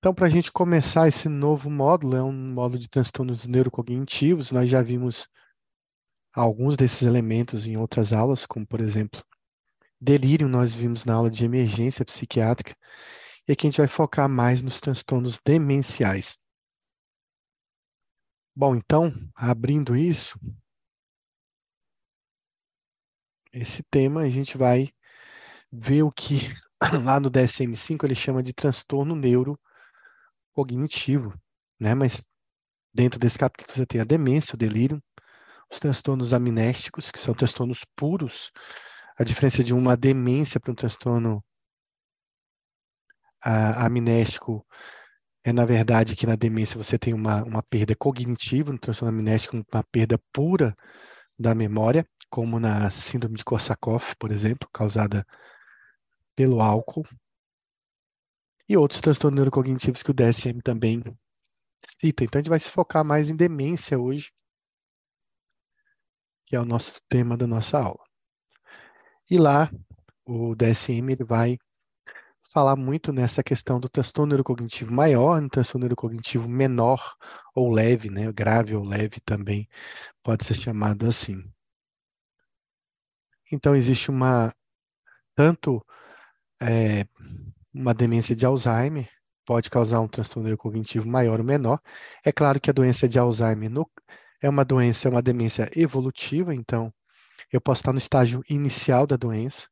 Então, para a gente começar esse novo módulo, é um módulo de transtornos neurocognitivos, nós já vimos alguns desses elementos em outras aulas, como, por exemplo, delírio, nós vimos na aula de emergência psiquiátrica, e aqui a gente vai focar mais nos transtornos demenciais. Bom, então, abrindo isso, esse tema a gente vai ver o que lá no DSM-5 ele chama de transtorno neuro cognitivo, né? Mas dentro desse capítulo você tem a demência, o delírio, os transtornos amnésticos, que são transtornos puros. A diferença de uma demência para um transtorno a, amnéstico é, na verdade, que na demência você tem uma, uma perda cognitiva, no transtorno amnéstico, uma perda pura da memória, como na síndrome de Korsakoff, por exemplo, causada pelo álcool, e outros transtornos neurocognitivos que o DSM também cita. Então, a gente vai se focar mais em demência hoje, que é o nosso tema da nossa aula. E lá, o DSM ele vai falar muito nessa questão do transtorno neurocognitivo maior, no transtorno neurocognitivo menor ou leve, né? grave ou leve também pode ser chamado assim. Então, existe uma, tanto é, uma demência de Alzheimer pode causar um transtorno neurocognitivo maior ou menor. É claro que a doença de Alzheimer no, é uma doença, é uma demência evolutiva, então eu posso estar no estágio inicial da doença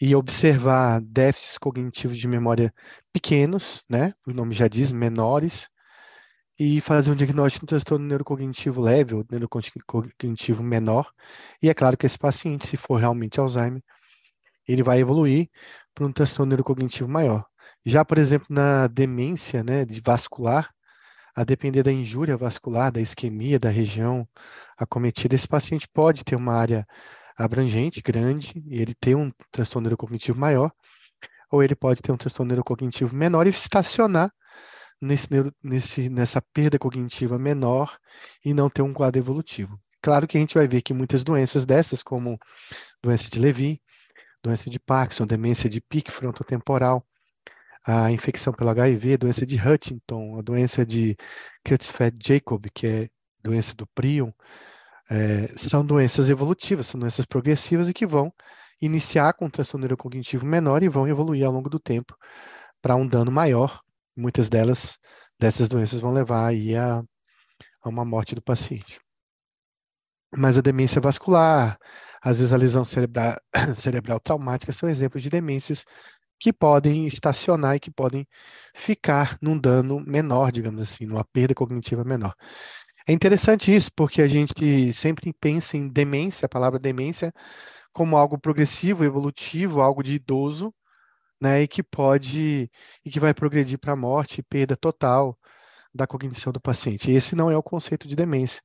e observar déficits cognitivos de memória pequenos, né? O nome já diz, menores, e fazer um diagnóstico de transtorno neurocognitivo leve ou neurocognitivo menor. E é claro que esse paciente, se for realmente Alzheimer, ele vai evoluir para um transtorno neurocognitivo maior. Já, por exemplo, na demência né, de vascular, a depender da injúria vascular, da isquemia da região acometida, esse paciente pode ter uma área abrangente, grande, e ele ter um transtorno neurocognitivo maior, ou ele pode ter um transtorno neurocognitivo menor e estacionar nesse, nesse, nessa perda cognitiva menor e não ter um quadro evolutivo. Claro que a gente vai ver que muitas doenças dessas, como doença de Levy, doença de Parkinson, demência de pique frontotemporal, a infecção pelo HIV, doença de Huntington, a doença de Creutzfeldt-Jakob, que é doença do prion, é, são doenças evolutivas, são doenças progressivas e que vão iniciar com um transtorno neurocognitivo menor e vão evoluir ao longo do tempo para um dano maior. Muitas delas, dessas doenças, vão levar aí a, a uma morte do paciente. Mas a demência vascular, às vezes a lesão cerebral, cerebral traumática são exemplos de demências que podem estacionar e que podem ficar num dano menor, digamos assim, numa perda cognitiva menor. É interessante isso, porque a gente sempre pensa em demência, a palavra demência, como algo progressivo, evolutivo, algo de idoso, né, e que pode e que vai progredir para a morte e perda total da cognição do paciente. Esse não é o conceito de demência.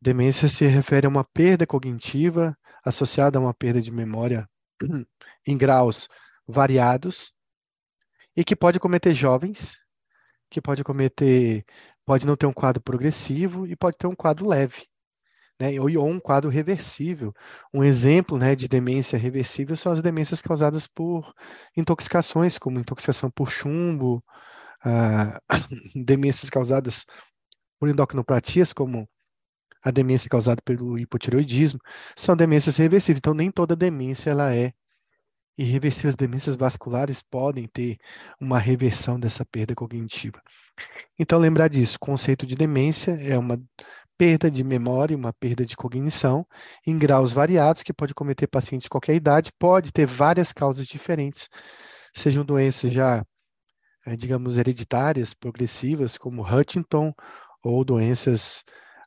Demência se refere a uma perda cognitiva associada a uma perda de memória em graus variados e que pode cometer jovens, que pode cometer, pode não ter um quadro progressivo e pode ter um quadro leve, né? Ou, ou um quadro reversível. Um exemplo, né, de demência reversível são as demências causadas por intoxicações, como intoxicação por chumbo, ah, demências causadas por endocrinopatias, como a demência causada pelo hipotireoidismo, são demências reversíveis. Então, nem toda demência ela é irreversível. As demências vasculares podem ter uma reversão dessa perda cognitiva. Então, lembrar disso, o conceito de demência é uma perda de memória, uma perda de cognição em graus variados que pode cometer pacientes de qualquer idade, pode ter várias causas diferentes, sejam doenças já, eh, digamos, hereditárias, progressivas, como Huntington, ou doenças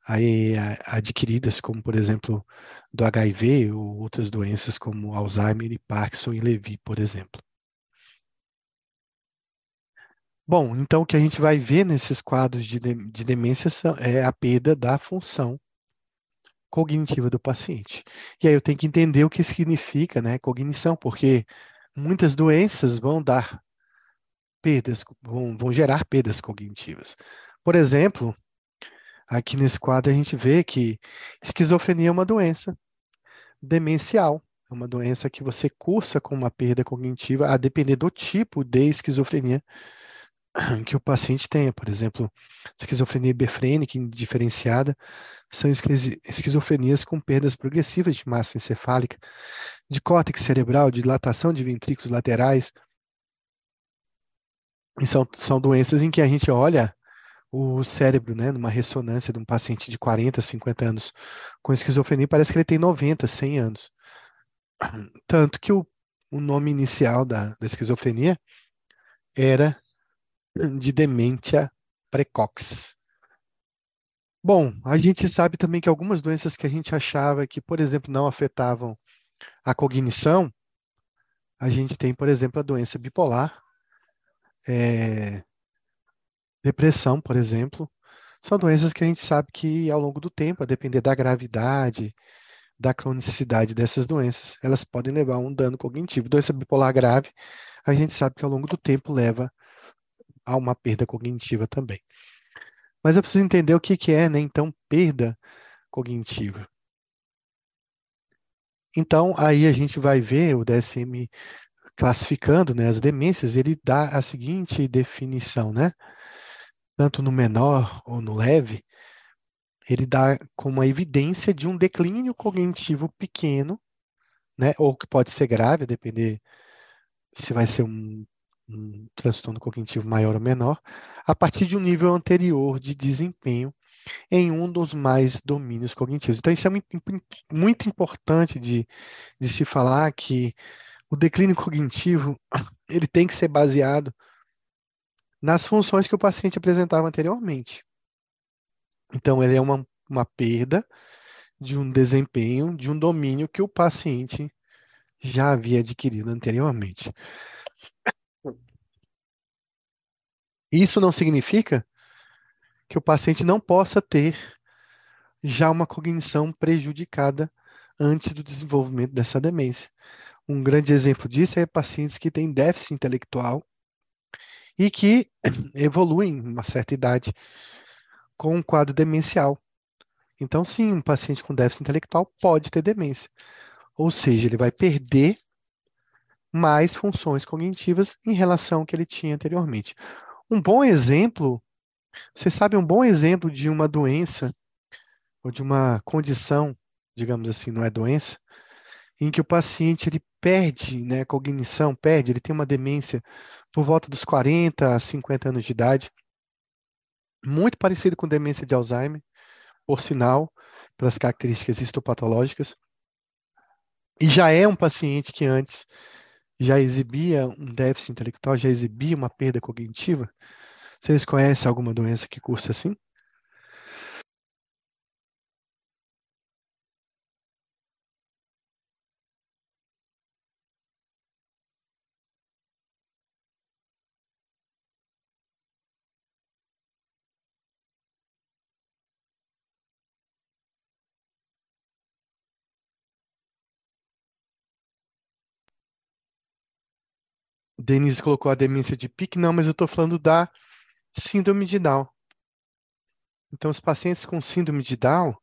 aí, adquiridas, como por exemplo do HIV ou outras doenças como Alzheimer e Parkinson e Levy, por exemplo. Bom, então o que a gente vai ver nesses quadros de, de, de demência é a perda da função cognitiva do paciente. E aí eu tenho que entender o que significa né, cognição, porque muitas doenças vão dar perdas, vão, vão gerar perdas cognitivas. Por exemplo, Aqui nesse quadro a gente vê que esquizofrenia é uma doença demencial. É uma doença que você cursa com uma perda cognitiva, a depender do tipo de esquizofrenia. que o paciente tenha, por exemplo, esquizofrenia hiperfrênica indiferenciada, são esquizofrenias com perdas progressivas de massa encefálica, de córtex cerebral, de dilatação de ventrículos laterais. E são, são doenças em que a gente olha o cérebro, né, numa ressonância de um paciente de 40, 50 anos com esquizofrenia, parece que ele tem 90, 100 anos. Tanto que o, o nome inicial da, da esquizofrenia era de demência precox. Bom, a gente sabe também que algumas doenças que a gente achava que, por exemplo, não afetavam a cognição, a gente tem, por exemplo, a doença bipolar, é, depressão, por exemplo, são doenças que a gente sabe que ao longo do tempo, a depender da gravidade, da cronicidade dessas doenças, elas podem levar a um dano cognitivo. Doença bipolar grave, a gente sabe que ao longo do tempo leva a uma perda cognitiva também. Mas eu preciso entender o que, que é, né, então, perda cognitiva. Então, aí a gente vai ver o DSM classificando né, as demências, ele dá a seguinte definição, né? Tanto no menor ou no leve, ele dá como a evidência de um declínio cognitivo pequeno, né? Ou que pode ser grave, depender se vai ser um um transtorno cognitivo maior ou menor, a partir de um nível anterior de desempenho em um dos mais domínios cognitivos. Então, isso é muito, muito importante de, de se falar que o declínio cognitivo ele tem que ser baseado nas funções que o paciente apresentava anteriormente. Então, ele é uma, uma perda de um desempenho, de um domínio que o paciente já havia adquirido anteriormente. Isso não significa que o paciente não possa ter já uma cognição prejudicada antes do desenvolvimento dessa demência. Um grande exemplo disso é pacientes que têm déficit intelectual e que evoluem em uma certa idade com um quadro demencial. Então, sim, um paciente com déficit intelectual pode ter demência. Ou seja, ele vai perder mais funções cognitivas em relação ao que ele tinha anteriormente. Um bom exemplo, você sabe, um bom exemplo de uma doença ou de uma condição, digamos assim, não é doença, em que o paciente ele perde, né, cognição, perde, ele tem uma demência por volta dos 40 a 50 anos de idade, muito parecido com demência de Alzheimer, por sinal, pelas características histopatológicas. E já é um paciente que antes já exibia um déficit intelectual, já exibia uma perda cognitiva? Vocês conhecem alguma doença que cursa assim? Denise colocou a demência de pique, não, mas eu estou falando da síndrome de Down. Então, os pacientes com síndrome de Down,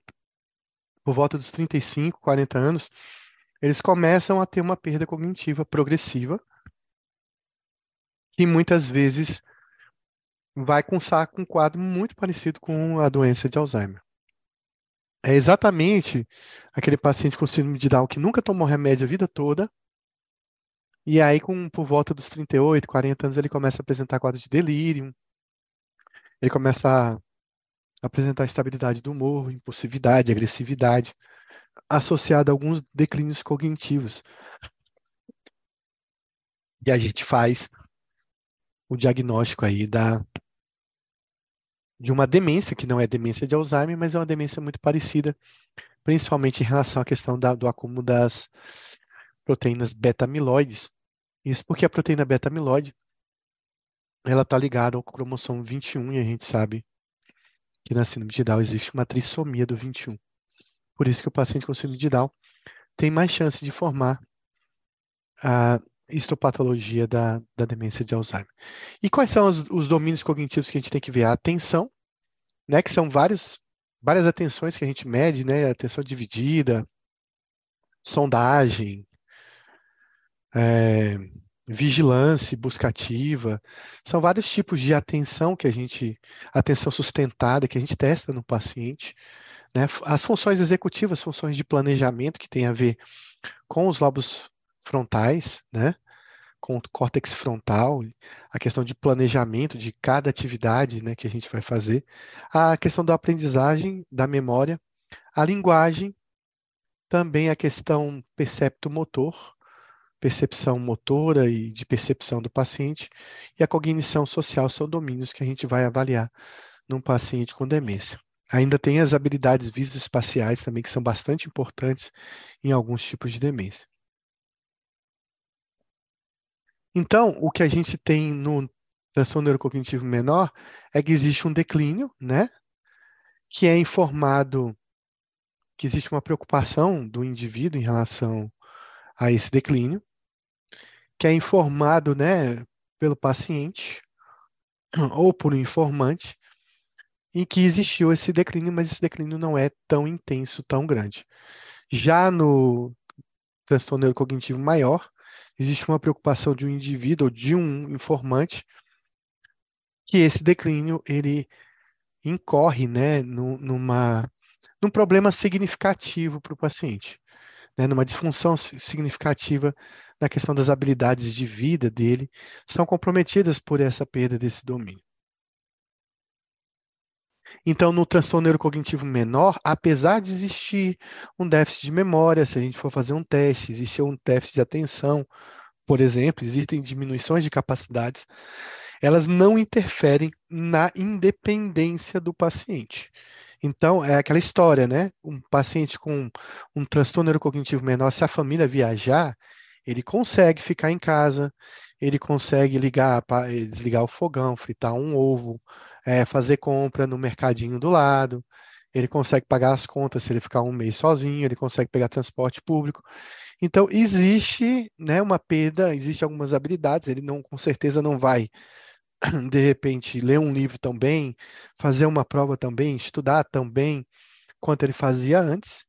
por volta dos 35, 40 anos, eles começam a ter uma perda cognitiva progressiva, que muitas vezes vai cursar com um quadro muito parecido com a doença de Alzheimer. É exatamente aquele paciente com síndrome de Down que nunca tomou remédio a vida toda, e aí, com, por volta dos 38, 40 anos, ele começa a apresentar quadro de delírio, ele começa a apresentar estabilidade do humor, impulsividade, agressividade, associada a alguns declínios cognitivos. E a gente faz o diagnóstico aí da de uma demência, que não é demência de Alzheimer, mas é uma demência muito parecida, principalmente em relação à questão da, do acúmulo das proteínas beta-amiloides, isso porque a proteína beta-amiloide ela está ligada ao cromossomo 21 e a gente sabe que na síndrome de Down existe uma trissomia do 21. Por isso que o paciente com síndrome de Down tem mais chance de formar a histopatologia da, da demência de Alzheimer. E quais são os, os domínios cognitivos que a gente tem que ver? A atenção, né, que são vários, várias atenções que a gente mede, né, atenção dividida, sondagem, é, vigilância, buscativa. São vários tipos de atenção que a gente, atenção sustentada que a gente testa no paciente. Né? As funções executivas, funções de planejamento que tem a ver com os lobos frontais, né? com o córtex frontal, a questão de planejamento de cada atividade né, que a gente vai fazer, a questão da aprendizagem, da memória, a linguagem, também a questão percepto-motor, percepção motora e de percepção do paciente, e a cognição social são domínios que a gente vai avaliar num paciente com demência. Ainda tem as habilidades visoespaciais também, que são bastante importantes em alguns tipos de demência. Então, o que a gente tem no transtorno neurocognitivo menor é que existe um declínio, né? Que é informado que existe uma preocupação do indivíduo em relação a esse declínio, que é informado, né, pelo paciente ou por um informante, em que existiu esse declínio, mas esse declínio não é tão intenso, tão grande. Já no transtorno neurocognitivo maior, existe uma preocupação de um indivíduo de um informante que esse declínio ele incorre, né, numa, num problema significativo para o paciente, né, numa disfunção significativa na questão das habilidades de vida dele, são comprometidas por essa perda desse domínio. Então, no transtorno neurocognitivo menor, apesar de existir um déficit de memória, se a gente for fazer um teste, existe um déficit de atenção, por exemplo, existem diminuições de capacidades, elas não interferem na independência do paciente. Então, é aquela história, né? Um paciente com um transtorno neurocognitivo menor, se a família viajar, ele consegue ficar em casa, ele consegue ligar, desligar o fogão, fritar um ovo, é, fazer compra no mercadinho do lado, ele consegue pagar as contas se ele ficar um mês sozinho, ele consegue pegar transporte público. Então, existe né, uma perda, existe algumas habilidades, ele não, com certeza não vai, de repente, ler um livro tão bem, fazer uma prova também, estudar tão bem quanto ele fazia antes,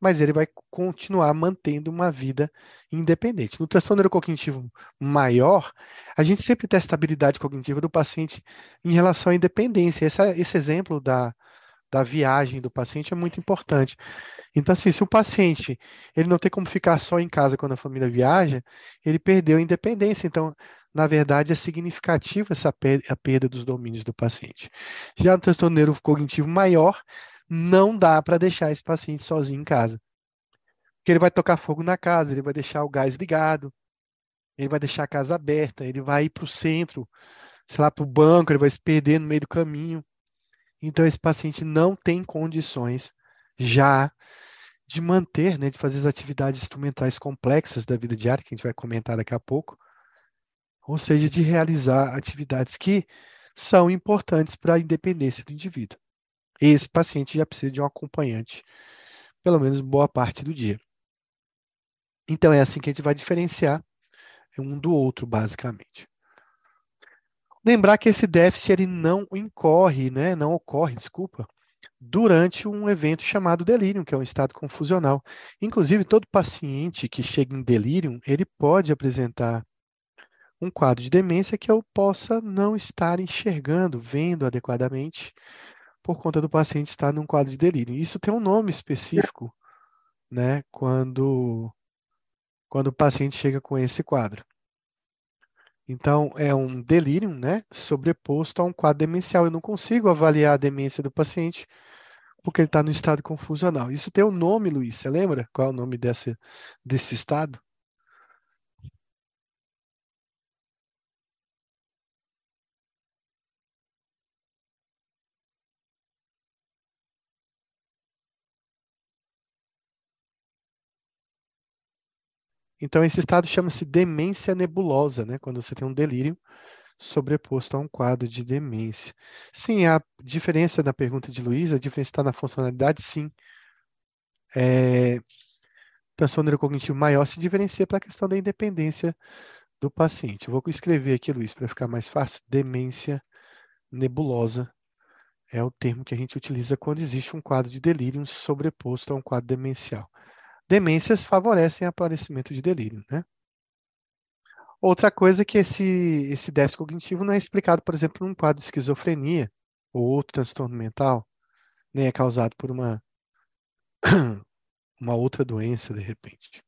mas ele vai continuar mantendo uma vida independente. No transtorno neurocognitivo maior, a gente sempre testa a habilidade cognitiva do paciente em relação à independência. Esse exemplo da, da viagem do paciente é muito importante. Então, assim, se o paciente ele não tem como ficar só em casa quando a família viaja, ele perdeu a independência. Então, na verdade, é significativa essa perda, a perda dos domínios do paciente. Já no transtorno neurocognitivo maior, não dá para deixar esse paciente sozinho em casa. Porque ele vai tocar fogo na casa, ele vai deixar o gás ligado, ele vai deixar a casa aberta, ele vai ir para o centro, sei lá, para o banco, ele vai se perder no meio do caminho. Então, esse paciente não tem condições já de manter, né, de fazer as atividades instrumentais complexas da vida diária, que a gente vai comentar daqui a pouco, ou seja, de realizar atividades que são importantes para a independência do indivíduo esse paciente já precisa de um acompanhante, pelo menos boa parte do dia. Então, é assim que a gente vai diferenciar um do outro, basicamente. Lembrar que esse déficit ele não incorre, né, não ocorre, desculpa, durante um evento chamado delírio, que é um estado confusional. Inclusive, todo paciente que chega em delírio, ele pode apresentar um quadro de demência que eu possa não estar enxergando, vendo adequadamente, por conta do paciente estar num quadro de delírio. Isso tem um nome específico, né, quando, quando o paciente chega com esse quadro. Então, é um delírio, né, sobreposto a um quadro demencial. Eu não consigo avaliar a demência do paciente porque ele está no estado confusional. Isso tem um nome, Luiz, você lembra qual é o nome desse, desse estado? Então, esse estado chama-se demência nebulosa, né? Quando você tem um delírio sobreposto a um quadro de demência. Sim, a diferença da pergunta de Luísa, a diferença está na funcionalidade, sim. É, transtorno neurocognitivo maior se diferencia para a questão da independência do paciente. Eu vou escrever aqui, Luiz, para ficar mais fácil. Demência nebulosa é o termo que a gente utiliza quando existe um quadro de delírio sobreposto a um quadro demencial demências favorecem o aparecimento de delírio, né? Outra coisa é que esse, esse déficit cognitivo não é explicado, por exemplo, num quadro de esquizofrenia ou outro transtorno mental, nem é causado por uma, uma outra doença, de repente.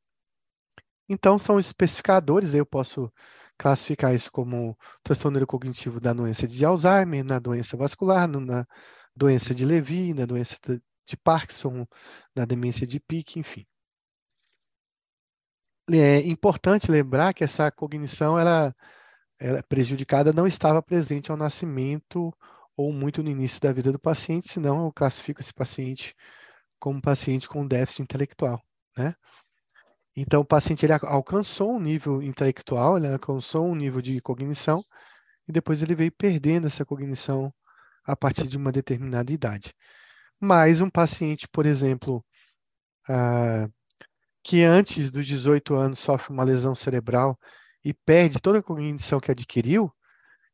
Então, são especificadores, eu posso classificar isso como transtorno neurocognitivo da doença de Alzheimer, na doença vascular, na doença de Levy, na doença de Parkinson, na demência de Pick, enfim. É importante lembrar que essa cognição era, era prejudicada não estava presente ao nascimento ou muito no início da vida do paciente, senão eu classifico esse paciente como paciente com déficit intelectual, né? Então, o paciente ele alcançou um nível intelectual, ele alcançou um nível de cognição, e depois ele veio perdendo essa cognição a partir de uma determinada idade. Mas um paciente, por exemplo, ah, que antes dos 18 anos sofre uma lesão cerebral e perde toda a cognição que adquiriu,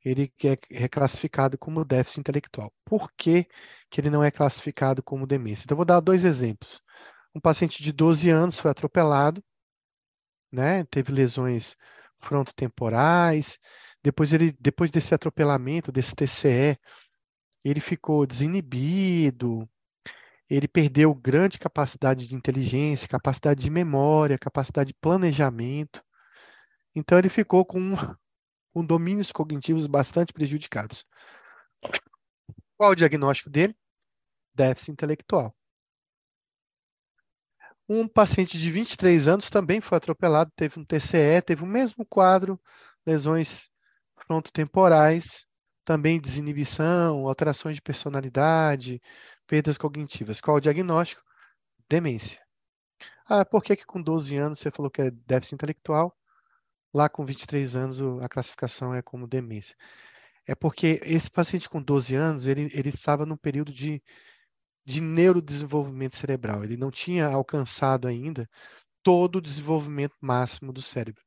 ele é reclassificado como déficit intelectual. Por que, que ele não é classificado como demência? Então, vou dar dois exemplos. Um paciente de 12 anos foi atropelado, né? Teve lesões frontotemporais. Depois ele, depois desse atropelamento, desse TCE, ele ficou desinibido. Ele perdeu grande capacidade de inteligência, capacidade de memória, capacidade de planejamento. Então ele ficou com, com domínios cognitivos bastante prejudicados. Qual o diagnóstico dele? Déficit intelectual. Um paciente de 23 anos também foi atropelado, teve um TCE, teve o mesmo quadro, lesões frontotemporais, também desinibição, alterações de personalidade, perdas cognitivas. Qual o diagnóstico? Demência. Ah, por que, que com 12 anos você falou que é déficit intelectual? Lá com 23 anos a classificação é como demência. É porque esse paciente com 12 anos, ele, ele estava num período de de neurodesenvolvimento cerebral. Ele não tinha alcançado ainda todo o desenvolvimento máximo do cérebro,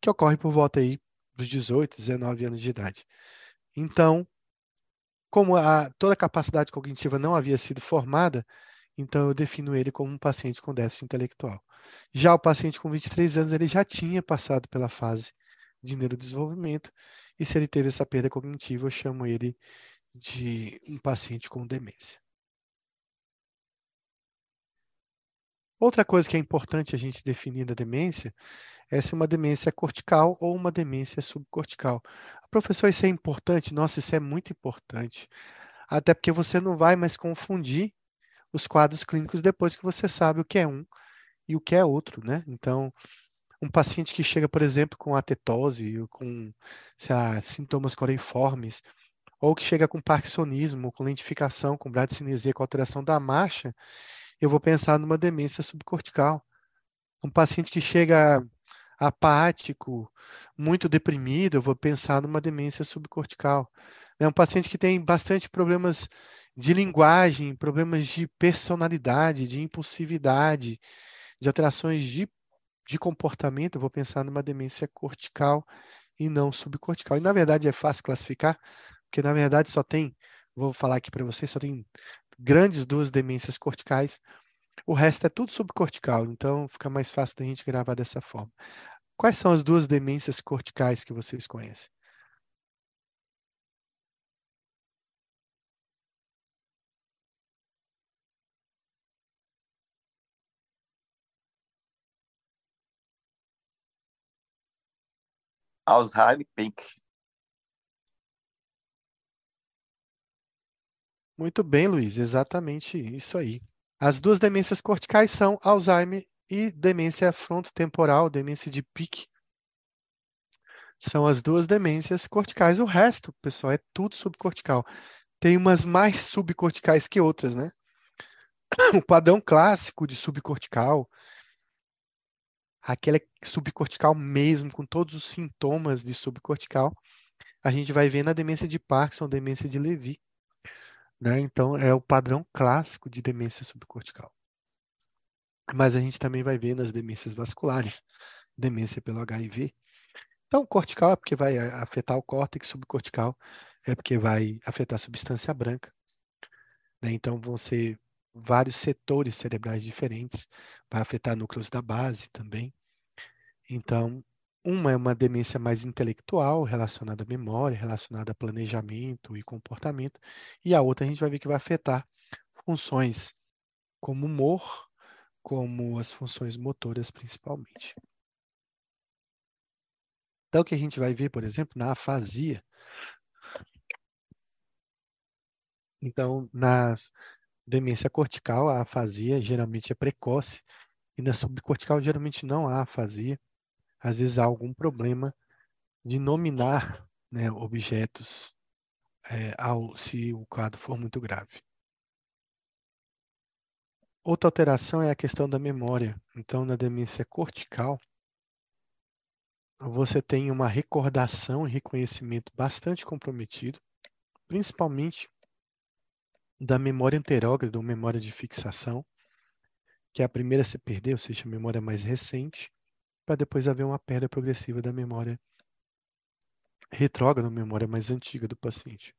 que ocorre por volta aí dos 18, 19 anos de idade. Então, como a, toda a capacidade cognitiva não havia sido formada, então eu defino ele como um paciente com déficit intelectual. Já o paciente com 23 anos, ele já tinha passado pela fase de neurodesenvolvimento, e se ele teve essa perda cognitiva, eu chamo ele de um paciente com demência. Outra coisa que é importante a gente definir da demência é se uma demência é cortical ou uma demência é subcortical. Professor, isso é importante? Nossa, isso é muito importante. Até porque você não vai mais confundir os quadros clínicos depois que você sabe o que é um e o que é outro, né? Então, um paciente que chega, por exemplo, com atetose, ou com lá, sintomas coreiformes, ou que chega com parkinsonismo, com lentificação, com bradicinesia, com alteração da marcha, eu vou pensar numa demência subcortical. Um paciente que chega apático, muito deprimido, eu vou pensar numa demência subcortical. É um paciente que tem bastante problemas de linguagem, problemas de personalidade, de impulsividade, de alterações de, de comportamento, eu vou pensar numa demência cortical e não subcortical. E na verdade é fácil classificar, porque na verdade só tem, vou falar aqui para vocês, só tem grandes duas demências corticais. O resto é tudo subcortical, então fica mais fácil da gente gravar dessa forma. Quais são as duas demências corticais que vocês conhecem? Alzheimer, Pink. Muito bem, Luiz, exatamente isso aí. As duas demências corticais são Alzheimer e demência frontotemporal, demência de Pick. São as duas demências corticais. O resto, pessoal, é tudo subcortical. Tem umas mais subcorticais que outras, né? O padrão clássico de subcortical, aquela subcortical mesmo, com todos os sintomas de subcortical, a gente vai ver na demência de Parkinson, demência de Levy. Né? Então, é o padrão clássico de demência subcortical. Mas a gente também vai ver nas demências vasculares, demência pelo HIV. Então, cortical é porque vai afetar o córtex, subcortical é porque vai afetar a substância branca. Né? Então, vão ser vários setores cerebrais diferentes, vai afetar núcleos da base também. Então, Uma é uma demência mais intelectual, relacionada à memória, relacionada a planejamento e comportamento, e a outra a gente vai ver que vai afetar funções como humor, como as funções motoras principalmente. Então, o que a gente vai ver, por exemplo, na afasia. Então, na demência cortical, a afasia geralmente é precoce, e na subcortical geralmente não há afasia. Às vezes há algum problema de nominar né, objetos é, ao, se o quadro for muito grave. Outra alteração é a questão da memória. Então, na demência cortical, você tem uma recordação e reconhecimento bastante comprometido, principalmente da memória anterógrada, ou memória de fixação, que é a primeira a se perder, ou seja, a memória mais recente, para depois haver uma perda progressiva da memória retrógrada, memória mais antiga do paciente.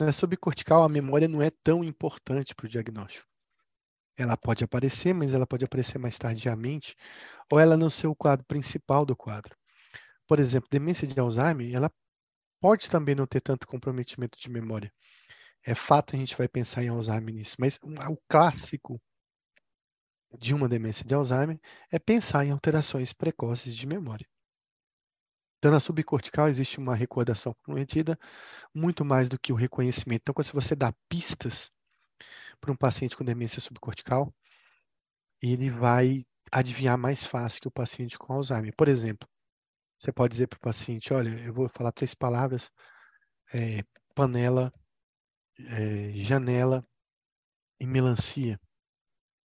Na subcortical, a memória não é tão importante para o diagnóstico. Ela pode aparecer, mas ela pode aparecer mais tardiamente, ou ela não ser o quadro principal do quadro. Por exemplo, demência de Alzheimer, ela pode também não ter tanto comprometimento de memória. É fato a gente vai pensar em Alzheimer nisso, mas o clássico de uma demência de Alzheimer é pensar em alterações precoces de memória. Então, na subcortical existe uma recordação comprometida muito mais do que o reconhecimento. Então, quando você dá pistas para um paciente com demência subcortical, ele vai adivinhar mais fácil que o paciente com Alzheimer. Por exemplo, você pode dizer para o paciente: olha, eu vou falar três palavras: é, panela, é, janela e melancia.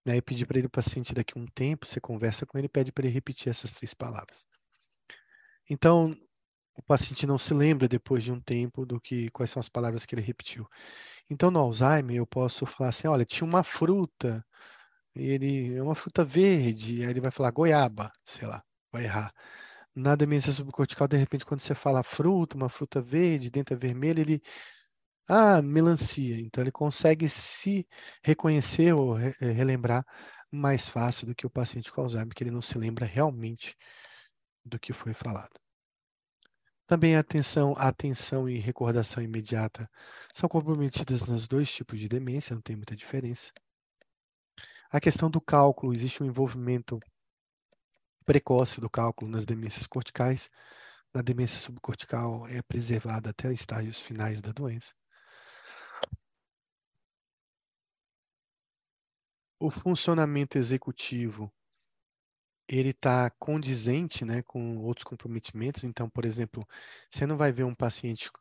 E aí pedir para ele o paciente daqui a um tempo, você conversa com ele e pede para ele repetir essas três palavras. Então, o paciente não se lembra depois de um tempo do que quais são as palavras que ele repetiu. Então, no Alzheimer, eu posso falar assim, olha, tinha uma fruta, ele é uma fruta verde, aí ele vai falar goiaba, sei lá, vai errar. Na demência subcortical, de repente, quando você fala fruta, uma fruta verde, dentro é vermelho, ele ah, melancia. Então ele consegue se reconhecer ou re eh, relembrar mais fácil do que o paciente com Alzheimer, que ele não se lembra realmente do que foi falado. Também a atenção, a atenção e recordação imediata são comprometidas nos dois tipos de demência, não tem muita diferença. A questão do cálculo, existe um envolvimento precoce do cálculo nas demências corticais. Na demência subcortical é preservada até estágios finais da doença. o funcionamento executivo ele está condizente né, com outros comprometimentos. Então, por exemplo, você não vai ver um paciente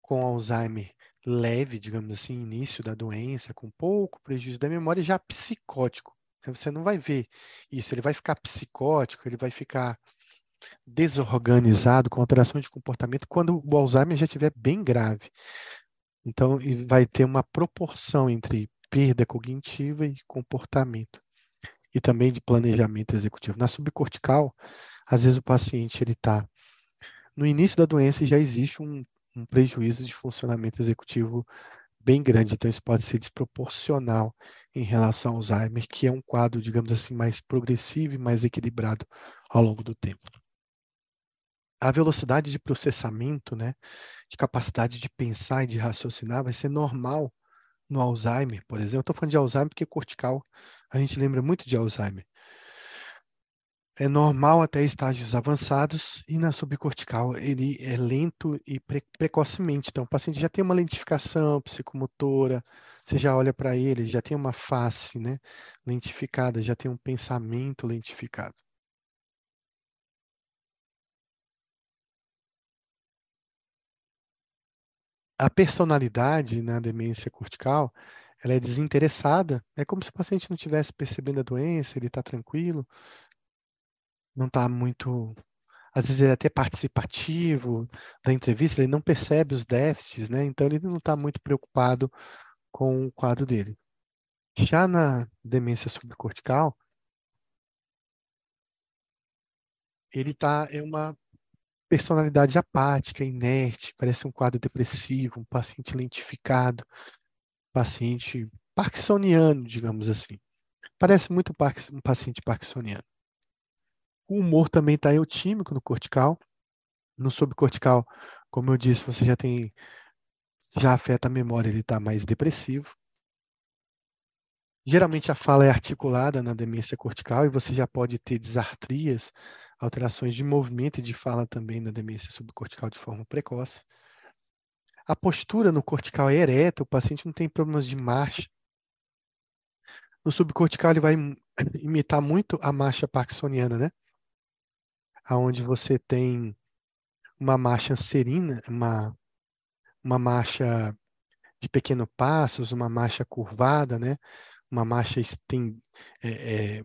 com Alzheimer leve, digamos assim, início da doença, com pouco prejuízo da memória, já psicótico. Então, você não vai ver isso. Ele vai ficar psicótico, ele vai ficar desorganizado, com alteração de comportamento, quando o Alzheimer já estiver bem grave. Então, vai ter uma proporção entre perda cognitiva e comportamento, e também de planejamento executivo. Na subcortical, às vezes o paciente ele está no início da doença e já existe um, um prejuízo de funcionamento executivo bem grande, então isso pode ser desproporcional em relação ao Alzheimer, que é um quadro, digamos assim, mais progressivo e mais equilibrado ao longo do tempo. A velocidade de processamento, né, de capacidade de pensar e de raciocinar vai ser normal no Alzheimer, por exemplo. Estou falando de Alzheimer porque cortical a gente lembra muito de Alzheimer. É normal até estágios avançados e na subcortical ele é lento e pre precocemente. Então, o paciente já tem uma lentificação psicomotora, você já olha para ele, já tem uma face né, lentificada, já tem um pensamento lentificado. a personalidade na demência cortical, ela é desinteressada. É como se o paciente não estivesse percebendo a doença, ele está tranquilo, não está muito. Às vezes ele é até participativo da entrevista, ele não percebe os déficits, né? Então ele não está muito preocupado com o quadro dele. Já na demência subcortical, ele está em uma personalidade apática, inerte, parece um quadro depressivo, um paciente lentificado, paciente parkinsoniano, digamos assim. Parece muito um paciente parkinsoniano. O humor também está eutímico no cortical. No subcortical, como eu disse, você já tem, já afeta a memória, ele está mais depressivo. Geralmente a fala é articulada na demência cortical e você já pode ter disartrias, alterações de movimento e de fala também na demência subcortical de forma precoce. A postura no cortical é ereta, o paciente não tem problemas de marcha. No subcortical ele vai imitar muito a marcha parkinsoniana, né? Aonde você tem uma marcha serina, uma, uma marcha de pequenos passos, uma marcha curvada, né? Uma marcha é, é,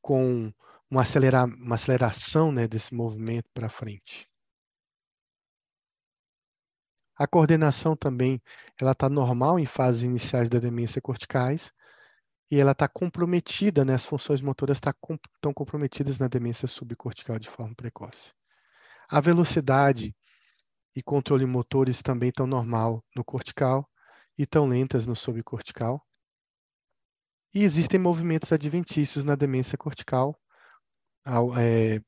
com uma, acelera, uma aceleração né, desse movimento para frente. A coordenação também, ela está normal em fases iniciais da demência corticais e ela está comprometida, né, as funções motoras estão tá, comprometidas na demência subcortical de forma precoce. A velocidade e controle motores também estão normal no cortical e estão lentas no subcortical. E existem movimentos adventícios na demência cortical, é,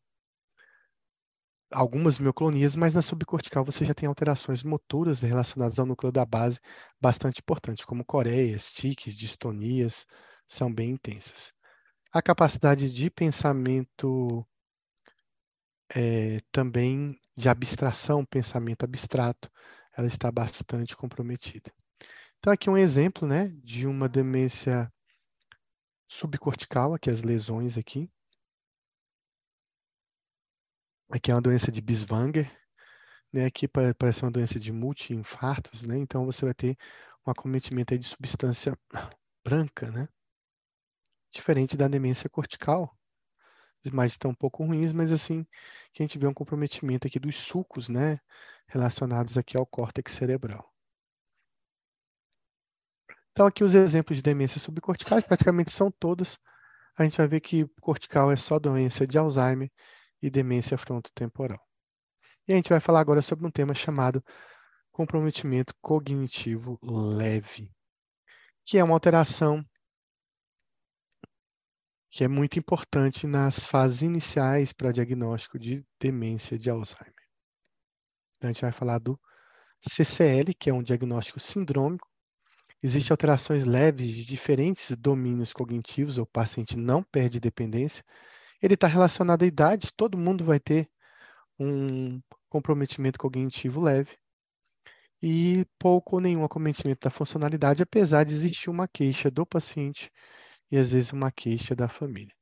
algumas mioclonias, mas na subcortical você já tem alterações motoras relacionadas ao núcleo da base bastante importantes, como coreias, tiques, distonias, são bem intensas. A capacidade de pensamento é, também de abstração, pensamento abstrato, ela está bastante comprometida. Então, aqui um exemplo né, de uma demência subcortical, aqui as lesões aqui. Aqui é uma doença de Biswanger, né? Aqui parece uma doença de multi-infartos, né? Então você vai ter um acometimento de substância branca, né? Diferente da demência cortical. As imagens estão um pouco ruins, mas assim, que a gente vê um comprometimento aqui dos sulcos, né? Relacionados aqui ao córtex cerebral. Então aqui os exemplos de demência subcorticais, praticamente são todas. A gente vai ver que cortical é só doença de Alzheimer e demência frontotemporal. E a gente vai falar agora sobre um tema chamado comprometimento cognitivo leve, que é uma alteração que é muito importante nas fases iniciais para diagnóstico de demência de Alzheimer. Então, a gente vai falar do CCL, que é um diagnóstico sindrômico. Existem alterações leves de diferentes domínios cognitivos, o paciente não perde dependência, ele está relacionado à idade, todo mundo vai ter um comprometimento cognitivo leve e pouco ou nenhum acometimento da funcionalidade, apesar de existir uma queixa do paciente e às vezes uma queixa da família.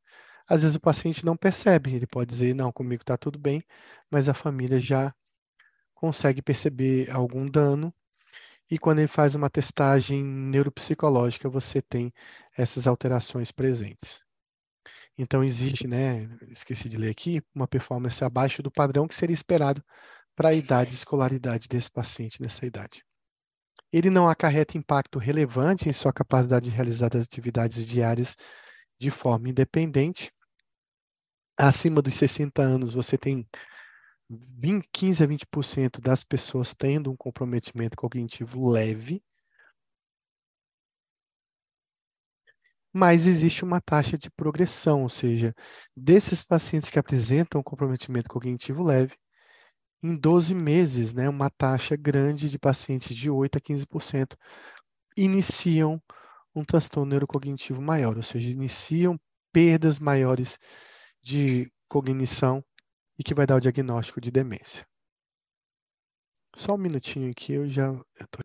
Às vezes o paciente não percebe, ele pode dizer, não, comigo está tudo bem, mas a família já consegue perceber algum dano e quando ele faz uma testagem neuropsicológica, você tem essas alterações presentes. Então, existe, né, esqueci de ler aqui, uma performance abaixo do padrão que seria esperado para a idade e escolaridade desse paciente nessa idade. Ele não acarreta impacto relevante em sua capacidade de realizar as atividades diárias de forma independente. Acima dos 60 anos, você tem 20, 15 a 20% das pessoas tendo um comprometimento cognitivo leve, mas existe uma taxa de progressão, ou seja, desses pacientes que apresentam comprometimento cognitivo leve, em 12 meses, né, uma taxa grande de pacientes de 8 a 15% iniciam um transtorno neurocognitivo maior, ou seja, iniciam perdas maiores de cognição e que vai dar o diagnóstico de demência. Só um minutinho aqui, eu já estou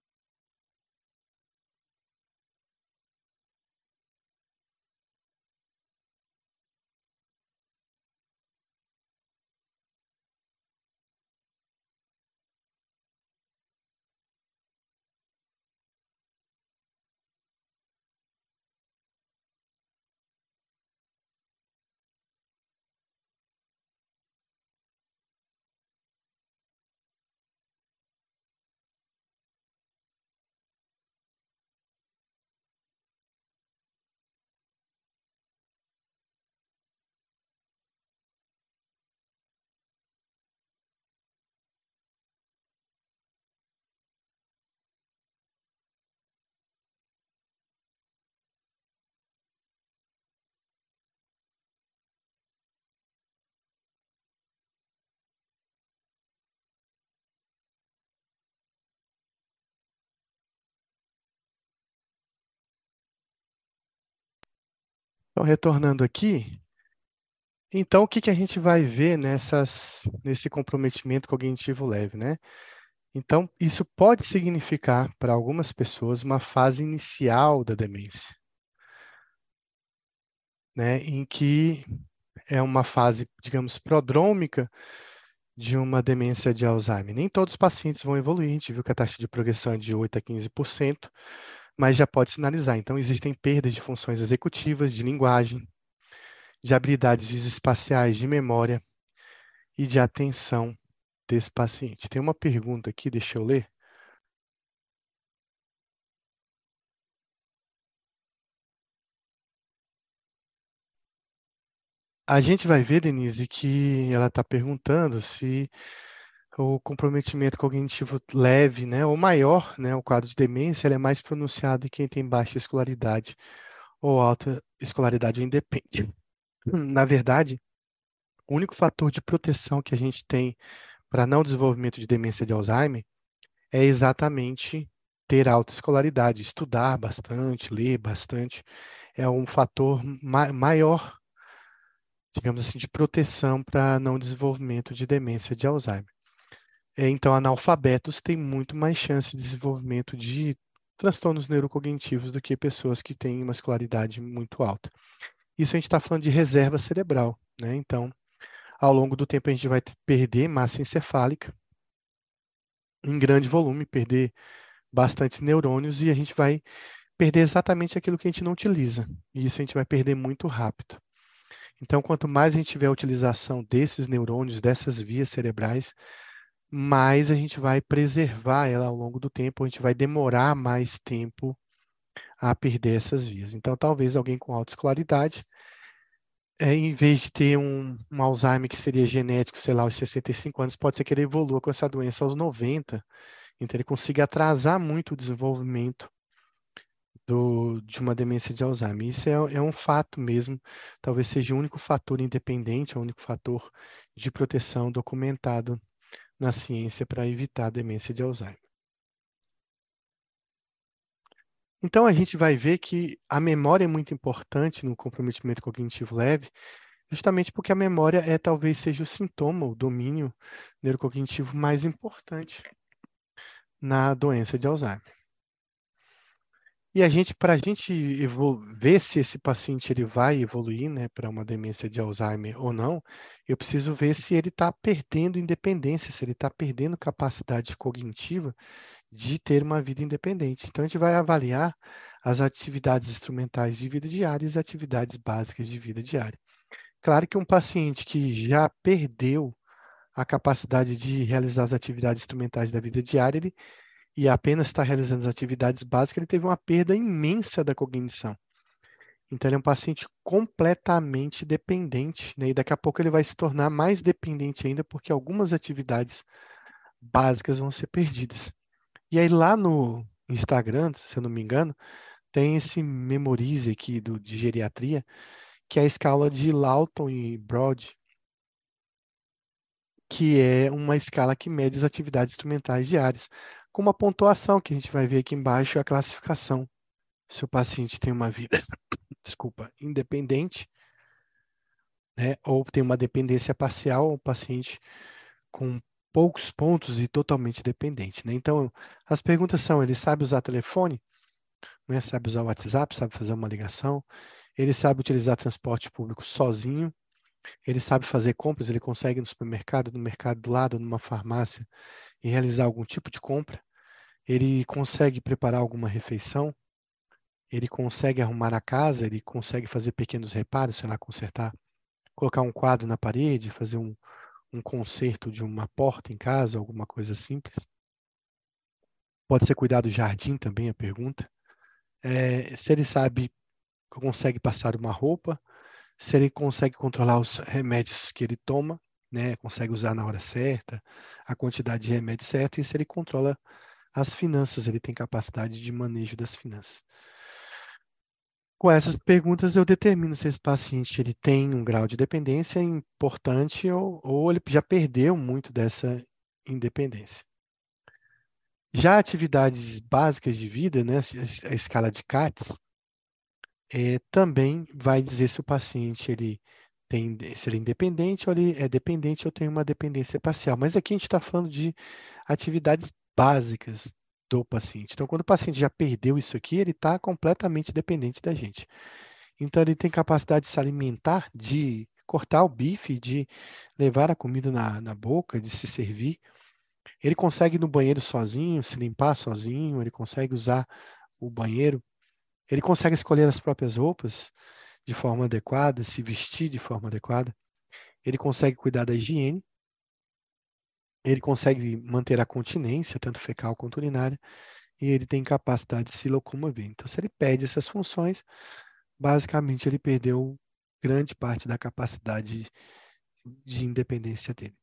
Então, retornando aqui, então o que que a gente vai ver nessas, nesse comprometimento cognitivo leve, né? Então, isso pode significar para algumas pessoas uma fase inicial da demência, né, em que é uma fase, digamos, prodrômica de uma demência de Alzheimer. Nem todos os pacientes vão evoluir, a gente viu que a taxa de progressão é de 8 a 15%, mas já pode sinalizar. Então, existem perdas de funções executivas, de linguagem, de habilidades visoespaciais, de memória e de atenção desse paciente. Tem uma pergunta aqui, deixa eu ler. A gente vai ver, Denise, que ela está perguntando se o comprometimento cognitivo leve, né, ou maior, né, o quadro de demência, é mais pronunciado em quem tem baixa escolaridade ou alta escolaridade ou independe. Na verdade, o único fator de proteção que a gente tem para não desenvolvimento de demência de Alzheimer é exatamente ter alta escolaridade, estudar bastante, ler bastante, é um fator ma maior, digamos assim, de proteção para não desenvolvimento de demência de Alzheimer. É, então, analfabetos têm muito mais chance de desenvolvimento de transtornos neurocognitivos do que pessoas que têm uma escolaridade muito alta. Isso a gente está falando de reserva cerebral, né? Então, ao longo do tempo a gente vai perder massa encefálica em grande volume, perder bastante neurônios e a gente vai perder exatamente aquilo que a gente não utiliza. E isso a gente vai perder muito rápido. Então, quanto mais a gente tiver a utilização desses neurônios, dessas vias cerebrais, mais a gente vai preservar ela ao longo do tempo, a gente vai demorar mais tempo a perder essas vias. Então, talvez alguém com alta escolaridade é, em vez de ter um, um, Alzheimer que seria genético, sei lá, aos 65 anos, pode ser que ele evolua com essa doença aos 90. Então, ele consiga atrasar muito o desenvolvimento do, de uma demência de Alzheimer. Isso é, é, um fato mesmo, talvez seja o único fator independente, o único fator de proteção documentado na ciência para evitar a demência de Alzheimer. Então, a gente vai ver que a memória é muito importante no comprometimento cognitivo leve, justamente porque a memória é talvez seja o sintoma, o domínio neurocognitivo mais importante na doença de Alzheimer. E a gente, para a gente ver se esse paciente ele vai evoluir, né, para uma demência de Alzheimer ou não, eu preciso ver se ele está perdendo independência, se ele está perdendo capacidade cognitiva de ter uma vida independente. Então, a gente vai avaliar as atividades instrumentais de vida diária e as atividades básicas de vida diária. Claro que um paciente que já perdeu a capacidade de realizar as atividades instrumentais da vida diária, ele, e apenas está realizando as atividades básicas, ele teve uma perda imensa da cognição. Então, ele é um paciente completamente dependente, né? e daqui a pouco ele vai se tornar mais dependente ainda, porque algumas atividades básicas vão ser perdidas. E aí lá no Instagram, se eu não me engano, tem esse Memorize aqui do, de geriatria, que é a escala de Lawton e Broad, que é uma escala que mede as atividades instrumentais diárias, com uma pontuação que a gente vai ver aqui embaixo, a classificação. Se o paciente tem uma vida, desculpa, independente, né, ou tem uma dependência parcial, o paciente com poucos pontos e totalmente dependente. Né? Então, as perguntas são: ele sabe usar telefone? Né? Sabe usar o WhatsApp? Sabe fazer uma ligação? Ele sabe utilizar transporte público sozinho? Ele sabe fazer compras? Ele consegue ir no supermercado, no mercado do lado, numa farmácia e realizar algum tipo de compra? Ele consegue preparar alguma refeição? Ele consegue arrumar a casa? Ele consegue fazer pequenos reparos, sei lá, consertar, colocar um quadro na parede, fazer um, um conserto de uma porta em casa, alguma coisa simples. Pode ser cuidar do jardim também, a pergunta. É, se ele sabe, consegue passar uma roupa, se ele consegue controlar os remédios que ele toma, né, consegue usar na hora certa, a quantidade de remédio certo, e se ele controla as finanças, ele tem capacidade de manejo das finanças. Com essas perguntas, eu determino se esse paciente ele tem um grau de dependência importante ou, ou ele já perdeu muito dessa independência. Já atividades básicas de vida, né, a escala de CATS, é, também vai dizer se o paciente ele tem, se ele é independente ou ele é dependente ou tem uma dependência parcial. Mas aqui a gente está falando de atividades básicas do paciente. Então, quando o paciente já perdeu isso aqui, ele está completamente dependente da gente. Então, ele tem capacidade de se alimentar, de cortar o bife, de levar a comida na, na boca, de se servir. Ele consegue ir no banheiro sozinho, se limpar sozinho, ele consegue usar o banheiro, ele consegue escolher as próprias roupas de forma adequada, se vestir de forma adequada, ele consegue cuidar da higiene, ele consegue manter a continência, tanto fecal quanto urinária, e ele tem capacidade de se locomover. Então, se ele perde essas funções, basicamente ele perdeu grande parte da capacidade de independência dele.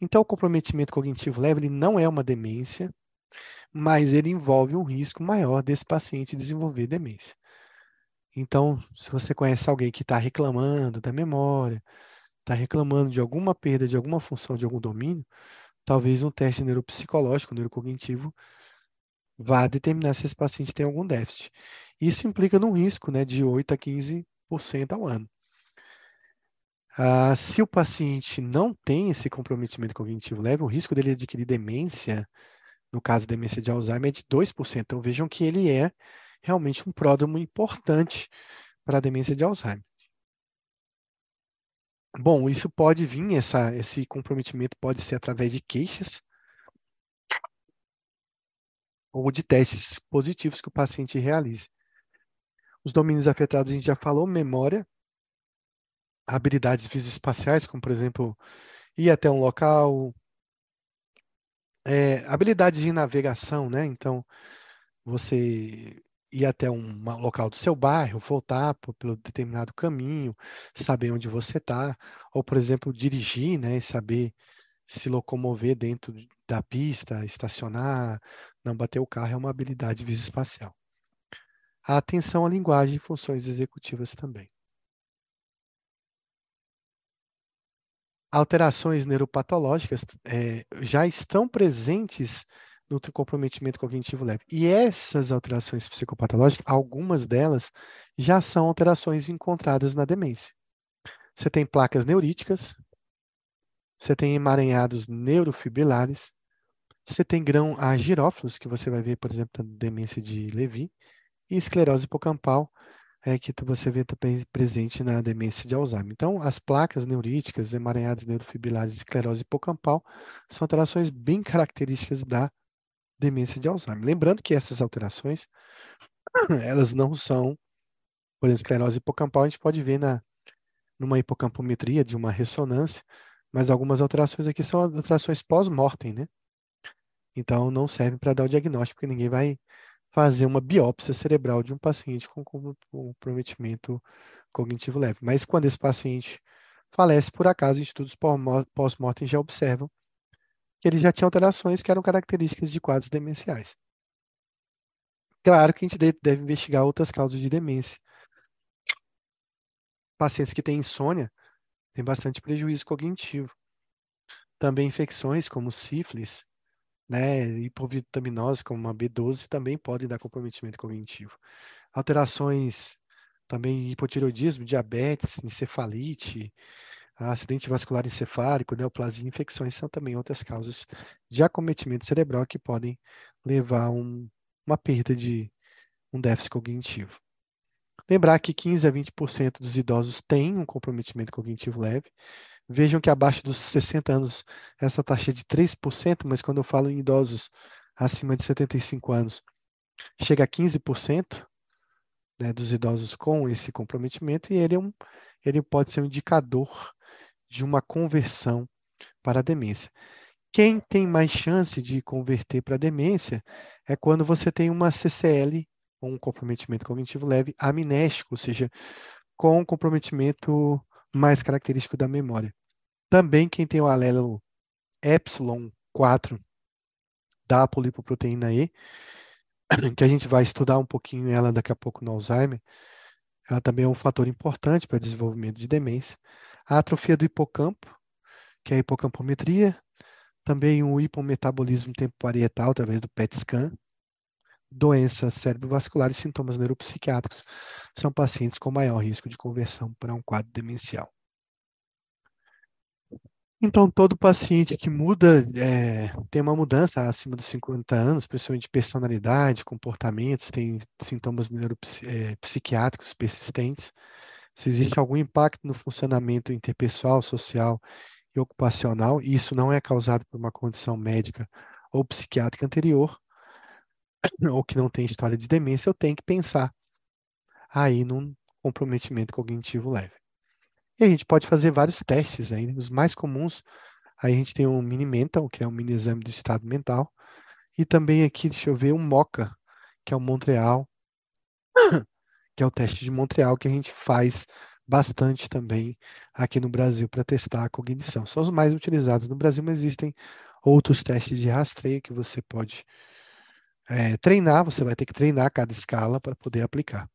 Então, o comprometimento cognitivo leve ele não é uma demência, mas ele envolve um risco maior desse paciente desenvolver demência. Então, se você conhece alguém que está reclamando da memória, está reclamando de alguma perda de alguma função de algum domínio, talvez um teste neuropsicológico, neurocognitivo, vá determinar se esse paciente tem algum déficit. Isso implica num risco né, de 8 a 15% ao ano. Ah, se o paciente não tem esse comprometimento cognitivo leve, o risco dele adquirir demência, no caso demência de Alzheimer, é de 2%. Então vejam que ele é realmente um pródromo importante para a demência de Alzheimer. Bom, isso pode vir, essa, esse comprometimento pode ser através de queixas ou de testes positivos que o paciente realize. Os domínios afetados a gente já falou, memória, habilidades visoespaciais, como por exemplo, ir até um local, é, habilidades de navegação, né? Então, você ir até um local do seu bairro, voltar por, pelo determinado caminho, saber onde você está, ou, por exemplo, dirigir, né, e saber se locomover dentro da pista, estacionar, não bater o carro, é uma habilidade visoespacial. A atenção à linguagem e funções executivas também. Alterações neuropatológicas é, já estão presentes no comprometimento cognitivo leve. E essas alterações psicopatológicas, algumas delas já são alterações encontradas na demência. Você tem placas neuríticas, você tem emaranhados neurofibrilares, você tem grão a girófilos, que você vai ver, por exemplo, na demência de Levi, e esclerose hipocampal, é, que você vê também presente na demência de Alzheimer. Então, as placas neuríticas, emaranhados neurofibrilares e esclerose hipocampal são alterações bem características da demência de Alzheimer. Lembrando que essas alterações, elas não são, por exemplo, esclerose hipocampal, a gente pode ver na, numa hipocampometria de uma ressonância, mas algumas alterações aqui são alterações pós-mortem, né? Então, não servem para dar o diagnóstico, porque ninguém vai fazer uma biópsia cerebral de um paciente com comprometimento cognitivo leve. Mas quando esse paciente falece, por acaso, estudos pós-mortem já observam que ele já tinha alterações que eram características de quadros demenciais. Claro que a gente deve investigar outras causas de demência. Pacientes que têm insônia têm bastante prejuízo cognitivo. Também infecções como sífilis, né, hipovitaminose como a B12 também podem dar comprometimento cognitivo. Alterações também hipotireoidismo, diabetes, encefalite, acidente vascular encefálico, neoplasia, infecções são também outras causas de acometimento cerebral que podem levar a um, uma perda de um déficit cognitivo. Lembrar que 15 a 20% dos idosos têm um comprometimento cognitivo leve. Vejam que abaixo dos 60 anos essa taxa é de 3%, mas quando eu falo em idosos acima de 75 anos, chega a 15% né, dos idosos com esse comprometimento, e ele, é um, ele pode ser um indicador de uma conversão para a demência. Quem tem mais chance de converter para a demência é quando você tem uma CCL, um comprometimento cognitivo leve, amnésico, ou seja, com um comprometimento mais característico da memória. Também quem tem o alelo epsilon 4 da polipoproteína E, que a gente vai estudar um pouquinho ela daqui a pouco no Alzheimer, ela também é um fator importante para desenvolvimento de demência a atrofia do hipocampo, que é a hipocampometria, também o hipometabolismo tempo parietal através do PET scan, doença cerebrovascular e sintomas neuropsiquiátricos são pacientes com maior risco de conversão para um quadro demencial. Então, todo paciente que muda, é, tem uma mudança acima dos 50 anos, principalmente de personalidade, comportamentos, tem sintomas neuropsiquiátricos é, persistentes, se existe algum impacto no funcionamento interpessoal, social e ocupacional, e isso não é causado por uma condição médica ou psiquiátrica anterior, ou que não tem história de demência, eu tenho que pensar aí num comprometimento cognitivo leve. E a gente pode fazer vários testes aí, né? os mais comuns, aí a gente tem um mini mental, que é um mini exame do estado mental, e também aqui, deixa eu ver, um MOCA, que é o Montreal, que é o teste de Montreal que a gente faz bastante também aqui no Brasil para testar a cognição. São os mais utilizados no Brasil, mas existem outros testes de rastreio que você pode é, treinar, você vai ter que treinar cada escala para poder aplicar.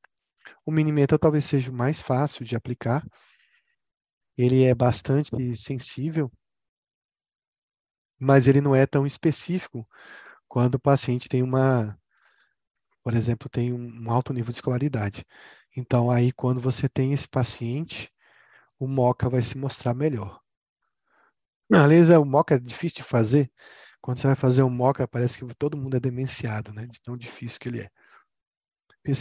O mini mental talvez seja o mais fácil de aplicar, ele é bastante sensível, mas ele não é tão específico quando o paciente tem uma, por exemplo, tem um alto nível de escolaridade. Então, aí, quando você tem esse paciente, o MOCA vai se mostrar melhor. Aliás, o MOCA é difícil de fazer. Quando você vai fazer um MOCA, parece que todo mundo é demenciado, né? De tão difícil que ele é.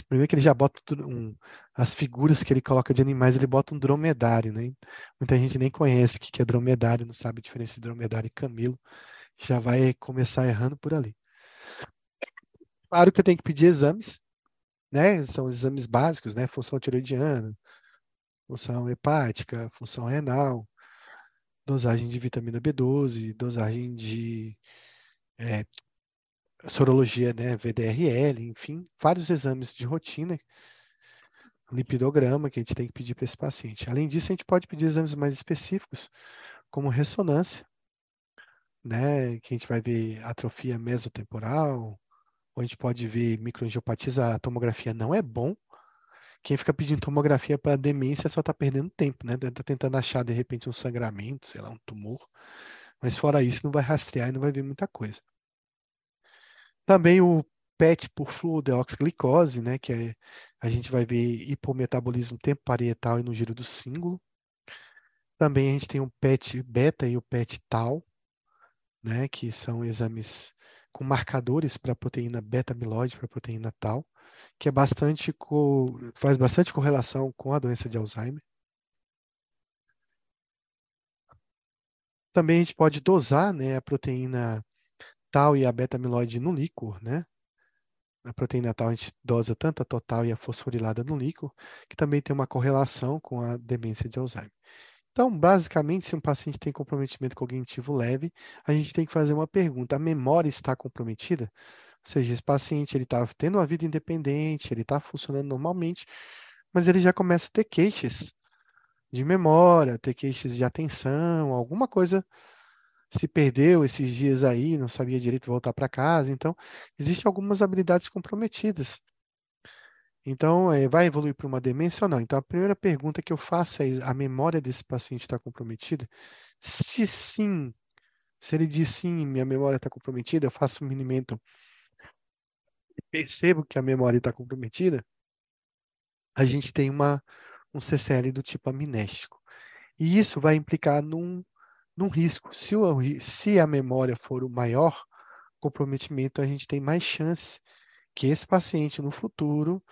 Primeiro que ele já bota um, as figuras que ele coloca de animais, ele bota um dromedário, né? Muita gente nem conhece o que é dromedário, não sabe a diferença de dromedário e camelo. Já vai começar errando por ali. Claro que eu tenho que pedir exames, né? São exames básicos, né? Função tiroidiana, função hepática, função renal, dosagem de vitamina B12, dosagem de é, sorologia, né, VDRL, enfim, vários exames de rotina, lipidograma que a gente tem que pedir para esse paciente. Além disso, a gente pode pedir exames mais específicos, como ressonância, né, que a gente vai ver atrofia mesotemporal, a gente pode ver microangiopatias, a tomografia não é bom. Quem fica pedindo tomografia para demência só está perdendo tempo, né? Está tentando achar de repente um sangramento, sei lá, um tumor. Mas fora isso, não vai rastrear e não vai ver muita coisa. Também o PET por fluodeoxiglicose, né, que é, a gente vai ver hipometabolismo tempo parietal e no giro do símbolo. Também a gente tem o PET beta e o PET tal, né, que são exames com marcadores para proteína beta-amiloide, para proteína tal, que é bastante co... faz bastante correlação com a doença de Alzheimer. Também a gente pode dosar né, a proteína tal e a beta-amiloide no líquor, né? A proteína tal a gente dosa tanto a total e a fosforilada no líquor, que também tem uma correlação com a demência de Alzheimer. Então, basicamente, se um paciente tem comprometimento cognitivo leve, a gente tem que fazer uma pergunta: a memória está comprometida? Ou seja, esse paciente ele está tendo uma vida independente, ele está funcionando normalmente, mas ele já começa a ter queixas de memória, ter queixas de atenção, alguma coisa se perdeu esses dias aí, não sabia direito voltar para casa. Então, existem algumas habilidades comprometidas. Então, é, vai evoluir para uma demência ou não? Então, a primeira pergunta que eu faço é: a memória desse paciente está comprometida? Se sim, se ele diz sim, minha memória está comprometida, eu faço um minimento e percebo que a memória está comprometida, a gente tem uma, um CCL do tipo amnéstico. E isso vai implicar num num risco. Se, o, se a memória for o maior comprometimento, a gente tem mais chance que esse paciente no futuro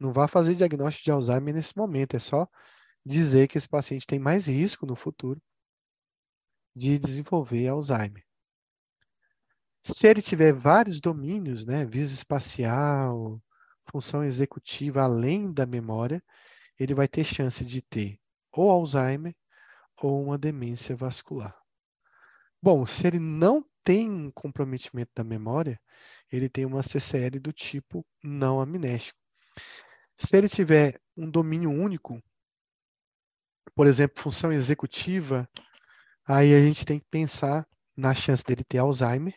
não vá fazer diagnóstico de Alzheimer nesse momento. É só dizer que esse paciente tem mais risco no futuro de desenvolver Alzheimer. Se ele tiver vários domínios, né, viso espacial, função executiva além da memória, ele vai ter chance de ter ou Alzheimer ou uma demência vascular. Bom, se ele não tem comprometimento da memória, ele tem uma CCL do tipo não amnéstico. Se ele tiver um domínio único, por exemplo, função executiva, aí a gente tem que pensar na chance dele ter Alzheimer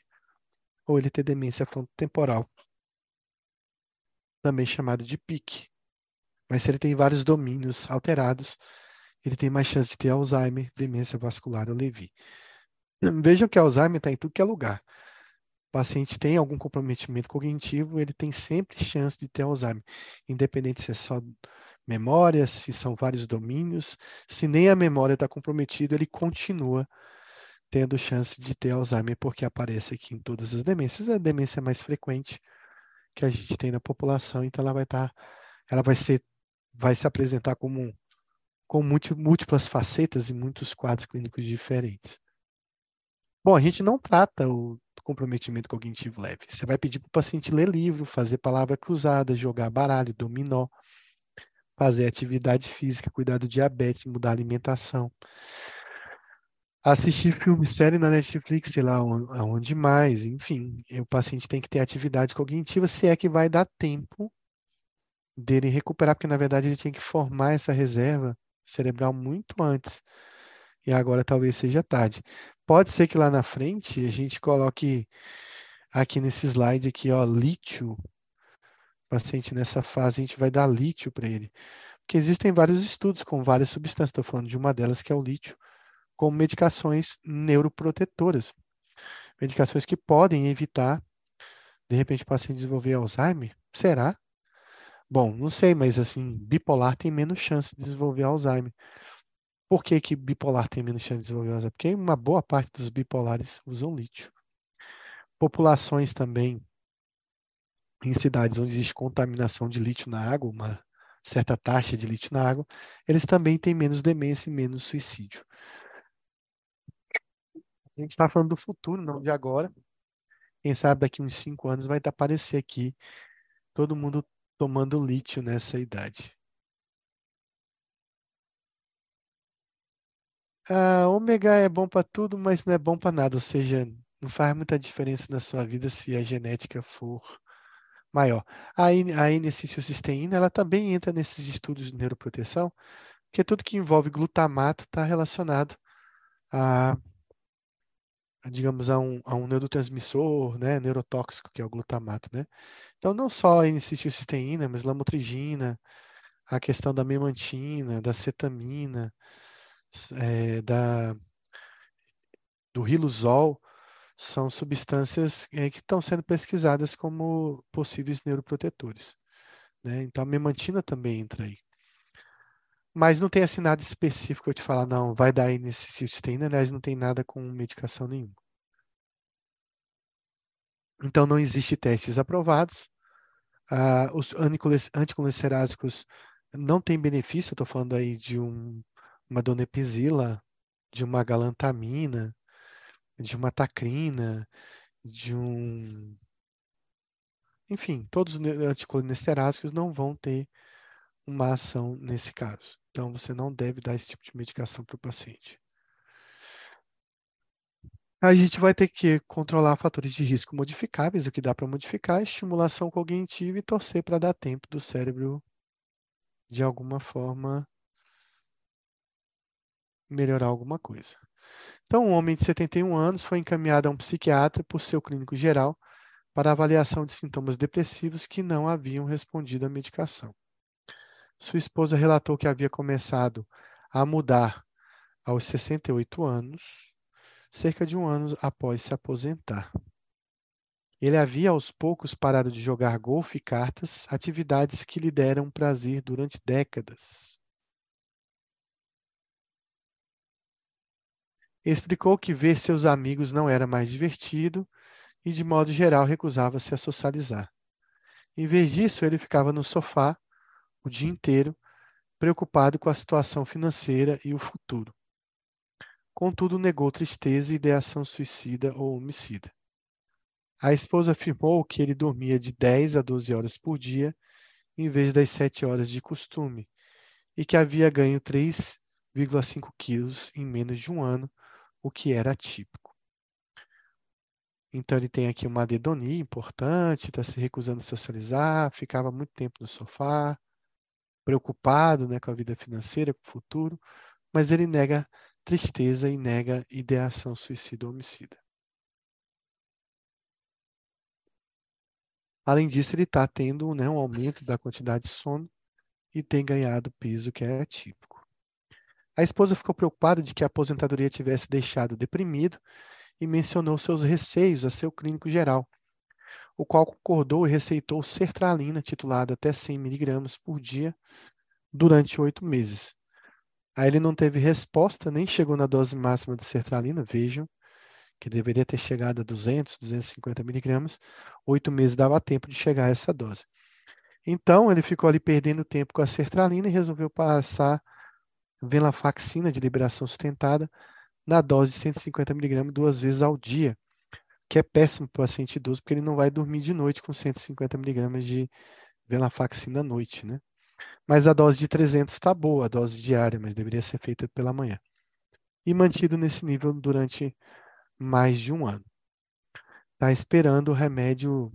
ou ele ter demência frontotemporal, também chamado de PIC. Mas se ele tem vários domínios alterados, ele tem mais chance de ter Alzheimer, demência vascular ou Levi. Vejam que Alzheimer está em tudo que é lugar. Paciente tem algum comprometimento cognitivo, ele tem sempre chance de ter Alzheimer, independente se é só memória, se são vários domínios, se nem a memória está comprometida, ele continua tendo chance de ter Alzheimer, porque aparece aqui em todas as demências. A demência mais frequente que a gente tem na população, então ela vai estar, tá, ela vai ser, vai se apresentar como com múltiplas facetas e muitos quadros clínicos diferentes. Bom, a gente não trata o comprometimento cognitivo leve. Você vai pedir para o paciente ler livro, fazer palavra cruzada, jogar baralho, dominó, fazer atividade física, cuidar do diabetes, mudar a alimentação. Assistir filme, série na Netflix, sei lá aonde mais, enfim. O paciente tem que ter atividade cognitiva, se é que vai dar tempo dele recuperar, porque na verdade ele tinha que formar essa reserva cerebral muito antes. E agora talvez seja tarde. Pode ser que lá na frente a gente coloque aqui nesse slide aqui, ó, lítio. O paciente nessa fase a gente vai dar lítio para ele. Porque existem vários estudos com várias substâncias. Estou falando de uma delas que é o lítio, como medicações neuroprotetoras. Medicações que podem evitar, de repente, o paciente desenvolver Alzheimer. Será? Bom, não sei, mas assim, bipolar tem menos chance de desenvolver Alzheimer. Por que, que bipolar tem menos chance de Alzheimer? Porque uma boa parte dos bipolares usam lítio. Populações também em cidades onde existe contaminação de lítio na água, uma certa taxa de lítio na água, eles também têm menos demência e menos suicídio. A gente está falando do futuro, não de agora. Quem sabe daqui uns cinco anos vai aparecer aqui todo mundo tomando lítio nessa idade. A ômega é bom para tudo, mas não é bom para nada, ou seja, não faz muita diferença na sua vida se a genética for maior. A, N-acetilcisteína, ela também entra nesses estudos de neuroproteção, porque tudo que envolve glutamato está relacionado a, a, digamos, a um, a um neurotransmissor, né, neurotóxico, que é o glutamato, né? Então, não só a N-acetilcisteína, mas lamotrigina, a questão da memantina, da cetamina, é, da, do riluzol são substâncias é, que estão sendo pesquisadas como possíveis neuroprotetores. Né? Então, a memantina também entra aí. Mas não tem assim nada específico eu te falar, não, vai dar nesse cisteína, aliás, não tem nada com medicação nenhuma. Então, não existe testes aprovados. Ah, os anticolesterásicos não têm benefício, estou falando aí de um uma donepezila, de uma galantamina, de uma tacrina, de um. Enfim, todos os anticolinesteráticos não vão ter uma ação nesse caso. Então, você não deve dar esse tipo de medicação para o paciente. A gente vai ter que controlar fatores de risco modificáveis, o que dá para modificar, estimulação cognitiva e torcer para dar tempo do cérebro, de alguma forma, melhorar alguma coisa. Então, um homem de 71 anos foi encaminhado a um psiquiatra por seu clínico geral para avaliação de sintomas depressivos que não haviam respondido à medicação. Sua esposa relatou que havia começado a mudar aos 68 anos, cerca de um ano após se aposentar. Ele havia aos poucos parado de jogar golfe e cartas, atividades que lhe deram prazer durante décadas. Explicou que ver seus amigos não era mais divertido e, de modo geral, recusava-se a socializar. Em vez disso, ele ficava no sofá o dia inteiro, preocupado com a situação financeira e o futuro. Contudo, negou tristeza e ideação suicida ou homicida. A esposa afirmou que ele dormia de 10 a 12 horas por dia, em vez das 7 horas de costume, e que havia ganho 3,5 quilos em menos de um ano o que era típico. Então ele tem aqui uma adedonia importante, está se recusando a socializar, ficava muito tempo no sofá, preocupado né, com a vida financeira, com o futuro, mas ele nega tristeza e nega ideação suicida ou homicida. Além disso, ele está tendo né, um aumento da quantidade de sono e tem ganhado peso que é típico. A esposa ficou preocupada de que a aposentadoria tivesse deixado deprimido e mencionou seus receios a seu clínico geral, o qual concordou e receitou sertralina titulada até 100 miligramas por dia durante oito meses. Aí ele não teve resposta, nem chegou na dose máxima de sertralina, vejam, que deveria ter chegado a 200, 250 miligramas, oito meses dava tempo de chegar a essa dose. Então, ele ficou ali perdendo tempo com a sertralina e resolveu passar venlafaxina de liberação sustentada na dose de 150 miligramas duas vezes ao dia, que é péssimo para o paciente idoso, porque ele não vai dormir de noite com 150 miligramas de venlafaxina à noite, né? Mas a dose de 300 está boa, a dose diária, mas deveria ser feita pela manhã. E mantido nesse nível durante mais de um ano. Está esperando o remédio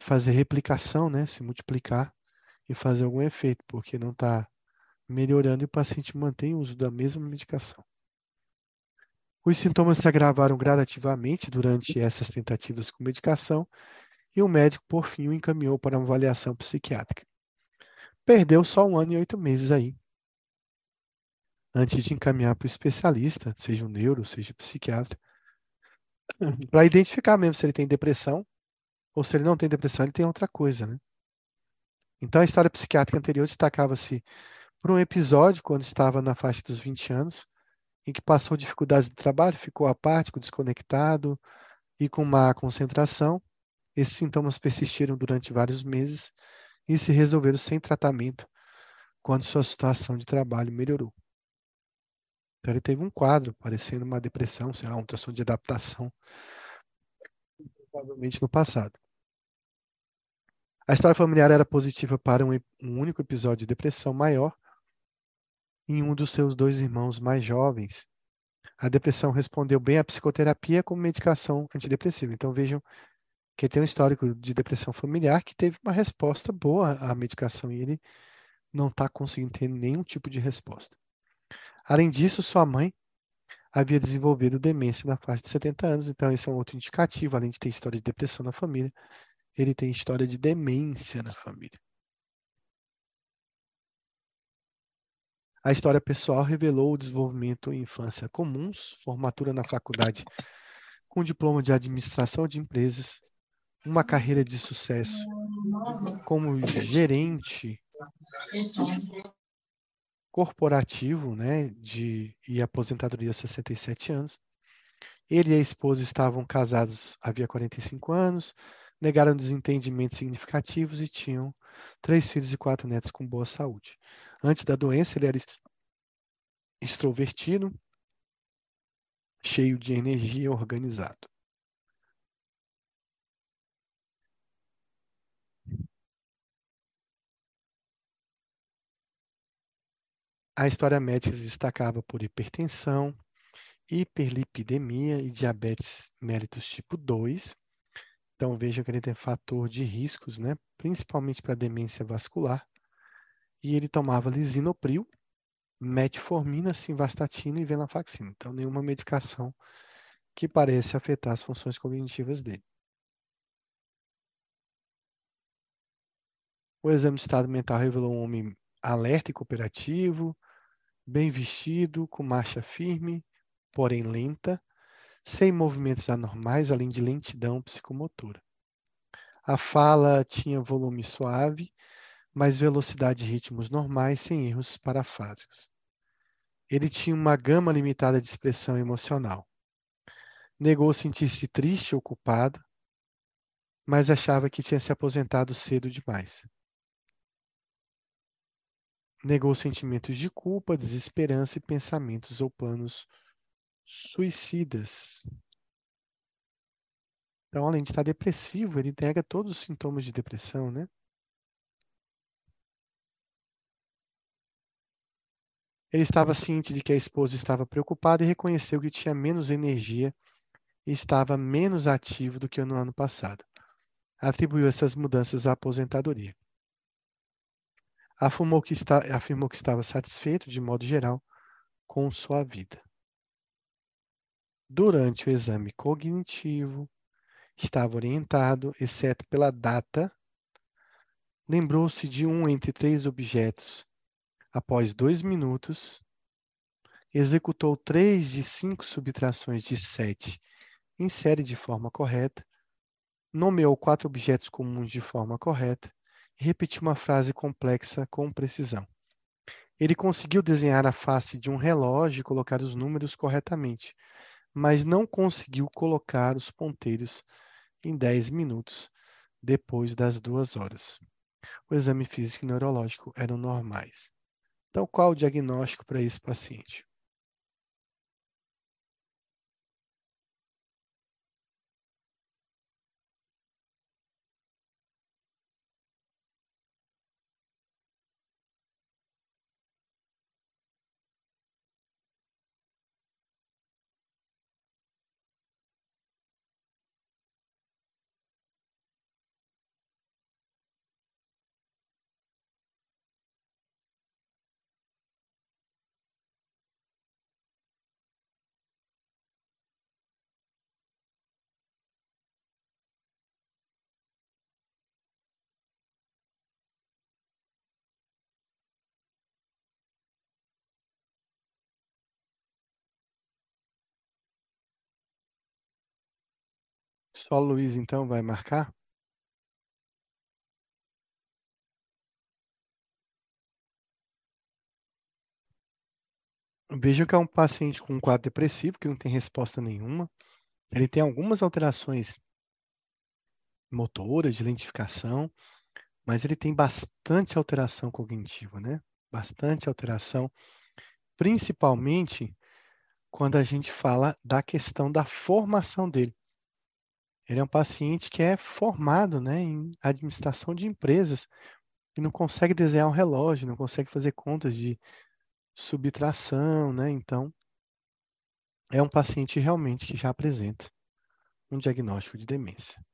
fazer replicação, né, se multiplicar e fazer algum efeito, porque não está melhorando e o paciente mantém o uso da mesma medicação. Os sintomas se agravaram gradativamente durante essas tentativas com medicação e o médico, por fim, o encaminhou para uma avaliação psiquiátrica. Perdeu só um ano e oito meses aí, antes de encaminhar para o especialista, seja um neuro, seja um psiquiatra, para identificar mesmo se ele tem depressão ou se ele não tem depressão, ele tem outra coisa, né? Então a história psiquiátrica anterior destacava-se por um episódio quando estava na faixa dos 20 anos, em que passou dificuldades de trabalho, ficou apático, desconectado e com má concentração. Esses sintomas persistiram durante vários meses e se resolveram sem tratamento quando sua situação de trabalho melhorou. Então ele teve um quadro parecendo uma depressão, sei lá, um transtorno de adaptação, provavelmente no passado. A história familiar era positiva para um, um único episódio de depressão maior em um dos seus dois irmãos mais jovens. A depressão respondeu bem à psicoterapia como medicação antidepressiva. Então vejam que tem um histórico de depressão familiar que teve uma resposta boa à medicação e ele não está conseguindo ter nenhum tipo de resposta. Além disso, sua mãe havia desenvolvido demência na faixa de 70 anos, então esse é um outro indicativo, além de ter história de depressão na família, ele tem história de demência na família. A história pessoal revelou o desenvolvimento em infância comuns, formatura na faculdade com diploma de administração de empresas, uma carreira de sucesso como gerente corporativo, né, de e aposentadoria aos 67 anos. Ele e a esposa estavam casados havia 45 anos, negaram desentendimentos significativos e tinham três filhos e quatro netos com boa saúde. Antes da doença, ele era extrovertido, cheio de energia e organizado. A história médica se destacava por hipertensão, hiperlipidemia e diabetes mellitus tipo 2. Então veja que ele tem fator de riscos, né? principalmente para demência vascular. E ele tomava lisinopril, metformina, simvastatina e venlafaxina. Então nenhuma medicação que parece afetar as funções cognitivas dele. O exame de estado mental revelou um homem alerta e cooperativo, bem vestido, com marcha firme, porém lenta, sem movimentos anormais, além de lentidão psicomotora. A fala tinha volume suave, mas velocidade e ritmos normais, sem erros parafásicos. Ele tinha uma gama limitada de expressão emocional. Negou sentir-se triste ou culpado, mas achava que tinha se aposentado cedo demais negou sentimentos de culpa, desesperança e pensamentos ou planos suicidas. Então, além de estar depressivo, ele nega todos os sintomas de depressão, né? Ele estava ciente de que a esposa estava preocupada e reconheceu que tinha menos energia e estava menos ativo do que no ano passado. Atribuiu essas mudanças à aposentadoria afirmou que, está, afirmou que estava satisfeito, de modo geral, com sua vida. Durante o exame cognitivo, estava orientado, exceto pela data, lembrou-se de um entre três objetos. Após dois minutos, executou três de cinco subtrações de sete insere de forma correta, nomeou quatro objetos comuns de forma correta e repetiu uma frase complexa com precisão. Ele conseguiu desenhar a face de um relógio e colocar os números corretamente, mas não conseguiu colocar os ponteiros em 10 minutos depois das duas horas. O exame físico e neurológico eram normais. Então, qual o diagnóstico para esse paciente? Só Luiz, então, vai marcar? Vejam que é um paciente com um quadro depressivo, que não tem resposta nenhuma. Ele tem algumas alterações motoras, de identificação, mas ele tem bastante alteração cognitiva, né? Bastante alteração, principalmente quando a gente fala da questão da formação dele. Ele é um paciente que é formado né, em administração de empresas e não consegue desenhar um relógio, não consegue fazer contas de subtração, né? Então, é um paciente realmente que já apresenta um diagnóstico de demência.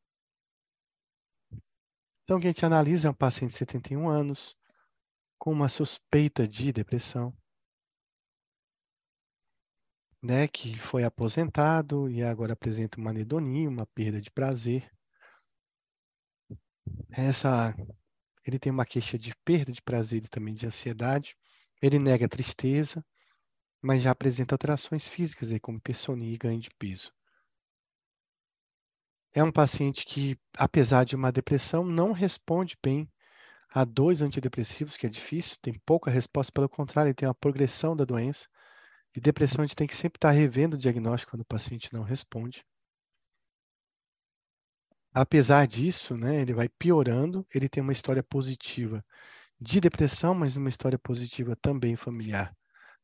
Então, o que a gente analisa é um paciente de 71 anos, com uma suspeita de depressão, né, que foi aposentado e agora apresenta uma anedonia, uma perda de prazer. Essa, ele tem uma queixa de perda de prazer e também de ansiedade. Ele nega tristeza, mas já apresenta alterações físicas, aí, como hipersonia e ganho de peso. É um paciente que, apesar de uma depressão, não responde bem a dois antidepressivos, que é difícil, tem pouca resposta, pelo contrário, ele tem uma progressão da doença. E depressão a gente tem que sempre estar revendo o diagnóstico quando o paciente não responde. Apesar disso, né, ele vai piorando, ele tem uma história positiva de depressão, mas uma história positiva também familiar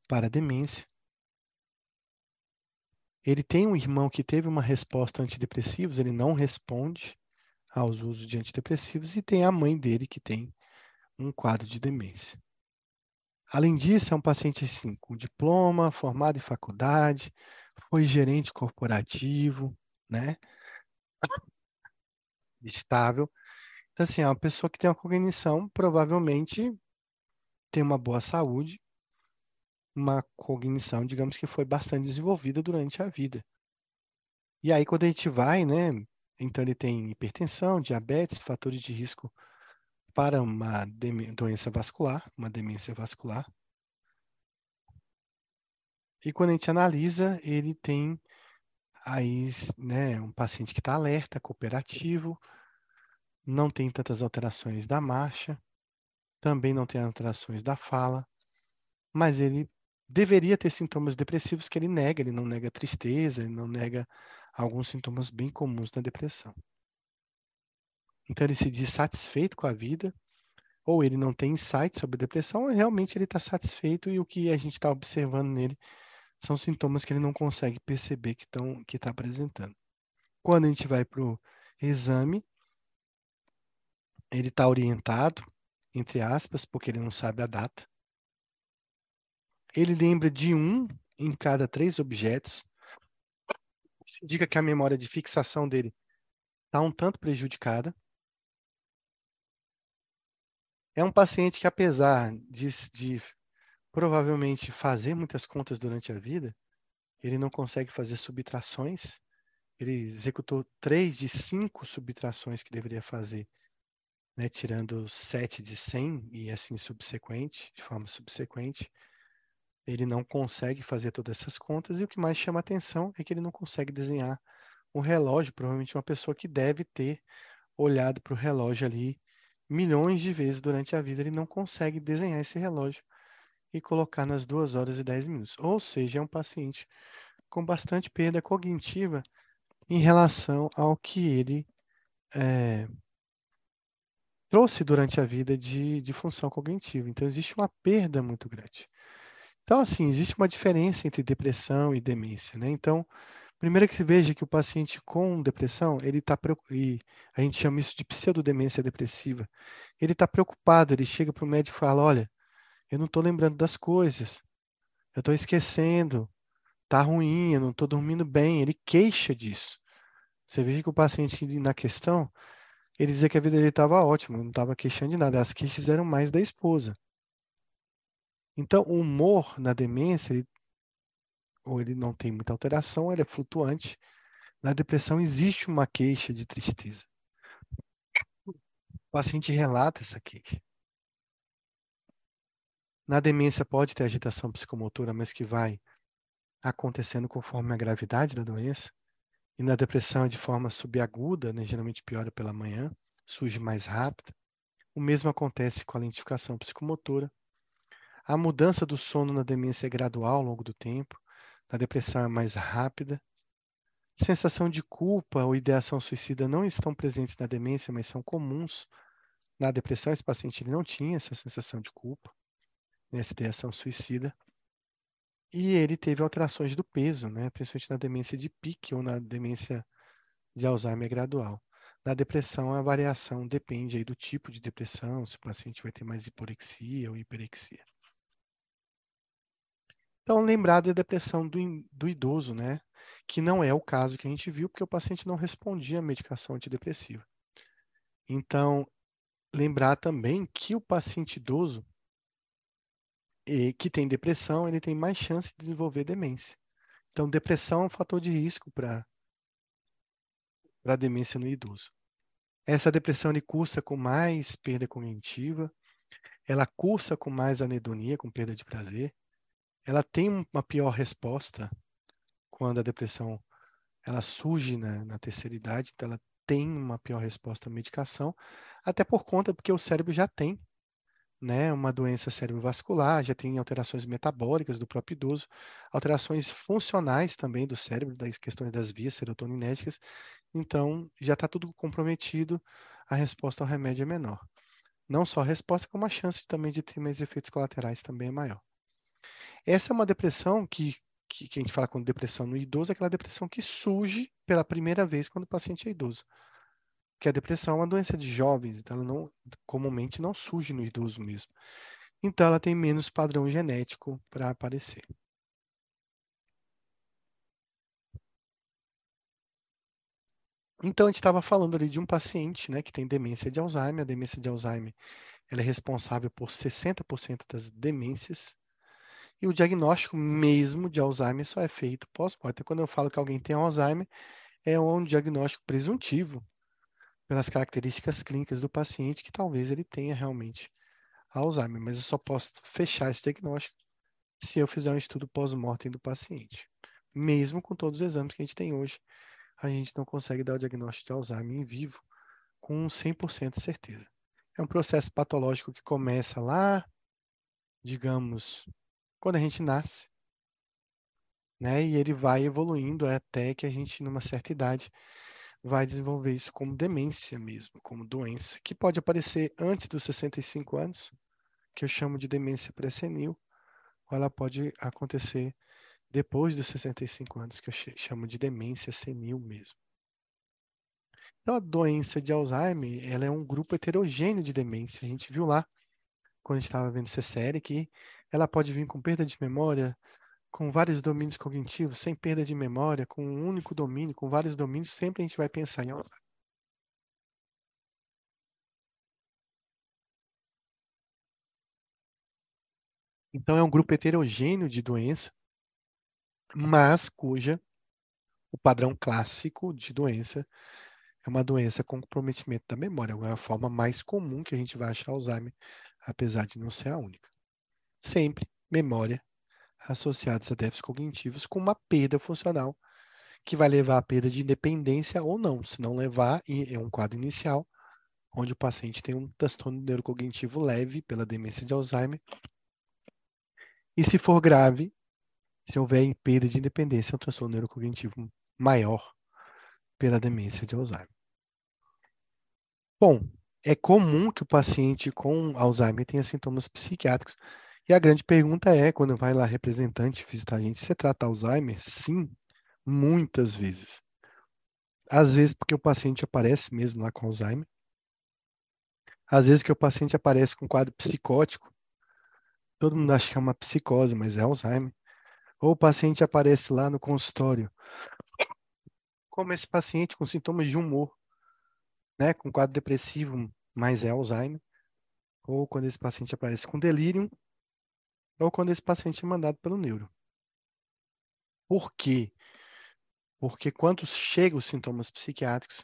para a demência. Ele tem um irmão que teve uma resposta a antidepressivos, ele não responde aos usos de antidepressivos, e tem a mãe dele que tem um quadro de demência. Além disso, é um paciente assim, com diploma, formado em faculdade, foi gerente corporativo, né? Estável. Então, assim, é uma pessoa que tem uma cognição, provavelmente tem uma boa saúde, uma cognição, digamos que foi bastante desenvolvida durante a vida. E aí, quando a gente vai, né? Então, ele tem hipertensão, diabetes, fatores de risco para uma doença vascular, uma demência vascular. E quando a gente analisa, ele tem aí, né, um paciente que está alerta, cooperativo, não tem tantas alterações da marcha, também não tem alterações da fala, mas ele deveria ter sintomas depressivos que ele nega, ele não nega tristeza, ele não nega alguns sintomas bem comuns da depressão. Então ele se diz satisfeito com a vida, ou ele não tem insight sobre depressão, ou realmente ele está satisfeito e o que a gente está observando nele são sintomas que ele não consegue perceber que está que tá apresentando. Quando a gente vai para o exame, ele está orientado, entre aspas, porque ele não sabe a data. Ele lembra de um em cada três objetos. Isso indica que a memória de fixação dele está um tanto prejudicada. É um paciente que, apesar de, de provavelmente fazer muitas contas durante a vida, ele não consegue fazer subtrações. Ele executou três de cinco subtrações que deveria fazer, né, tirando sete de cem e assim subsequente, de forma subsequente. Ele não consegue fazer todas essas contas e o que mais chama atenção é que ele não consegue desenhar um relógio, provavelmente uma pessoa que deve ter olhado para o relógio ali milhões de vezes durante a vida, ele não consegue desenhar esse relógio e colocar nas 2 horas e 10 minutos. Ou seja, é um paciente com bastante perda cognitiva em relação ao que ele é, trouxe durante a vida de, de função cognitiva. Então, existe uma perda muito grande. Então, assim, existe uma diferença entre depressão e demência, né? Então, primeiro que se veja que o paciente com depressão, ele está e a gente chama isso de pseudodemência depressiva. Ele está preocupado, ele chega para o médico e fala: Olha, eu não estou lembrando das coisas, eu estou esquecendo, tá ruim, eu não estou dormindo bem. Ele queixa disso. Você veja que o paciente na questão, ele dizia que a vida dele estava ótima, não estava queixando de nada. As queixas eram mais da esposa. Então, o humor na demência, ele, ou ele não tem muita alteração, ele é flutuante. Na depressão existe uma queixa de tristeza. O paciente relata essa queixa. Na demência pode ter agitação psicomotora, mas que vai acontecendo conforme a gravidade da doença. E na depressão é de forma subaguda, né, geralmente piora pela manhã, surge mais rápida. O mesmo acontece com a lentificação psicomotora. A mudança do sono na demência é gradual ao longo do tempo, na depressão é mais rápida. Sensação de culpa ou ideação suicida não estão presentes na demência, mas são comuns. Na depressão, esse paciente não tinha essa sensação de culpa, nessa ideação suicida. E ele teve alterações do peso, né? principalmente na demência de pique ou na demência de Alzheimer gradual. Na depressão, a variação depende aí do tipo de depressão, se o paciente vai ter mais hiporexia ou hiperexia. Então, lembrar da depressão do, do idoso, né? Que não é o caso que a gente viu, porque o paciente não respondia à medicação antidepressiva. Então, lembrar também que o paciente idoso que tem depressão, ele tem mais chance de desenvolver demência. Então, depressão é um fator de risco para a demência no idoso. Essa depressão ele cursa com mais perda cognitiva, ela cursa com mais anedonia, com perda de prazer, ela tem uma pior resposta quando a depressão ela surge na, na terceira idade, então ela tem uma pior resposta à medicação, até por conta porque o cérebro já tem né, uma doença cerebrovascular, já tem alterações metabólicas do próprio idoso, alterações funcionais também do cérebro, das questões das vias serotoninérgicas, então já está tudo comprometido, a resposta ao remédio é menor. Não só a resposta, como a chance também de ter mais efeitos colaterais também é maior. Essa é uma depressão que, que, que a gente fala quando depressão no idoso, é aquela depressão que surge pela primeira vez quando o paciente é idoso que a depressão é uma doença de jovens, então ela não, comumente não surge no idoso mesmo. Então ela tem menos padrão genético para aparecer. Então a gente estava falando ali de um paciente, né, que tem demência de Alzheimer. A demência de Alzheimer ela é responsável por 60% das demências. E o diagnóstico mesmo de Alzheimer só é feito pós-morte. Quando eu falo que alguém tem Alzheimer, é um diagnóstico presuntivo pelas características clínicas do paciente que talvez ele tenha realmente Alzheimer, mas eu só posso fechar esse diagnóstico se eu fizer um estudo pós-mortem do paciente. Mesmo com todos os exames que a gente tem hoje, a gente não consegue dar o diagnóstico de Alzheimer em vivo com 100% de certeza. É um processo patológico que começa lá, digamos, quando a gente nasce, né? E ele vai evoluindo até que a gente, numa certa idade, vai desenvolver isso como demência mesmo, como doença, que pode aparecer antes dos 65 anos, que eu chamo de demência pré-senil, ou ela pode acontecer depois dos 65 anos, que eu chamo de demência senil mesmo. Então, a doença de Alzheimer, ela é um grupo heterogêneo de demência. A gente viu lá, quando a gente estava vendo essa série, que ela pode vir com perda de memória, com vários domínios cognitivos, sem perda de memória, com um único domínio, com vários domínios, sempre a gente vai pensar em Alzheimer. Então, é um grupo heterogêneo de doença, mas cuja o padrão clássico de doença é uma doença com comprometimento da memória, é a forma mais comum que a gente vai achar Alzheimer, apesar de não ser a única. Sempre memória associados a déficits cognitivos com uma perda funcional que vai levar à perda de independência ou não. Se não levar, é um quadro inicial, onde o paciente tem um transtorno neurocognitivo leve pela demência de Alzheimer. E se for grave, se houver perda de independência, é um transtorno neurocognitivo maior pela demência de Alzheimer. Bom, é comum que o paciente com Alzheimer tenha sintomas psiquiátricos. E a grande pergunta é, quando vai lá representante visitar a gente, você trata Alzheimer? Sim, muitas vezes. Às vezes porque o paciente aparece mesmo lá com Alzheimer. Às vezes que o paciente aparece com quadro psicótico. Todo mundo acha que é uma psicose, mas é Alzheimer. Ou o paciente aparece lá no consultório. Como esse paciente com sintomas de humor, né, com quadro depressivo, mas é Alzheimer. Ou quando esse paciente aparece com delírio, ou quando esse paciente é mandado pelo neuro. Por quê? Porque quando chegam os sintomas psiquiátricos,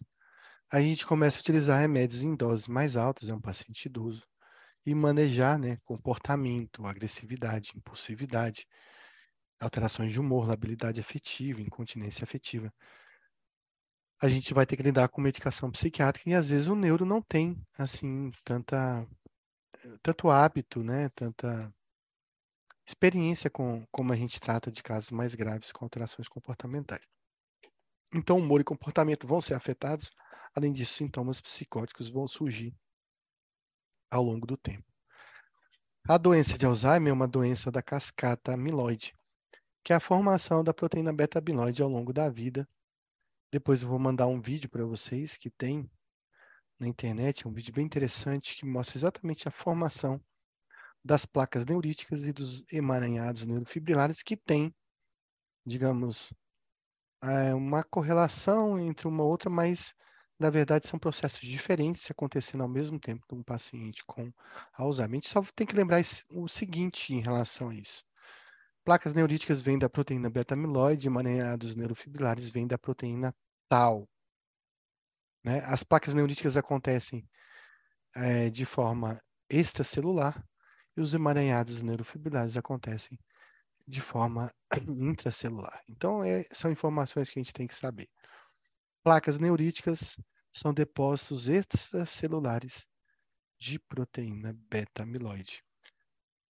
a gente começa a utilizar remédios em doses mais altas, é um paciente idoso, e manejar né, comportamento, agressividade, impulsividade, alterações de humor, labilidade afetiva, incontinência afetiva. A gente vai ter que lidar com medicação psiquiátrica e às vezes o neuro não tem assim tanta tanto hábito, né, tanta experiência com como a gente trata de casos mais graves com alterações comportamentais. Então, humor e comportamento vão ser afetados. Além disso, sintomas psicóticos vão surgir ao longo do tempo. A doença de Alzheimer é uma doença da cascata amiloide, que é a formação da proteína beta-amiloide ao longo da vida. Depois eu vou mandar um vídeo para vocês que tem na internet, um vídeo bem interessante que mostra exatamente a formação das placas neuríticas e dos emaranhados neurofibrilares que tem, digamos, é, uma correlação entre uma outra, mas na verdade são processos diferentes acontecendo ao mesmo tempo de um paciente com Alzheimer. A gente só tem que lembrar o seguinte em relação a isso. Placas neuríticas vêm da proteína beta-amiloide, emaranhados neurofibrilares vêm da proteína tau. Né? As placas neuríticas acontecem é, de forma extracelular, e os emaranhados neurofibrilares acontecem de forma intracelular. Então, é, são informações que a gente tem que saber. Placas neuríticas são depósitos extracelulares de proteína beta-amiloide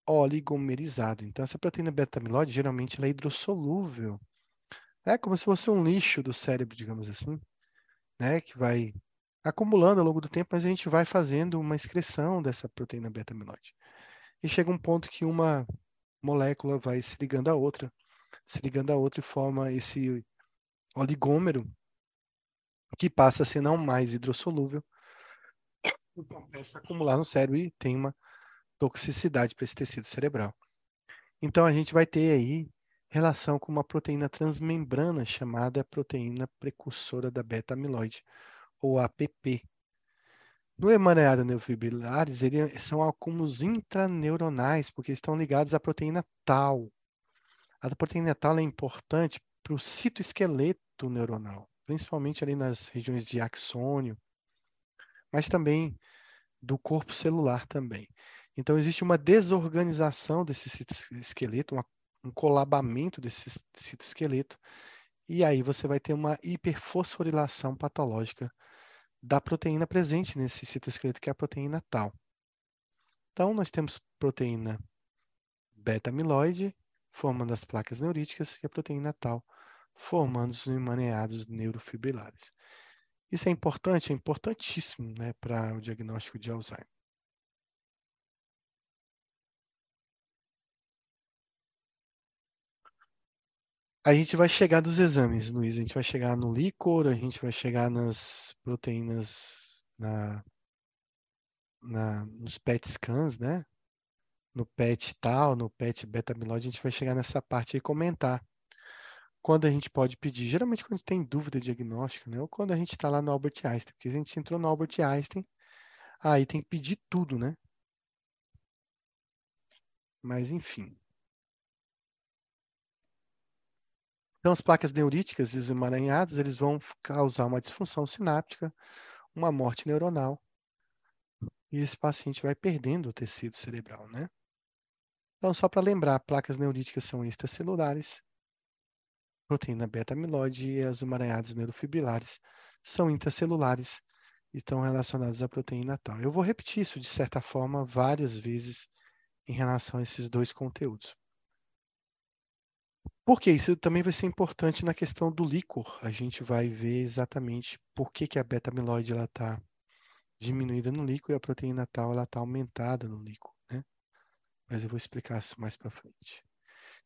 oligomerizado. Então, essa proteína beta-amiloide, geralmente, ela é hidrossolúvel. É como se fosse um lixo do cérebro, digamos assim, né? que vai acumulando ao longo do tempo, mas a gente vai fazendo uma excreção dessa proteína beta-amiloide e chega um ponto que uma molécula vai se ligando à outra, se ligando à outra e forma esse oligômero que passa a ser não mais hidrossolúvel, começa a acumular no cérebro e tem uma toxicidade para esse tecido cerebral. Então a gente vai ter aí relação com uma proteína transmembrana chamada proteína precursora da beta-amiloide, ou APP, no emaranhado neurofibrilares, eles são acúmulos intraneuronais, porque estão ligados à proteína tau. A proteína tau é importante para o citoesqueleto neuronal, principalmente ali nas regiões de axônio, mas também do corpo celular também. Então, existe uma desorganização desse citoesqueleto, um colabamento desse citoesqueleto, e aí você vai ter uma hiperfosforilação patológica da proteína presente nesse citoesqueleto, que é a proteína tal. Então, nós temos proteína beta-amiloide, formando as placas neuríticas, e a proteína tal, formando os emaranhados neurofibrilares. Isso é importante? É importantíssimo né, para o diagnóstico de Alzheimer. A gente vai chegar dos exames, Luiz. A gente vai chegar no líquor, a gente vai chegar nas proteínas, na, na, nos PET scans, né? No PET tal, no PET beta-amiloide, a gente vai chegar nessa parte e comentar. Quando a gente pode pedir, geralmente quando tem dúvida diagnóstica, né? Ou quando a gente está lá no Albert Einstein, porque a gente entrou no Albert Einstein, aí tem que pedir tudo, né? Mas enfim. Então, as placas neuríticas e os emaranhados, eles vão causar uma disfunção sináptica, uma morte neuronal, e esse paciente vai perdendo o tecido cerebral, né? Então, só para lembrar, placas neuríticas são extracelulares, proteína beta-amiloide e as emaranhados neurofibrilares são intracelulares e estão relacionadas à proteína tal. Eu vou repetir isso, de certa forma, várias vezes em relação a esses dois conteúdos. Porque isso também vai ser importante na questão do líquor. A gente vai ver exatamente por que, que a beta-amiloide está diminuída no líquor e a proteína tal está aumentada no líquor. Né? Mas eu vou explicar isso mais para frente.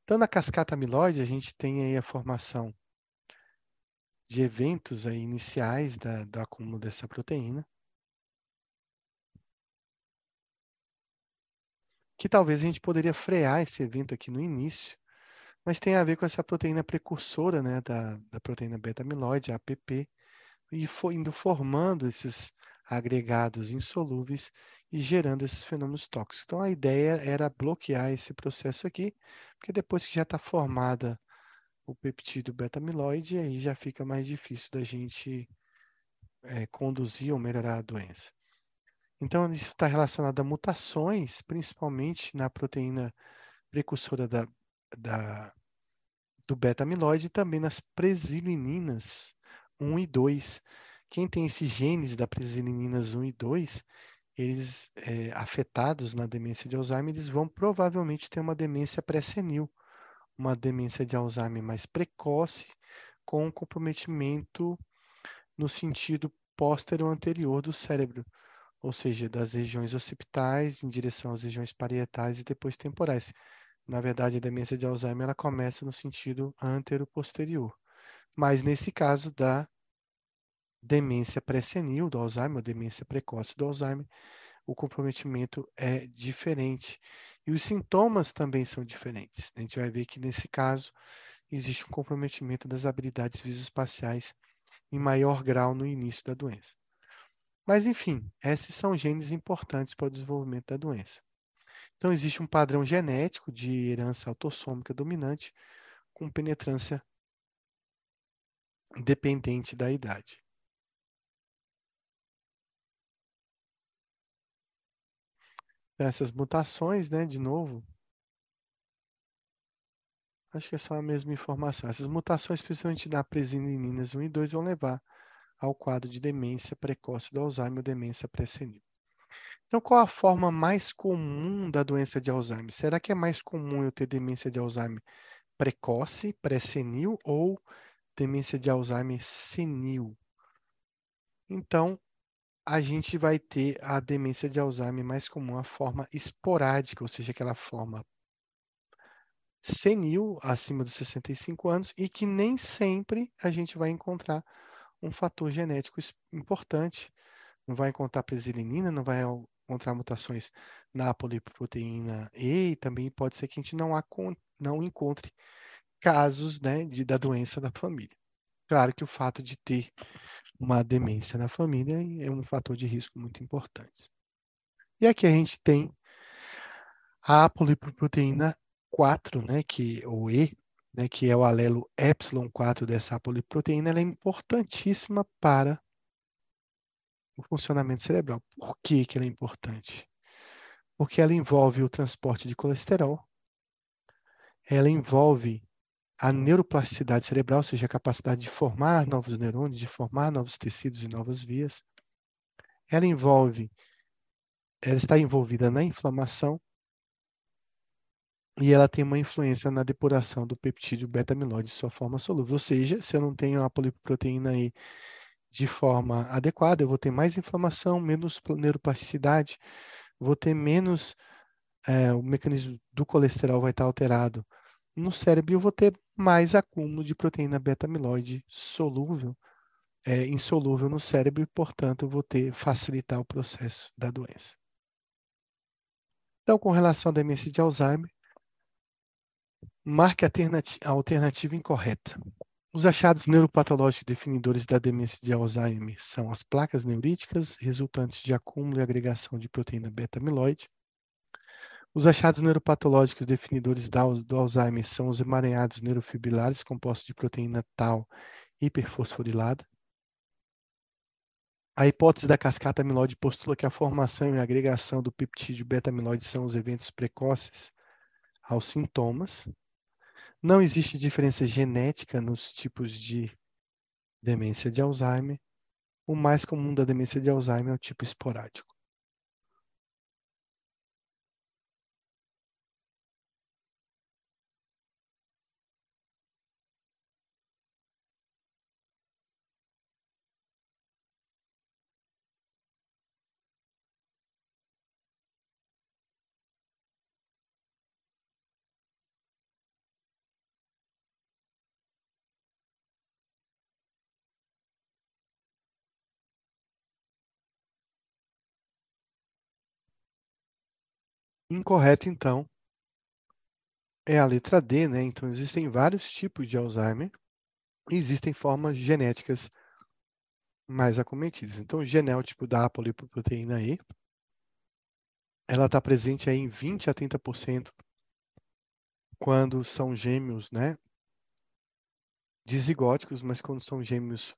Então, na cascata amiloide, a gente tem aí a formação de eventos aí iniciais da, do acúmulo dessa proteína, que talvez a gente poderia frear esse evento aqui no início, mas tem a ver com essa proteína precursora né, da, da proteína beta-amiloide, APP, e foi indo formando esses agregados insolúveis e gerando esses fenômenos tóxicos. Então, a ideia era bloquear esse processo aqui, porque depois que já está formada o peptídeo beta-amiloide, aí já fica mais difícil da gente é, conduzir ou melhorar a doença. Então, isso está relacionado a mutações, principalmente na proteína precursora da, da, do beta-amiloide e também nas presilininas 1 e 2. Quem tem esses genes da presilininas 1 e 2, eles é, afetados na demência de Alzheimer, eles vão provavelmente ter uma demência pré-senil, uma demência de Alzheimer mais precoce, com comprometimento no sentido póstero anterior do cérebro, ou seja, das regiões occipitais em direção às regiões parietais e depois temporais. Na verdade, a demência de Alzheimer ela começa no sentido antero-posterior. Mas nesse caso da demência pré-senil do Alzheimer, ou demência precoce do Alzheimer, o comprometimento é diferente. E os sintomas também são diferentes. A gente vai ver que, nesse caso, existe um comprometimento das habilidades visoespaciais em maior grau no início da doença. Mas, enfim, esses são genes importantes para o desenvolvimento da doença. Então, existe um padrão genético de herança autossômica dominante com penetrância dependente da idade. essas mutações, né, de novo, acho que é só a mesma informação. Essas mutações, principalmente da presinininas 1 e 2, vão levar ao quadro de demência precoce do Alzheimer, demência pré-senil. Então, qual a forma mais comum da doença de Alzheimer? Será que é mais comum eu ter demência de Alzheimer precoce, pré-senil ou demência de Alzheimer senil? Então, a gente vai ter a demência de Alzheimer mais comum, a forma esporádica, ou seja, aquela forma senil, acima dos 65 anos, e que nem sempre a gente vai encontrar um fator genético importante. Não vai encontrar presilinina, não vai encontrar mutações na poliproteína E, e também pode ser que a gente não, não encontre casos né, de, da doença da família. Claro que o fato de ter uma demência na família é um fator de risco muito importante. E aqui a gente tem a poliproteína 4, né, que, ou E, né, que é o alelo epsilon-4 dessa poliproteína, ela é importantíssima para o funcionamento cerebral. Por que, que ela é importante? Porque ela envolve o transporte de colesterol, ela envolve a neuroplasticidade cerebral, ou seja, a capacidade de formar novos neurônios, de formar novos tecidos e novas vias. Ela envolve, ela está envolvida na inflamação e ela tem uma influência na depuração do peptídeo beta-amiloide de sua forma solúvel. Ou seja, se eu não tenho a poliproteína aí de forma adequada, eu vou ter mais inflamação, menos neuroplasticidade, vou ter menos, é, o mecanismo do colesterol vai estar alterado no cérebro eu vou ter mais acúmulo de proteína beta-amiloide solúvel, é, insolúvel no cérebro e, portanto, eu vou ter facilitar o processo da doença. Então, com relação à demência de Alzheimer, marque a alternativa incorreta. Os achados neuropatológicos definidores da demência de Alzheimer são as placas neuríticas resultantes de acúmulo e agregação de proteína beta-amiloide, os achados neuropatológicos definidores do Alzheimer são os emaranhados neurofibrilares compostos de proteína tal hiperfosforilada. A hipótese da cascata amiloide postula que a formação e agregação do peptídeo beta-amiloide são os eventos precoces aos sintomas. Não existe diferença genética nos tipos de demência de Alzheimer. O mais comum da demência de Alzheimer é o tipo esporádico. Incorreto, então, é a letra D, né? Então, existem vários tipos de Alzheimer e existem formas genéticas mais acometidas. Então, o genótipo da apolipoproteína E, ela está presente aí em 20 a 30% quando são gêmeos, né? Dizigóticos, mas quando são gêmeos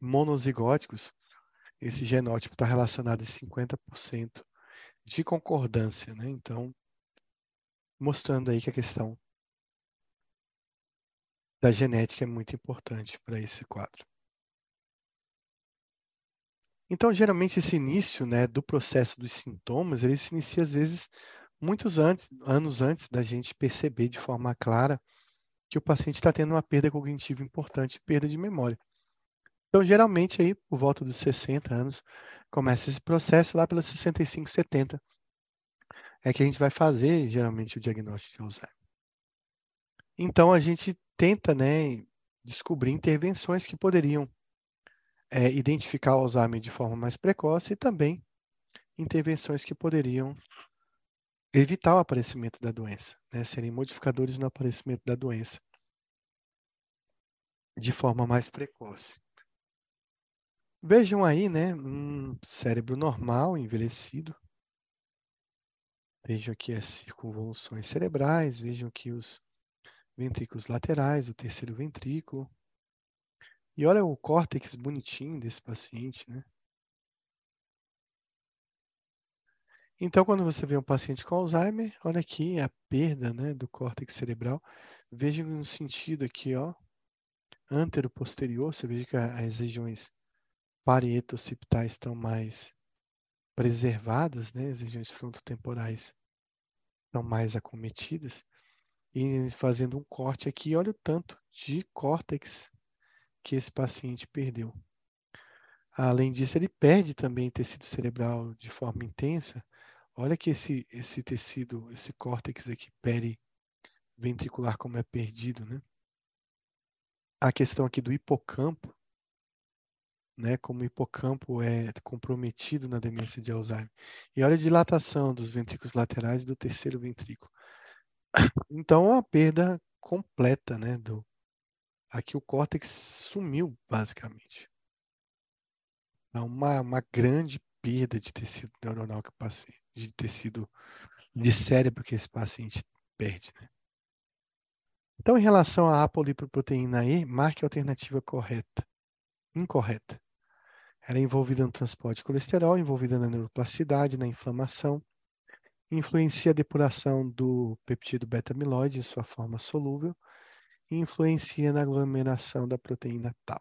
monozigóticos, esse genótipo está relacionado a 50% de concordância, né? Então, mostrando aí que a questão da genética é muito importante para esse quadro. Então, geralmente, esse início né, do processo dos sintomas, ele se inicia, às vezes, muitos antes, anos antes da gente perceber de forma clara que o paciente está tendo uma perda cognitiva importante, perda de memória. Então, geralmente, aí, por volta dos 60 anos, começa esse processo, lá pelos 65, 70, é que a gente vai fazer, geralmente, o diagnóstico de Alzheimer. Então, a gente tenta, né, descobrir intervenções que poderiam é, identificar o Alzheimer de forma mais precoce e também intervenções que poderiam evitar o aparecimento da doença, né, serem modificadores no aparecimento da doença de forma mais precoce. Vejam aí, né, um cérebro normal, envelhecido. Vejam aqui as circunvoluções cerebrais, vejam aqui os ventrículos laterais, o terceiro ventrículo. E olha o córtex bonitinho desse paciente, né? Então, quando você vê um paciente com Alzheimer, olha aqui a perda né, do córtex cerebral. Veja no sentido aqui, ó, antero-posterior, você veja que as regiões parietociptais estão mais preservadas, né? as regiões frontotemporais estão mais acometidas. E fazendo um corte aqui, olha o tanto de córtex que esse paciente perdeu. Além disso, ele perde também tecido cerebral de forma intensa. Olha que esse, esse tecido, esse córtex aqui periventricular como é perdido, né? A questão aqui do hipocampo, né, como o hipocampo é comprometido na demência de Alzheimer. E olha a dilatação dos ventrículos laterais e do terceiro ventrículo. Então, uma perda completa, né, do, aqui o córtex sumiu, basicamente. É uma, uma grande perda de tecido neuronal que o de tecido de cérebro que esse paciente perde. Né? Então, em relação à apolipoproteína E, marque a alternativa correta incorreta. Ela é envolvida no transporte de colesterol, envolvida na neuroplasticidade, na inflamação, influencia a depuração do peptídeo beta-amiloide em sua forma solúvel e influencia na aglomeração da proteína tal.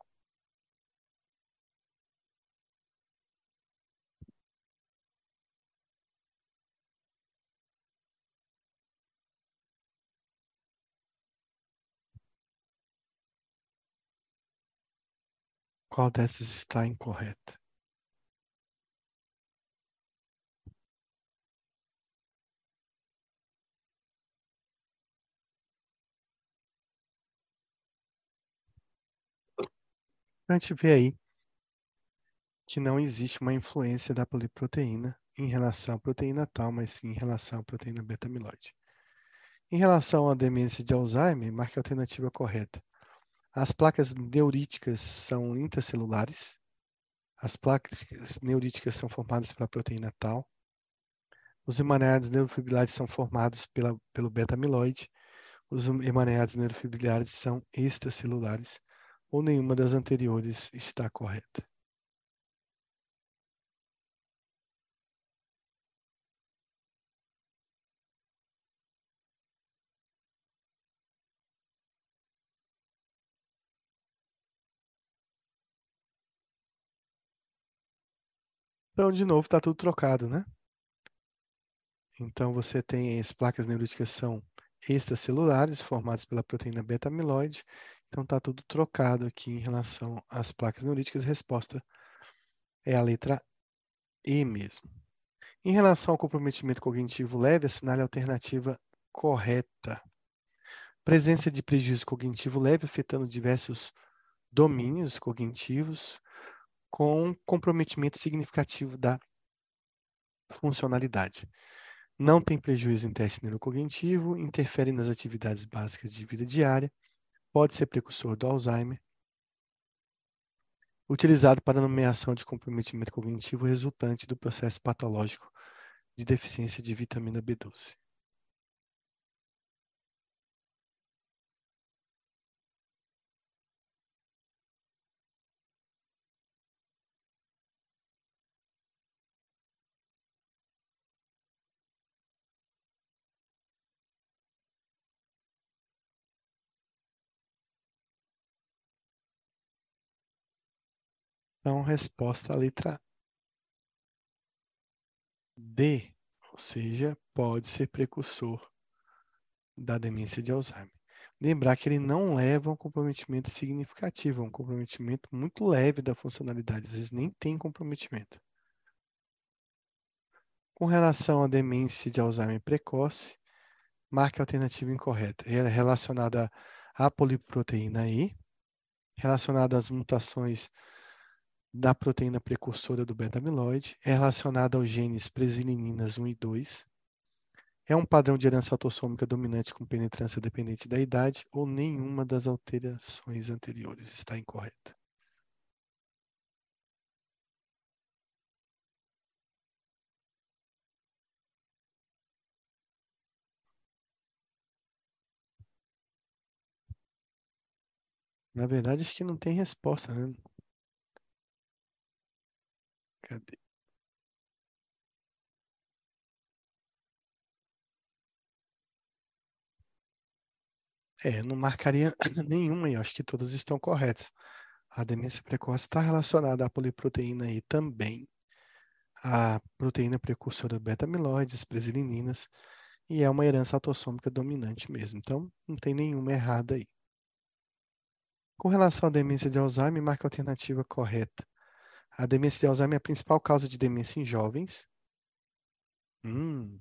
Qual dessas está incorreta? A gente vê aí que não existe uma influência da poliproteína em relação à proteína tal, mas sim em relação à proteína beta-amiloide. Em relação à demência de Alzheimer, marque a alternativa correta. As placas neuríticas são intracelulares. As placas neuríticas são formadas pela proteína tal. Os emaranhados neurofibrilares são formados pela, pelo beta-amiloide. Os emaranhados neurofibrilares são extracelulares. Ou nenhuma das anteriores está correta. Então, de novo, está tudo trocado, né? Então, você tem as placas neuríticas são extracelulares, formadas pela proteína beta-amiloide. Então, está tudo trocado aqui em relação às placas neuríticas. A resposta é a letra E mesmo. Em relação ao comprometimento cognitivo leve, assinale a alternativa correta. Presença de prejuízo cognitivo leve afetando diversos domínios cognitivos com comprometimento significativo da funcionalidade. Não tem prejuízo em teste neurocognitivo, interfere nas atividades básicas de vida diária, pode ser precursor do Alzheimer, utilizado para nomeação de comprometimento cognitivo resultante do processo patológico de deficiência de vitamina B12. Então, resposta letra D, ou seja, pode ser precursor da demência de Alzheimer. Lembrar que ele não leva a um comprometimento significativo, é um comprometimento muito leve da funcionalidade, às vezes nem tem comprometimento. Com relação à demência de Alzheimer precoce, marque a alternativa incorreta. Ela é relacionada à poliproteína E, relacionada às mutações da proteína precursora do beta-amiloide, é relacionada aos genes presilininas 1 e 2, é um padrão de herança autossômica dominante com penetrância dependente da idade ou nenhuma das alterações anteriores está incorreta. Na verdade, acho que não tem resposta, né? Cadê? É, não marcaria nenhuma e acho que todas estão corretas. A demência precoce está relacionada à poliproteína e também à proteína precursora beta-amiloide, as presilininas, e é uma herança autossômica dominante mesmo. Então, não tem nenhuma errada aí. Com relação à demência de Alzheimer, marque a alternativa correta. A demência de Alzheimer é a principal causa de demência em jovens. Hum.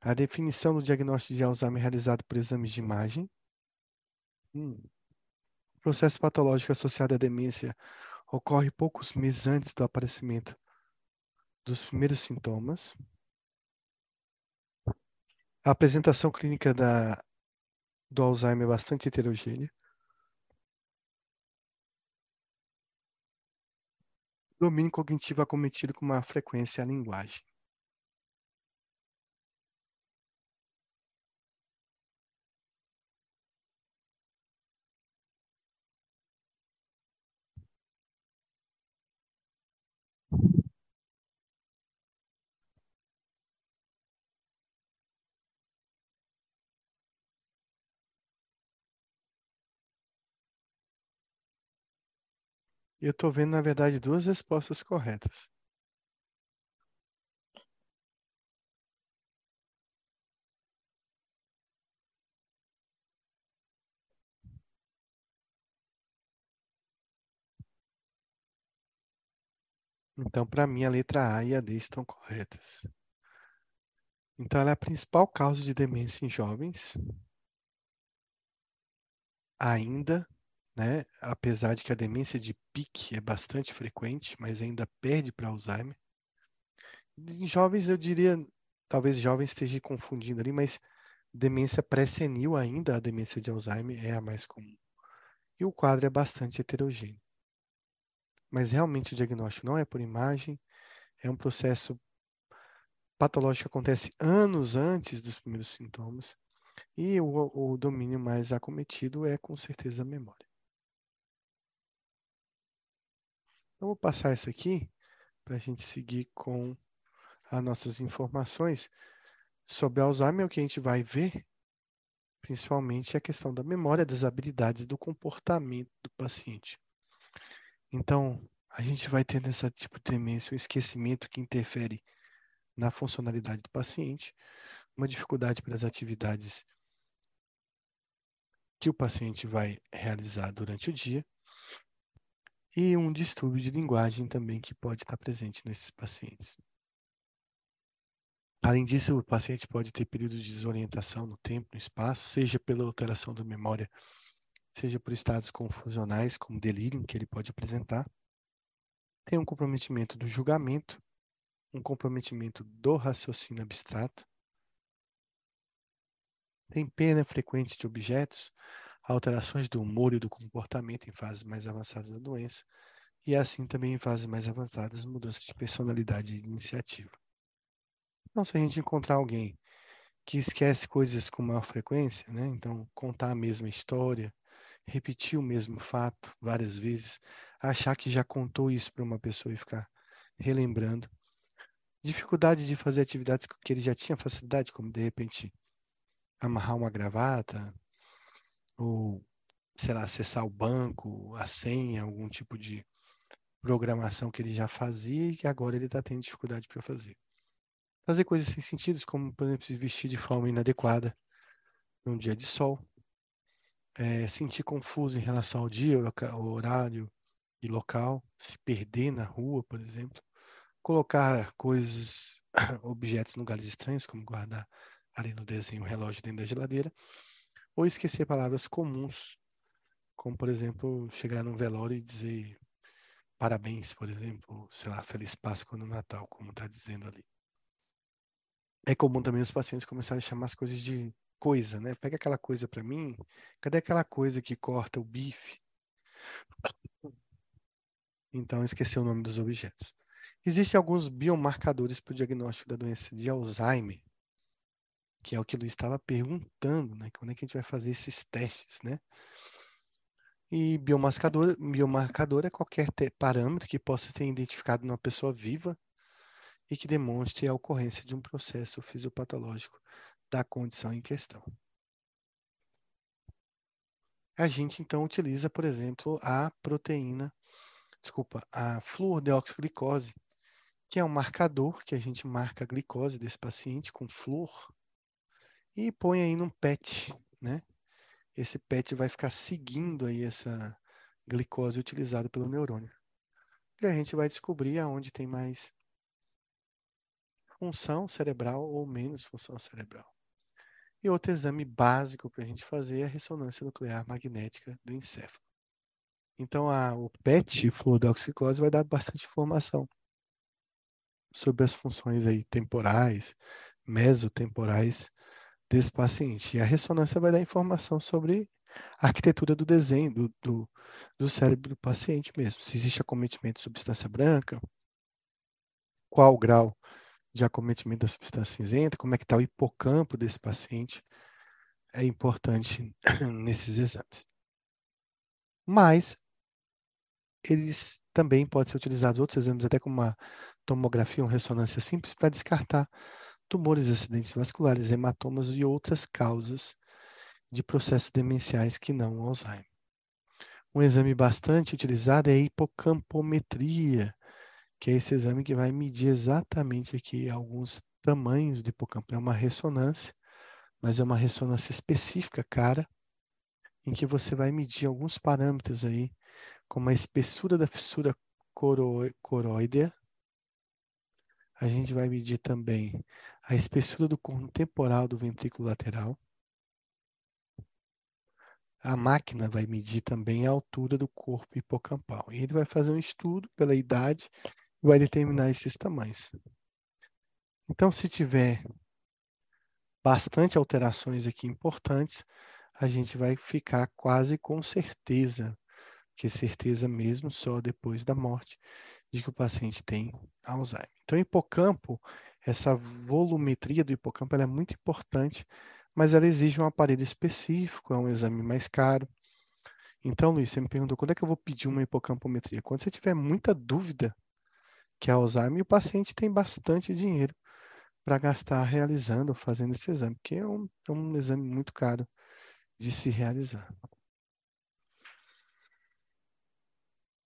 A definição do diagnóstico de Alzheimer é realizado por exames de imagem. Hum. O processo patológico associado à demência ocorre poucos meses antes do aparecimento dos primeiros sintomas. A apresentação clínica da, do Alzheimer é bastante heterogênea. Domínio cognitivo acometido com uma frequência à linguagem. Eu estou vendo, na verdade, duas respostas corretas. Então, para mim, a letra A e a D estão corretas. Então, ela é a principal causa de demência em jovens. Ainda, né? Apesar de que a demência de pique é bastante frequente, mas ainda perde para Alzheimer. Em jovens, eu diria, talvez jovens esteja confundindo ali, mas demência pré-senil ainda, a demência de Alzheimer é a mais comum. E o quadro é bastante heterogêneo. Mas realmente o diagnóstico não é por imagem, é um processo patológico que acontece anos antes dos primeiros sintomas. E o, o domínio mais acometido é com certeza a memória. Eu vou passar isso aqui para a gente seguir com as nossas informações sobre Alzheimer. O que a gente vai ver, principalmente, é a questão da memória, das habilidades, do comportamento do paciente. Então, a gente vai tendo esse tipo de demência, um esquecimento que interfere na funcionalidade do paciente, uma dificuldade para as atividades que o paciente vai realizar durante o dia e um distúrbio de linguagem também que pode estar presente nesses pacientes. Além disso, o paciente pode ter períodos de desorientação no tempo, no espaço, seja pela alteração da memória, seja por estados confusionais, como delírio, que ele pode apresentar. Tem um comprometimento do julgamento, um comprometimento do raciocínio abstrato. Tem pena frequente de objetos, alterações do humor e do comportamento em fases mais avançadas da doença, e assim também em fases mais avançadas, mudança de personalidade e iniciativa. Então, se a gente encontrar alguém que esquece coisas com maior frequência, né? então contar a mesma história, repetir o mesmo fato várias vezes, achar que já contou isso para uma pessoa e ficar relembrando, dificuldade de fazer atividades que ele já tinha facilidade, como de repente amarrar uma gravata, ou, sei lá, acessar o banco, a senha, algum tipo de programação que ele já fazia e que agora ele está tendo dificuldade para fazer. Fazer coisas sem sentido, como, por exemplo, se vestir de forma inadequada num dia de sol. É, sentir confuso em relação ao dia, ao horário e local. Se perder na rua, por exemplo. Colocar coisas, objetos em lugares estranhos, como guardar ali no desenho o relógio dentro da geladeira ou esquecer palavras comuns, como, por exemplo, chegar num velório e dizer parabéns, por exemplo, sei lá, Feliz Páscoa no Natal, como está dizendo ali. É comum também os pacientes começarem a chamar as coisas de coisa, né? Pega aquela coisa para mim, cadê aquela coisa que corta o bife? Então, esqueceu o nome dos objetos. Existem alguns biomarcadores para o diagnóstico da doença de Alzheimer, que é o que o Luiz estava perguntando, né? Quando é que a gente vai fazer esses testes, né? E biomarcador, biomarcador é qualquer parâmetro que possa ter identificado numa pessoa viva e que demonstre a ocorrência de um processo fisiopatológico da condição em questão. A gente então utiliza, por exemplo, a proteína, desculpa, a fluordeoxiglicose, que é um marcador que a gente marca a glicose desse paciente com flúor e põe aí num PET, né? Esse PET vai ficar seguindo aí essa glicose utilizada pelo neurônio. E a gente vai descobrir aonde tem mais função cerebral ou menos função cerebral. E outro exame básico para a gente fazer é a ressonância nuclear magnética do encéfalo. Então, a, o PET, fluodoxiclose, vai dar bastante informação sobre as funções aí temporais, mesotemporais desse paciente. E a ressonância vai dar informação sobre a arquitetura do desenho do, do, do cérebro do paciente mesmo. Se existe acometimento de substância branca, qual o grau de acometimento da substância cinzenta, como é que está o hipocampo desse paciente, é importante nesses exames. Mas eles também podem ser utilizados outros exames, até como uma tomografia, uma ressonância simples, para descartar tumores, acidentes vasculares, hematomas e outras causas de processos demenciais que não o Alzheimer. Um exame bastante utilizado é a hipocampometria, que é esse exame que vai medir exatamente aqui alguns tamanhos do hipocampo. É uma ressonância, mas é uma ressonância específica, cara, em que você vai medir alguns parâmetros aí, como a espessura da fissura coroidea. A gente vai medir também a espessura do corno temporal do ventrículo lateral. A máquina vai medir também a altura do corpo hipocampal. E ele vai fazer um estudo pela idade e vai determinar esses tamanhos. Então, se tiver bastante alterações aqui importantes, a gente vai ficar quase com certeza, que certeza mesmo só depois da morte, de que o paciente tem Alzheimer. Então, hipocampo essa volumetria do hipocampo é muito importante, mas ela exige um aparelho específico, é um exame mais caro. Então, Luiz, você me perguntou quando é que eu vou pedir uma hipocampometria? Quando você tiver muita dúvida que é Alzheimer, o paciente tem bastante dinheiro para gastar realizando, fazendo esse exame, porque é um, é um exame muito caro de se realizar.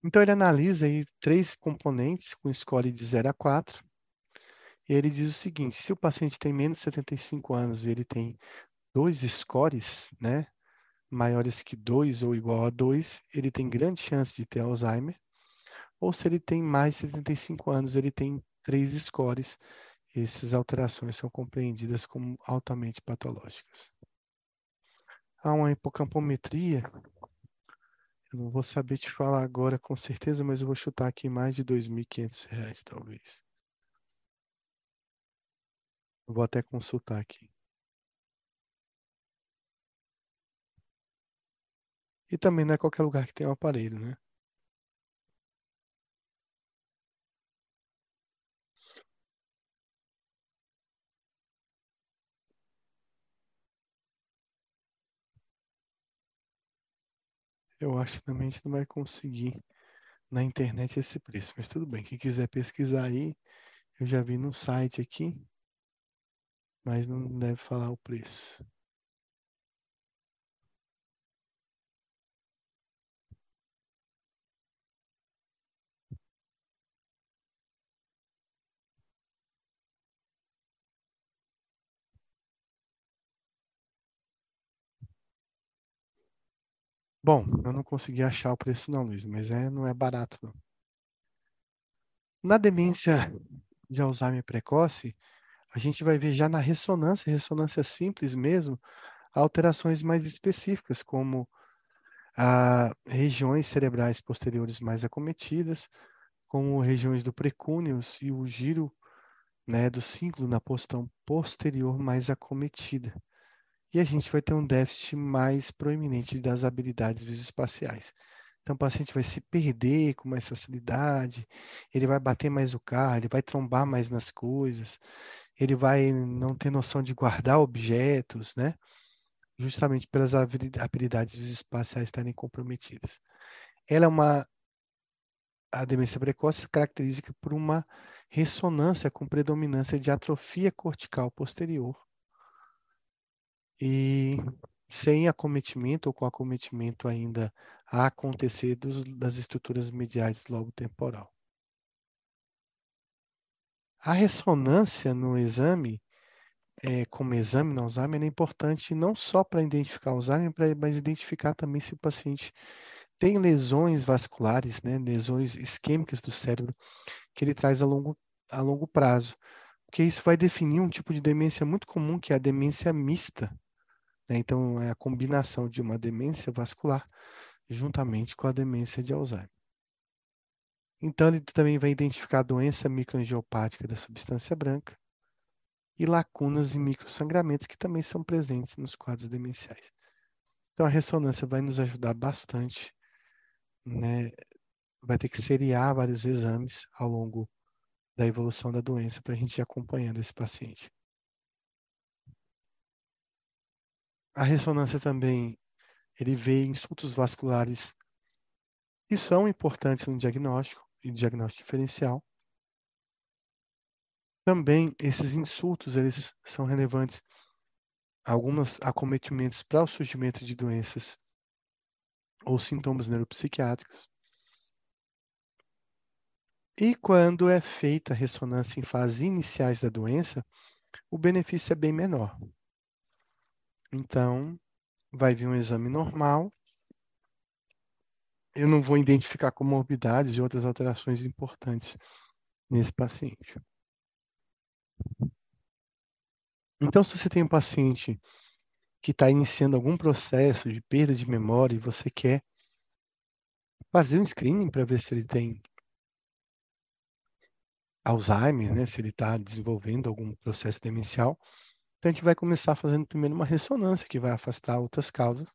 Então, ele analisa aí três componentes com score de 0 a 4. Ele diz o seguinte: se o paciente tem menos de 75 anos e ele tem dois scores, né, maiores que 2 ou igual a 2, ele tem grande chance de ter Alzheimer. Ou se ele tem mais de 75 anos, ele tem três scores. Essas alterações são compreendidas como altamente patológicas. Há uma hipocampometria, eu não vou saber te falar agora com certeza, mas eu vou chutar aqui mais de R$ 2.500, talvez. Vou até consultar aqui. E também não é qualquer lugar que tem um aparelho, né? Eu acho que também a gente não vai conseguir na internet esse preço, mas tudo bem. Quem quiser pesquisar aí, eu já vi no site aqui, mas não deve falar o preço. Bom, eu não consegui achar o preço não, Luiz, mas é, não é barato não. Na demência de Alzheimer precoce, a gente vai ver já na ressonância, ressonância simples mesmo, alterações mais específicas, como ah, regiões cerebrais posteriores mais acometidas, como regiões do precúneus e o giro né, do cíngulo na porção posterior mais acometida e a gente vai ter um déficit mais proeminente das habilidades visoespaciais. Então, o paciente vai se perder com mais facilidade, ele vai bater mais o carro, ele vai trombar mais nas coisas, ele vai não ter noção de guardar objetos, né? Justamente pelas habilidades visoespaciais estarem comprometidas. Ela é uma a demência precoce caracteriza por uma ressonância com predominância de atrofia cortical posterior e sem acometimento ou com acometimento ainda a acontecer dos, das estruturas mediais do lobo temporal. A ressonância no exame, é, como exame no Alzheimer, é importante não só para identificar o Alzheimer, mas identificar também se o paciente tem lesões vasculares, né, lesões isquêmicas do cérebro, que ele traz a longo, a longo prazo. Porque isso vai definir um tipo de demência muito comum, que é a demência mista, né? Então, é a combinação de uma demência vascular juntamente com a demência de Alzheimer. Então, ele também vai identificar a doença microangiopática da substância branca e lacunas e microsangramentos que também são presentes nos quadros demenciais. Então, a ressonância vai nos ajudar bastante, né? Vai ter que seriar vários exames ao longo da evolução da doença para a gente ir acompanhando esse paciente. A ressonância também, ele vê insultos vasculares que são importantes no diagnóstico e diagnóstico diferencial. Também esses insultos, eles são relevantes alguns acometimentos para o surgimento de doenças ou sintomas neuropsiquiátricos. E quando é feita a ressonância em fases iniciais da doença, o benefício é bem menor. Então, vai vir um exame normal. Eu não vou identificar comorbidades e outras alterações importantes nesse paciente. Então, se você tem um paciente que está iniciando algum processo de perda de memória e você quer fazer um screening para ver se ele tem Alzheimer, né, se ele está desenvolvendo algum processo demencial, então a gente vai começar fazendo primeiro uma ressonância que vai afastar outras causas.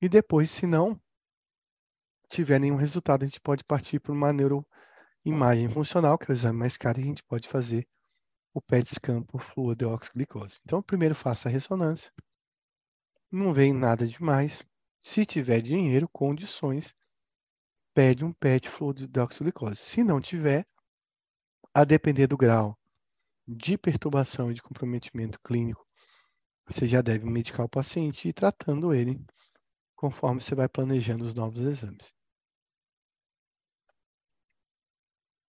E depois, se não tiver nenhum resultado, a gente pode partir para uma neuroimagem funcional, que é o exame mais caro, e a gente pode fazer o PET scan por fluodeoxiglicose. Então, primeiro faça a ressonância. Não vem nada demais. Se tiver dinheiro, condições, pede um PET fluodeoxiglicose. Se não tiver, a depender do grau de perturbação e de comprometimento clínico, você já deve medicar o paciente e ir tratando ele conforme você vai planejando os novos exames.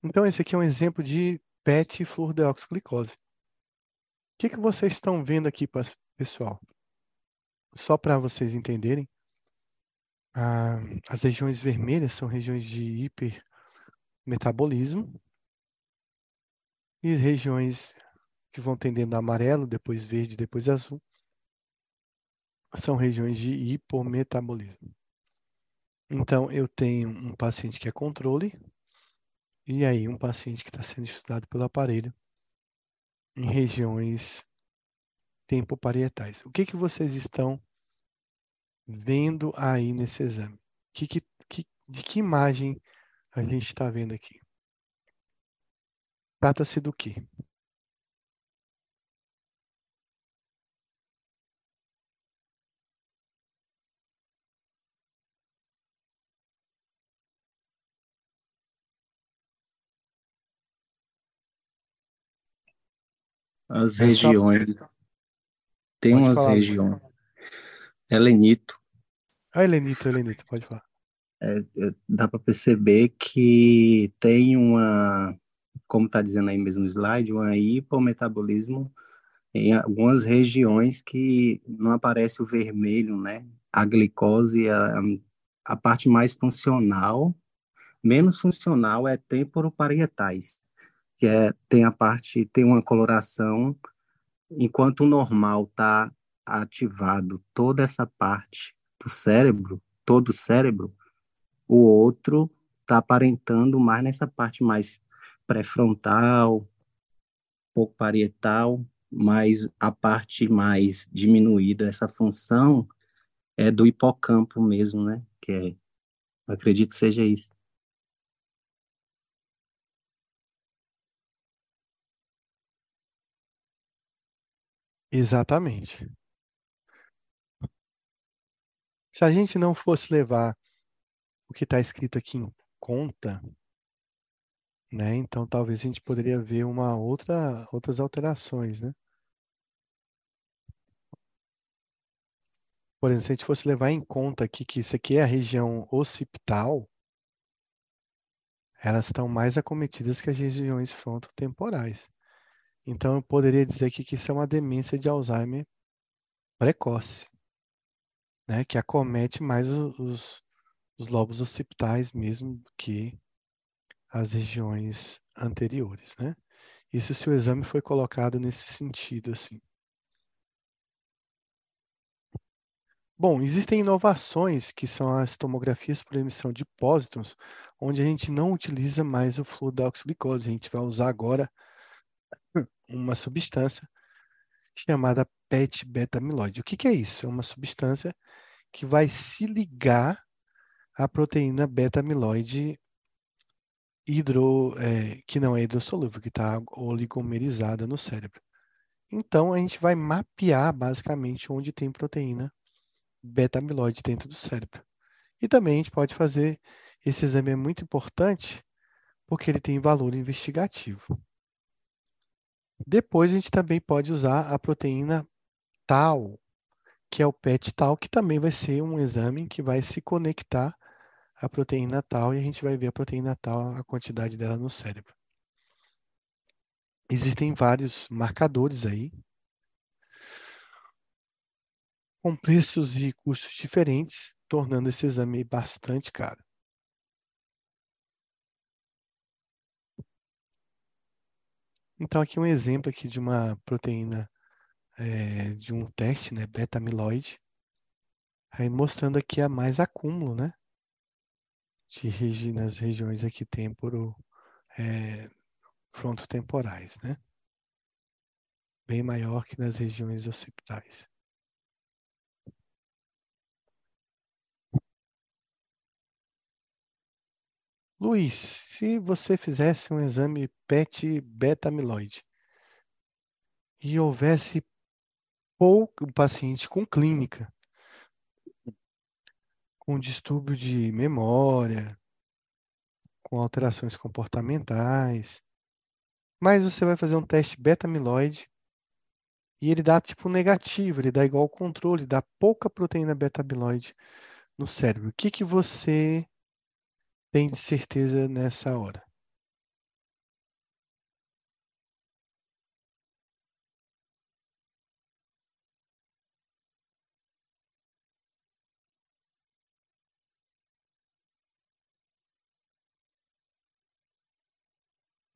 Então, esse aqui é um exemplo de PET fluorodeoxiglicose. O que, que vocês estão vendo aqui, pessoal? Só para vocês entenderem, ah, as regiões vermelhas são regiões de hipermetabolismo e regiões que vão tendendo a amarelo, depois verde, depois azul, são regiões de hipometabolismo. Então, eu tenho um paciente que é controle, e aí um paciente que está sendo estudado pelo aparelho em regiões tempoparietais. O que, que vocês estão vendo aí nesse exame? Que, que, que, de que imagem a gente está vendo aqui? Trata-se do quê? As regiões. Tem Pode umas falar, regiões. Helenito. Ah, Helenito, Helenito, pode falar. É, é, dá para perceber que tem uma, como está dizendo aí mesmo no slide, um hipometabolismo em algumas regiões que não aparece o vermelho, né? A glicose, a, a parte mais funcional, menos funcional é temporoparietais, que é, tem a parte, tem uma coloração, enquanto o normal está ativado toda essa parte do cérebro, todo o cérebro, o outro está aparentando mais nessa parte mais pré-frontal, pouco parietal, mas a parte mais diminuída, essa função, é do hipocampo mesmo, né? Que é, acredito que seja isso. Exatamente. Se a gente não fosse levar o que está escrito aqui em conta, né? Então talvez a gente poderia ver uma outra outras alterações, né? Por exemplo, se a gente fosse levar em conta aqui que isso aqui é a região occipital, elas estão mais acometidas que as regiões frontotemporais. Então eu poderia dizer aqui que isso é uma demência de Alzheimer precoce, né? Que acomete mais os, os lobos occipitais mesmo que as regiões anteriores, né? Isso se o exame foi colocado nesse sentido, assim. Bom, existem inovações que são as tomografias por emissão de pósitrons, onde a gente não utiliza mais o fluido da oxiglicose, a gente vai usar agora uma substância chamada PET beta-amiloide. O que, que é isso? É uma substância que vai se ligar à proteína beta-amiloide hidro, é, que não é hidrossolúvel, que está oligomerizada no cérebro. Então, a gente vai mapear basicamente onde tem proteína beta-amiloide dentro do cérebro. E também a gente pode fazer, esse exame é muito importante, porque ele tem valor investigativo. Depois a gente também pode usar a proteína tal, que é o PET tal, que também vai ser um exame que vai se conectar a proteína tal e a gente vai ver a proteína tal, a quantidade dela no cérebro. Existem vários marcadores aí, com preços e custos diferentes, tornando esse exame bastante caro. Então, aqui um exemplo aqui de uma proteína, é, de um teste, né, beta-amiloide, aí mostrando aqui a mais acúmulo, né, de regi nas regiões aqui temporo, é, frontotemporais, né? Bem maior que nas regiões occipitais. Luiz, se você fizesse um exame PET beta-amiloide e houvesse pouco paciente com clínica, com distúrbio de memória, com alterações comportamentais. Mas você vai fazer um teste beta-amiloide e ele dá tipo negativo, ele dá igual ao controle, dá pouca proteína beta-amiloide no cérebro. O que, que você tem de certeza nessa hora.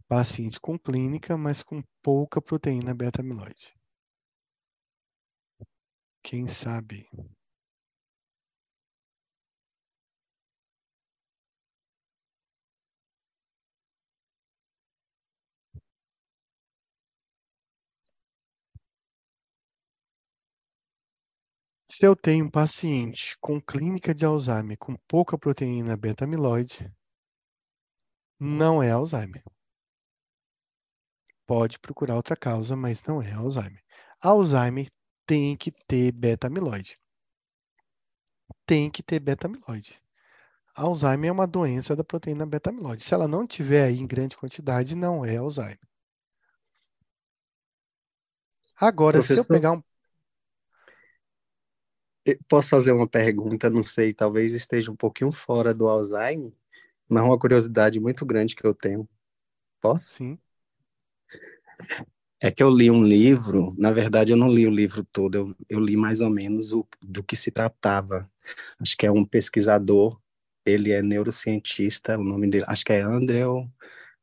Paciente com clínica, mas com pouca proteína beta-amiloide. Quem sabe Se eu tenho um paciente com clínica de Alzheimer com pouca proteína beta-amiloide, não é Alzheimer. Pode procurar outra causa, mas não é Alzheimer. Alzheimer tem que ter beta-amiloide. Tem que ter beta-amiloide. Alzheimer é uma doença da proteína beta-amiloide. Se ela não tiver aí em grande quantidade, não é Alzheimer. Agora, Professor, se eu pegar um. Posso fazer uma pergunta? Não sei, talvez esteja um pouquinho fora do Alzheimer, mas uma curiosidade muito grande que eu tenho. Posso? Sim. É que eu li um livro, na verdade eu não li o livro todo, eu, eu li mais ou menos o, do que se tratava. Acho que é um pesquisador, ele é neurocientista, o nome dele, acho que é Andrew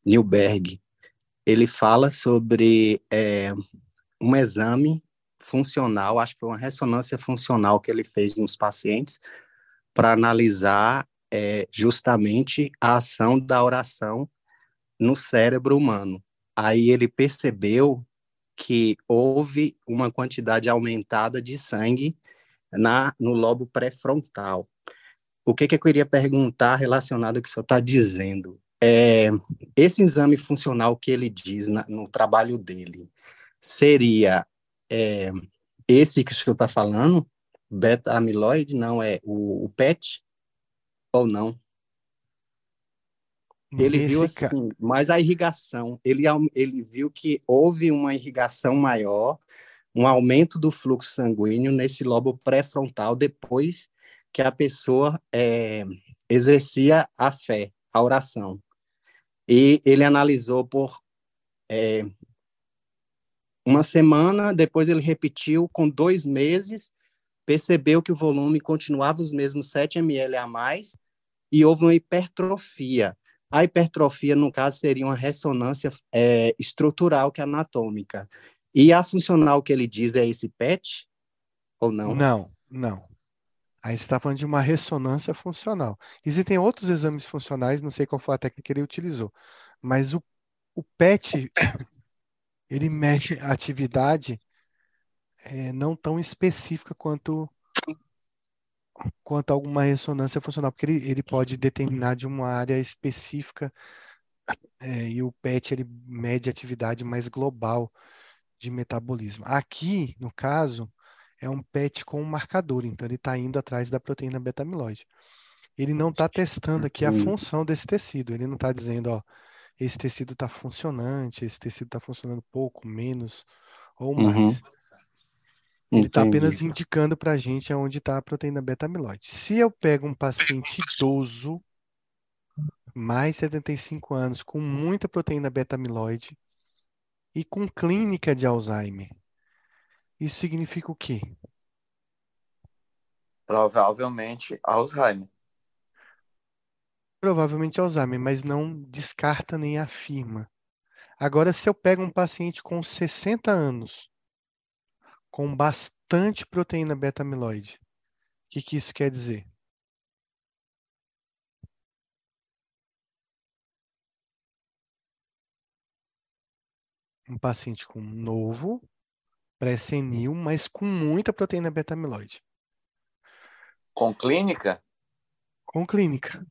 Newberg. Ele fala sobre é, um exame funcional, acho que foi uma ressonância funcional que ele fez nos pacientes para analisar é, justamente a ação da oração no cérebro humano. Aí ele percebeu que houve uma quantidade aumentada de sangue na, no lobo pré-frontal. O que, que eu queria perguntar relacionado ao que o senhor está dizendo? É, esse exame funcional que ele diz na, no trabalho dele seria é, esse que o senhor está falando, beta-amiloide, não é o, o PET, ou não? Ele viu assim, ca... mas a irrigação, ele, ele viu que houve uma irrigação maior, um aumento do fluxo sanguíneo nesse lobo pré-frontal depois que a pessoa é, exercia a fé, a oração. E ele analisou por é, uma semana, depois ele repetiu com dois meses, percebeu que o volume continuava os mesmos 7 ml a mais e houve uma hipertrofia. A hipertrofia, no caso, seria uma ressonância é, estrutural que é anatômica. E a funcional que ele diz é esse PET ou não? Não, não. Aí você está falando de uma ressonância funcional. Existem outros exames funcionais, não sei qual foi a técnica que ele utilizou, mas o, o PET, ele mede a atividade é, não tão específica quanto quanto alguma ressonância funcional, porque ele, ele pode determinar de uma área específica é, e o PET ele mede atividade mais global de metabolismo. Aqui, no caso, é um PET com um marcador, então ele está indo atrás da proteína beta-amiloide. Ele não está testando aqui a função desse tecido, ele não está dizendo, ó, esse tecido está funcionante, esse tecido está funcionando pouco, menos ou mais. Uhum. Ele está apenas indicando para a gente onde está a proteína beta-amiloide. Se eu pego um paciente idoso, mais 75 anos, com muita proteína beta-amiloide e com clínica de Alzheimer, isso significa o quê? Provavelmente Alzheimer. Provavelmente Alzheimer, mas não descarta nem afirma. Agora, se eu pego um paciente com 60 anos, com bastante proteína beta-amiloide. O que, que isso quer dizer? Um paciente com novo, pré-senil, mas com muita proteína beta-amiloide. Com clínica? Com clínica.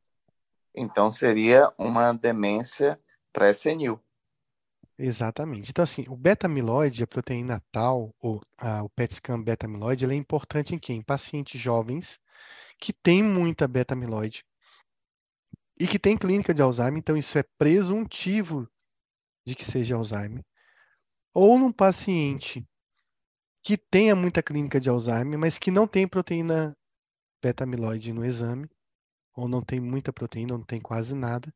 Então seria uma demência pré-senil. Exatamente. Então, assim, o beta-amiloide, a proteína tal, ou a, o PET scan beta-amiloide, ele é importante em quem? Em pacientes jovens que têm muita beta-amiloide e que têm clínica de Alzheimer, então isso é presuntivo de que seja Alzheimer. Ou num paciente que tenha muita clínica de Alzheimer, mas que não tem proteína beta-amiloide no exame, ou não tem muita proteína, ou não tem quase nada,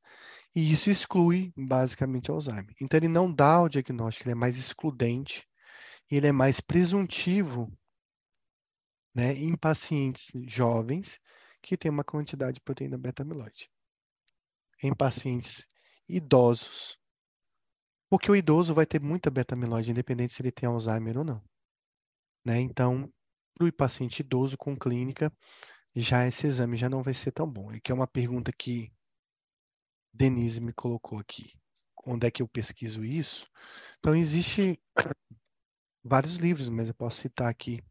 e isso exclui basicamente Alzheimer. Então ele não dá o diagnóstico, ele é mais excludente, ele é mais presuntivo né, em pacientes jovens que têm uma quantidade de proteína beta-amiloide. Em pacientes idosos, Porque o idoso vai ter muita beta-amiloide, independente se ele tem Alzheimer ou não. Né? Então, para o paciente idoso com clínica, já esse exame já não vai ser tão bom. E que é uma pergunta que Denise me colocou aqui. Onde é que eu pesquiso isso? Então, existe vários livros, mas eu posso citar aqui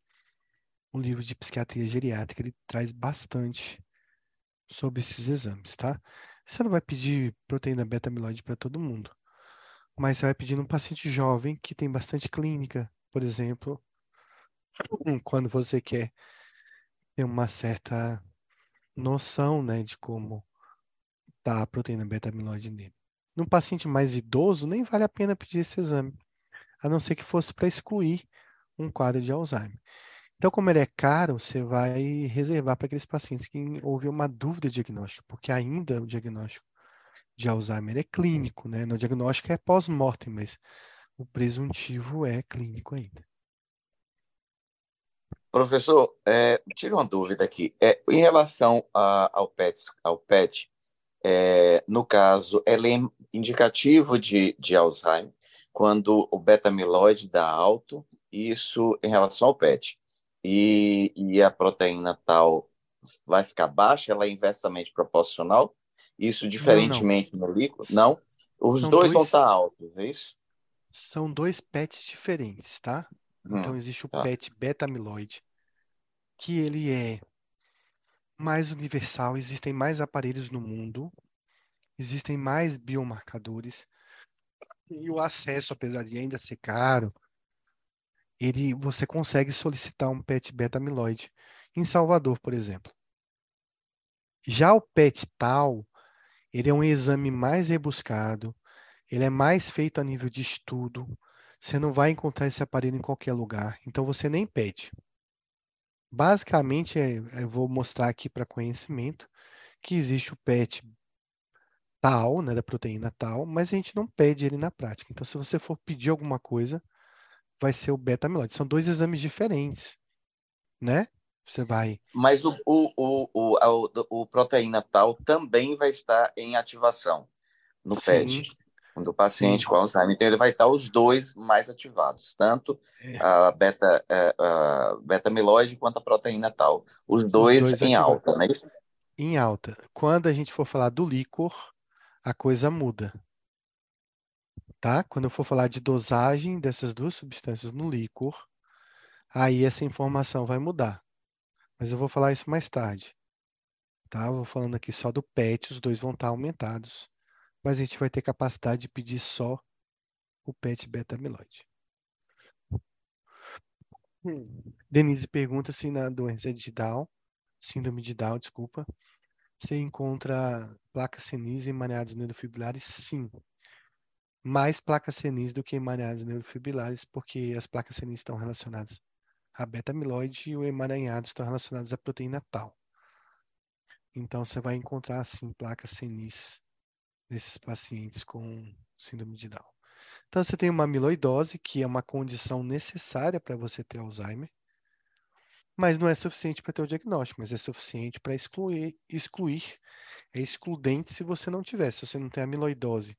um livro de psiquiatria geriátrica, ele traz bastante sobre esses exames, tá? Você não vai pedir proteína beta-amiloide para todo mundo, mas você vai pedir num paciente jovem que tem bastante clínica, por exemplo, quando você quer ter uma certa noção, né, de como tá a proteína beta-amiloide nele. Num paciente mais idoso, nem vale a pena pedir esse exame, a não ser que fosse para excluir um quadro de Alzheimer. Então, como ele é caro, você vai reservar para aqueles pacientes que houve uma dúvida diagnóstica, porque ainda o diagnóstico de Alzheimer é clínico, né? No diagnóstico é pós-mortem, mas o presuntivo é clínico ainda. Professor, é, tira uma dúvida aqui. É, em relação a, ao PET, ao PET é, no caso, ele é indicativo de, de Alzheimer, quando o beta-amiloide dá alto, isso em relação ao PET. E, e a proteína tal vai ficar baixa, ela é inversamente proporcional, isso diferentemente não, não. no líquido? Não? Os dois, dois, vão estar altos, é isso? São dois PETs diferentes, tá? Hum, então existe o tá. PET beta-amiloide, que ele é mais universal, existem mais aparelhos no mundo, existem mais biomarcadores, e o acesso, apesar de ainda ser caro, ele, você consegue solicitar um PET beta-amiloide em Salvador, por exemplo. Já o PET tal, ele é um exame mais rebuscado, ele é mais feito a nível de estudo, você não vai encontrar esse aparelho em qualquer lugar, então você nem pede. Basicamente, é, eu vou mostrar aqui para conhecimento que existe o PET tal, né, da proteína tal, mas a gente não pede ele na prática. Então, se você for pedir alguma coisa, vai ser o beta-amiloide. São dois exames diferentes, né? Você vai. Mas o, o, o, o, o proteína tal também vai estar em ativação no Sim. PET do paciente Sim. com Alzheimer. Então, ele vai estar os dois mais ativados, tanto é. a beta, é, a beta amiloide quanto a proteína tal. Os dois, os dois em ativados. alta, né? Em alta. Quando a gente for falar do líquor, a coisa muda. Tá? Quando eu for falar de dosagem dessas duas substâncias no líquor, aí essa informação vai mudar. Mas eu vou falar isso mais tarde. Tá? Eu vou falando aqui só do PET, os dois vão estar aumentados mas a gente vai ter capacidade de pedir só o PET beta-amiloide. Hum. Denise pergunta se na doença de Down, síndrome de Down, desculpa, você encontra placas senis em emaranhados neurofibrilares? Sim. Mais placas senis do que emaranhados neurofibrilares, porque as placas senis estão relacionadas a beta-amiloide e o emaranhado estão relacionados à proteína tal. Então, você vai encontrar, sim, placas senis nesses pacientes com síndrome de Down. Então, você tem uma amiloidose, que é uma condição necessária para você ter Alzheimer, mas não é suficiente para ter o diagnóstico, mas é suficiente para excluir, excluir, é excludente se você não tiver. Se você não tem amiloidose,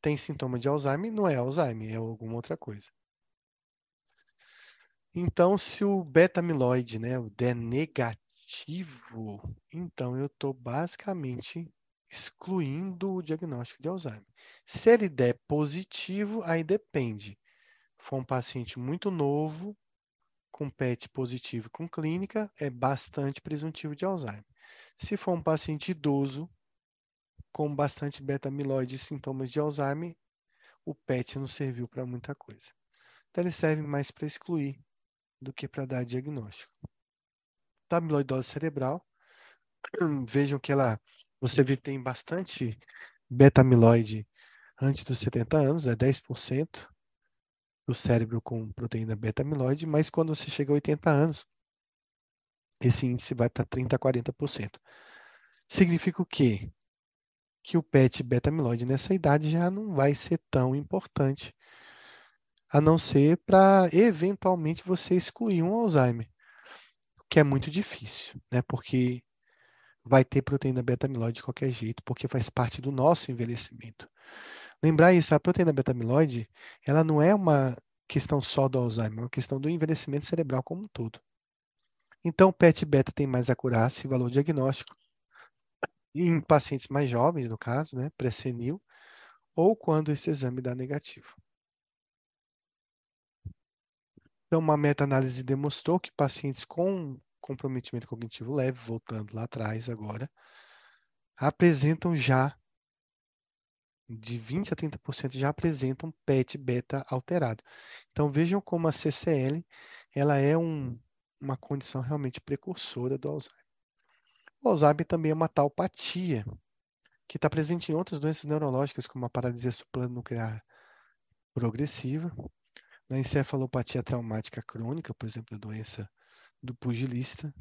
tem sintoma de Alzheimer, não é Alzheimer, é alguma outra coisa. Então, se o beta-amiloide, né, der negativo, então eu estou basicamente excluindo o diagnóstico de Alzheimer. Se ele der positivo, aí depende. For um paciente muito novo, com PET positivo com clínica, é bastante presuntivo de Alzheimer. Se for um paciente idoso, com bastante beta-amiloide e sintomas de Alzheimer, o PET não serviu para muita coisa. Então, ele serve mais para excluir do que para dar diagnóstico. Da amiloidose cerebral, vejam que ela você tem bastante beta-amiloide antes dos 70 anos, é 10% do cérebro com proteína beta-amiloide, mas quando você chega a 80 anos, esse índice vai para 30% a 40%. Significa o quê? Que o PET beta-amiloide nessa idade já não vai ser tão importante, a não ser para eventualmente você excluir um Alzheimer, o que é muito difícil, né? Porque vai ter proteína beta-amiloide de qualquer jeito, porque faz parte do nosso envelhecimento. Lembrar isso, a proteína beta-amiloide, ela não é uma questão só do Alzheimer, é uma questão do envelhecimento cerebral como um todo. Então, PET beta tem mais acurácia e valor diagnóstico em pacientes mais jovens, no caso, né, pré-senil, ou quando esse exame dá negativo. Então, uma meta-análise demonstrou que pacientes com comprometimento cognitivo leve, voltando lá atrás agora, apresentam já de 20 a 30% já apresentam PET beta alterado. Então vejam como a CCL ela é um, uma condição realmente precursora do Alzheimer. O Alzheimer também é uma taupatia que está presente em outras doenças neurológicas, como a paralisia supranuclear progressiva, na encefalopatia traumática crônica, por exemplo, a doença do pugilista,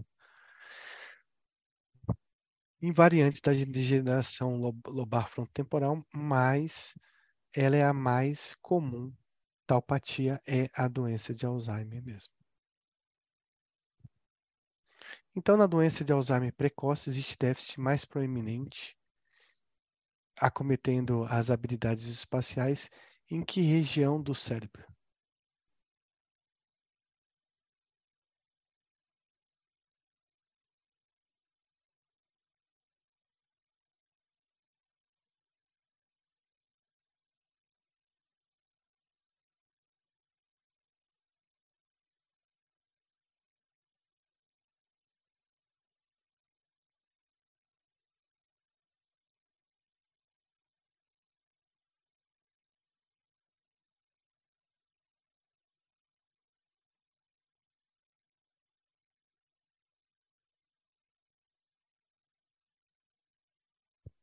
em variantes da degeneração lobar frontotemporal, mas ela é a mais comum. Taupatia é a doença de Alzheimer mesmo. Então, na doença de Alzheimer precoce, existe déficit mais proeminente, acometendo as habilidades espaciais em que região do cérebro?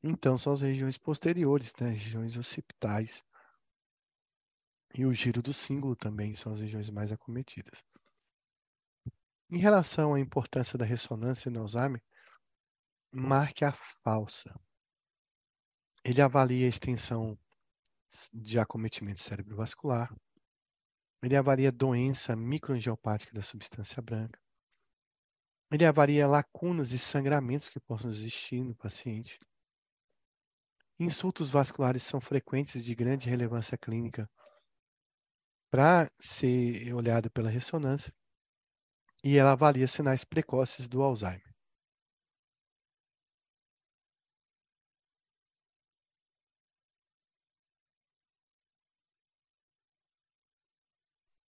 Então, são as regiões posteriores, né? regiões occipitais. E o giro do símbolo também são as regiões mais acometidas. Em relação à importância da ressonância no Alzheimer, marque a falsa. Ele avalia a extensão de acometimento cerebrovascular. Ele avalia doença microangiopática da substância branca. Ele avalia lacunas e sangramentos que possam existir no paciente. Insultos vasculares são frequentes de grande relevância clínica para ser olhado pela ressonância e ela avalia sinais precoces do Alzheimer.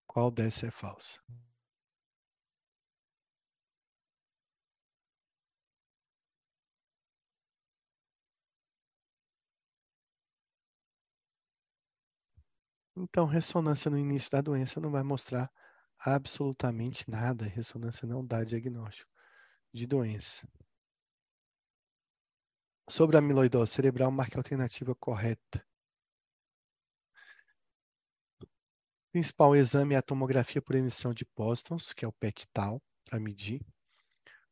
Qual dessa é falsa? Então, ressonância no início da doença não vai mostrar absolutamente nada. Ressonância não dá diagnóstico de doença. Sobre a amiloidose cerebral, marque a alternativa correta. O principal exame é a tomografia por emissão de póstons, que é o PET-TAU, para medir.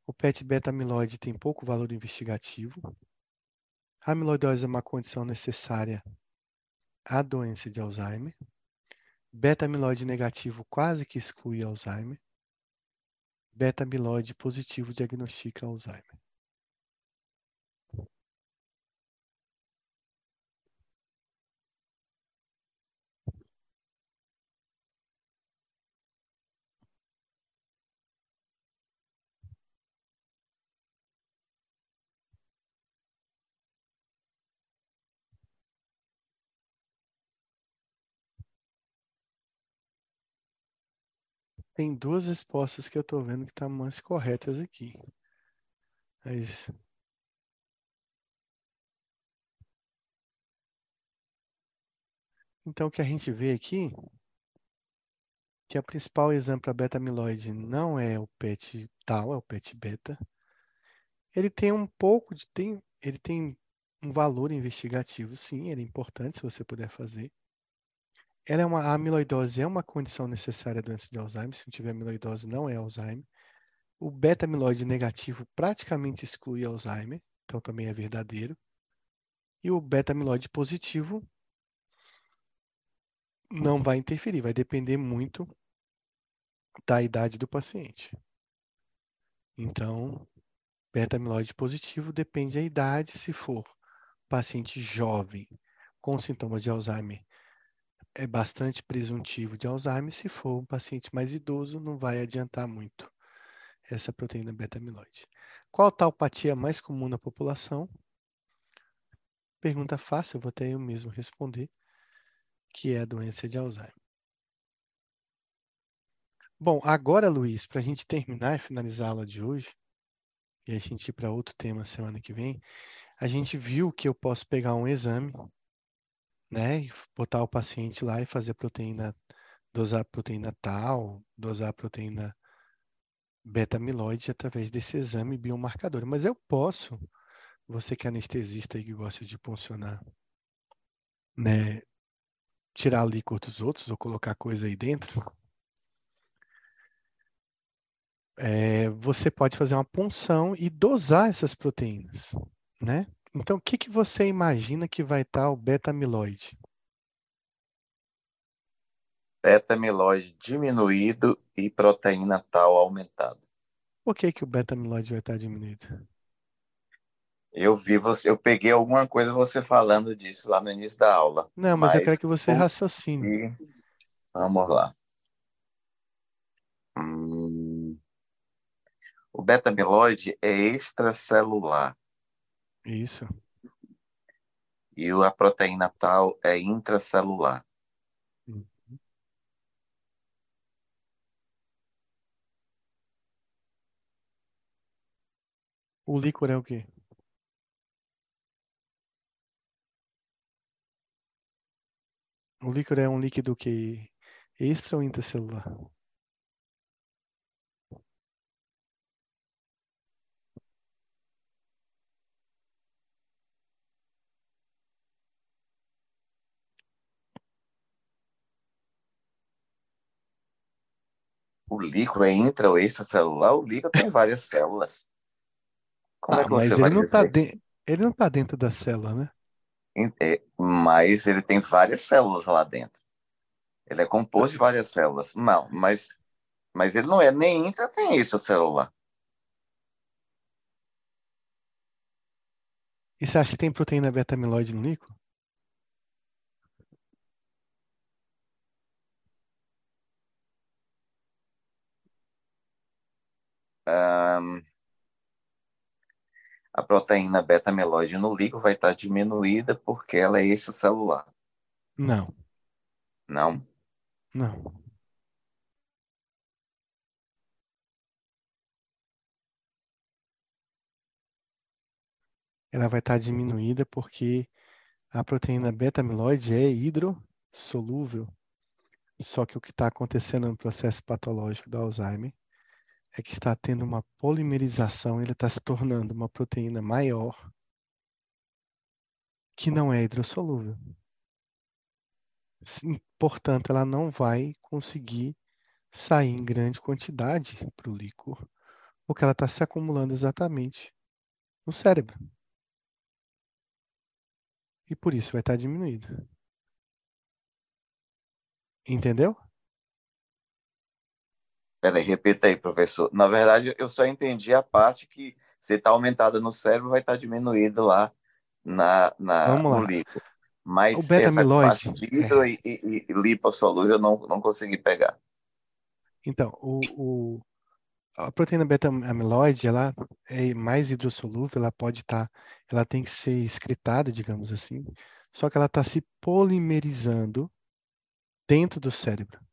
O PET beta-amiloide tem pouco valor investigativo. A amiloidose é uma condição necessária a doença de Alzheimer. Beta-amiloide negativo quase que exclui Alzheimer. Beta-amiloide positivo diagnostica Alzheimer. Tem duas respostas que eu estou vendo que estão tá mais corretas aqui. Mas... Então, o que a gente vê aqui que o principal exame para beta-amiloide não é o PET tal, é o PET beta. Ele tem um pouco de tem, ele tem um valor investigativo, sim, ele é importante se você puder fazer. Ela é uma, amiloidose é uma condição necessária doença de Alzheimer. Se não tiver amiloidose, não é Alzheimer. O beta-amiloide negativo praticamente exclui Alzheimer, então também é verdadeiro. E o beta-amiloide positivo não vai interferir, vai depender muito da idade do paciente. Então, beta-amiloide positivo depende da idade, se for paciente jovem com sintomas de Alzheimer é bastante presuntivo de Alzheimer. Se for um paciente mais idoso, não vai adiantar muito essa proteína beta-amiloide. Qual taupatia mais comum na população? Pergunta fácil, eu vou até eu mesmo responder, que é a doença de Alzheimer. Bom, agora, Luiz, para a gente terminar e finalizar a aula de hoje, e a gente ir para outro tema semana que vem, a gente viu que eu posso pegar um exame, né, botar o paciente lá e fazer proteína, dosar proteína tal, dosar proteína beta-amiloide através desse exame biomarcador. Mas eu posso, você que é anestesista e que gosta de funcionar, né, tirar líquor dos outros ou colocar coisa aí dentro, é, você pode fazer uma punção e dosar essas proteínas, né? Então, o que, que você imagina que vai estar o beta-amiloide? Beta-amiloide diminuído e proteína tal aumentada. Por que, que o beta-amiloide vai estar diminuído? Eu vi você, eu peguei alguma coisa você falando disso lá no início da aula. Não, mas, mas eu quero que você raciocine. Vamos lá. Hum... O beta-amiloide é extracelular. Isso. E a proteína tal é intracelular. Uhum. O líquor é o quê? O líquor é um líquido que extra ou intracelular? O líquido é intra ou extracelular? O líquido tem várias células. Como é ah, é que mas você ele vai não tá dizer? Tá de... Ele não está dentro da célula, né? É, mas ele tem várias células lá dentro. Ele é composto de várias células. Não, mas, mas ele não é nem intra nem extracelular. E você acha que tem proteína beta-amiloide no líquido? Um, a proteína beta-amiloide no líquido vai estar diminuída porque ela é extracelular. Não. Não? Não. Ela vai estar diminuída porque a proteína beta-amiloide é hidrossolúvel. Só que o que está acontecendo no processo patológico do Alzheimer é que está tendo uma polimerização, ele está se tornando uma proteína maior que não é hidrossolúvel. Portanto, ela não vai conseguir sair em grande quantidade para o líquor, porque ela está se acumulando exatamente no cérebro. E por isso vai estar tá diminuído. Entendeu? Peraí, repita aí, professor. Na verdade, eu só entendi a parte que se está aumentada no cérebro, vai estar tá diminuído lá na, na, Vamos no lá. líquido. Mas o essa parte de hidro é. e, e, e lipossolúvel eu não, não consegui pegar. Então, o, o, a proteína beta-amiloide, ela é mais hidrossolúvel, ela pode estar, tá, ela tem que ser excretada, digamos assim, só que ela está se polimerizando dentro do cérebro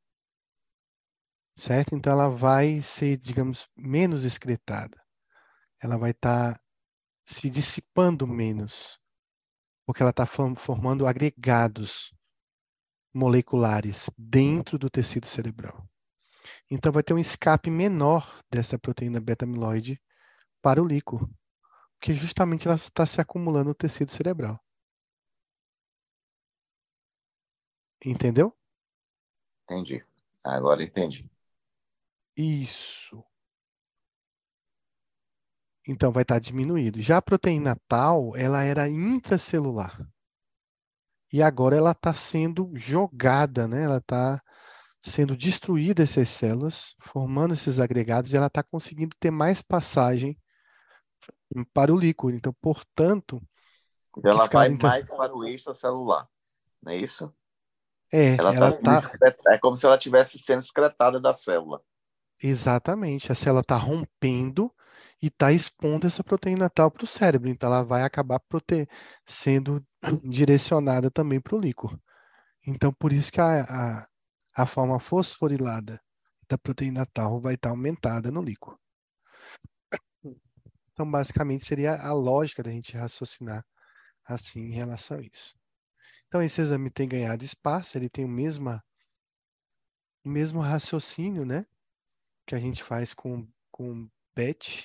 certo? Então ela vai ser, digamos, menos excretada. Ela vai estar tá se dissipando menos, porque ela está formando agregados moleculares dentro do tecido cerebral. Então vai ter um escape menor dessa proteína beta-amiloide para o líquido, porque justamente ela está se acumulando no tecido cerebral. Entendeu? Entendi. Agora entendi. Isso. Então vai estar diminuído. Já a proteína tal, ela era intracelular. E agora ela está sendo jogada, né? Ela está sendo destruída essas células, formando esses agregados, e ela está conseguindo ter mais passagem para o líquido. Então, portanto. Então ela vai intra... mais para o extracelular. não é isso? É, Ela ela tá, tá. é como se ela estivesse sendo excretada da célula. Exatamente. A célula está rompendo e está expondo essa proteína tal para o cérebro. Então, ela vai acabar prote... sendo direcionada também para o líquor. Então, por isso que a, a, a forma fosforilada da proteína tal vai estar tá aumentada no líquor. Então, basicamente, seria a lógica da gente raciocinar assim em relação a isso. Então, esse exame tem ganhado espaço, ele tem o mesmo, o mesmo raciocínio, né? Que a gente faz com, com PET.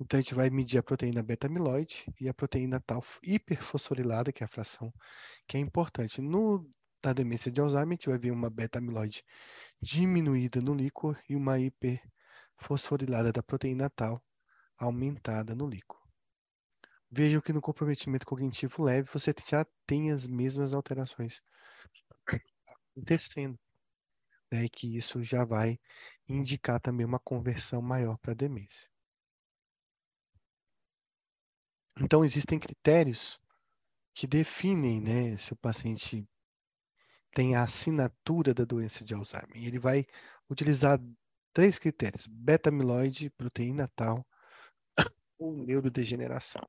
Então, a gente vai medir a proteína beta-amiloide e a proteína tal hiperfosforilada, que é a fração que é importante. No, na demência de Alzheimer, a gente vai ver uma beta-amiloide diminuída no líquor e uma hiperfosforilada da proteína tal aumentada no líquor. Vejam que no comprometimento cognitivo leve você já tem as mesmas alterações acontecendo. Né, e que isso já vai indicar também uma conversão maior para a demência. Então, existem critérios que definem né, se o paciente tem a assinatura da doença de Alzheimer. Ele vai utilizar três critérios: beta-amiloide, proteína tal ou neurodegeneração.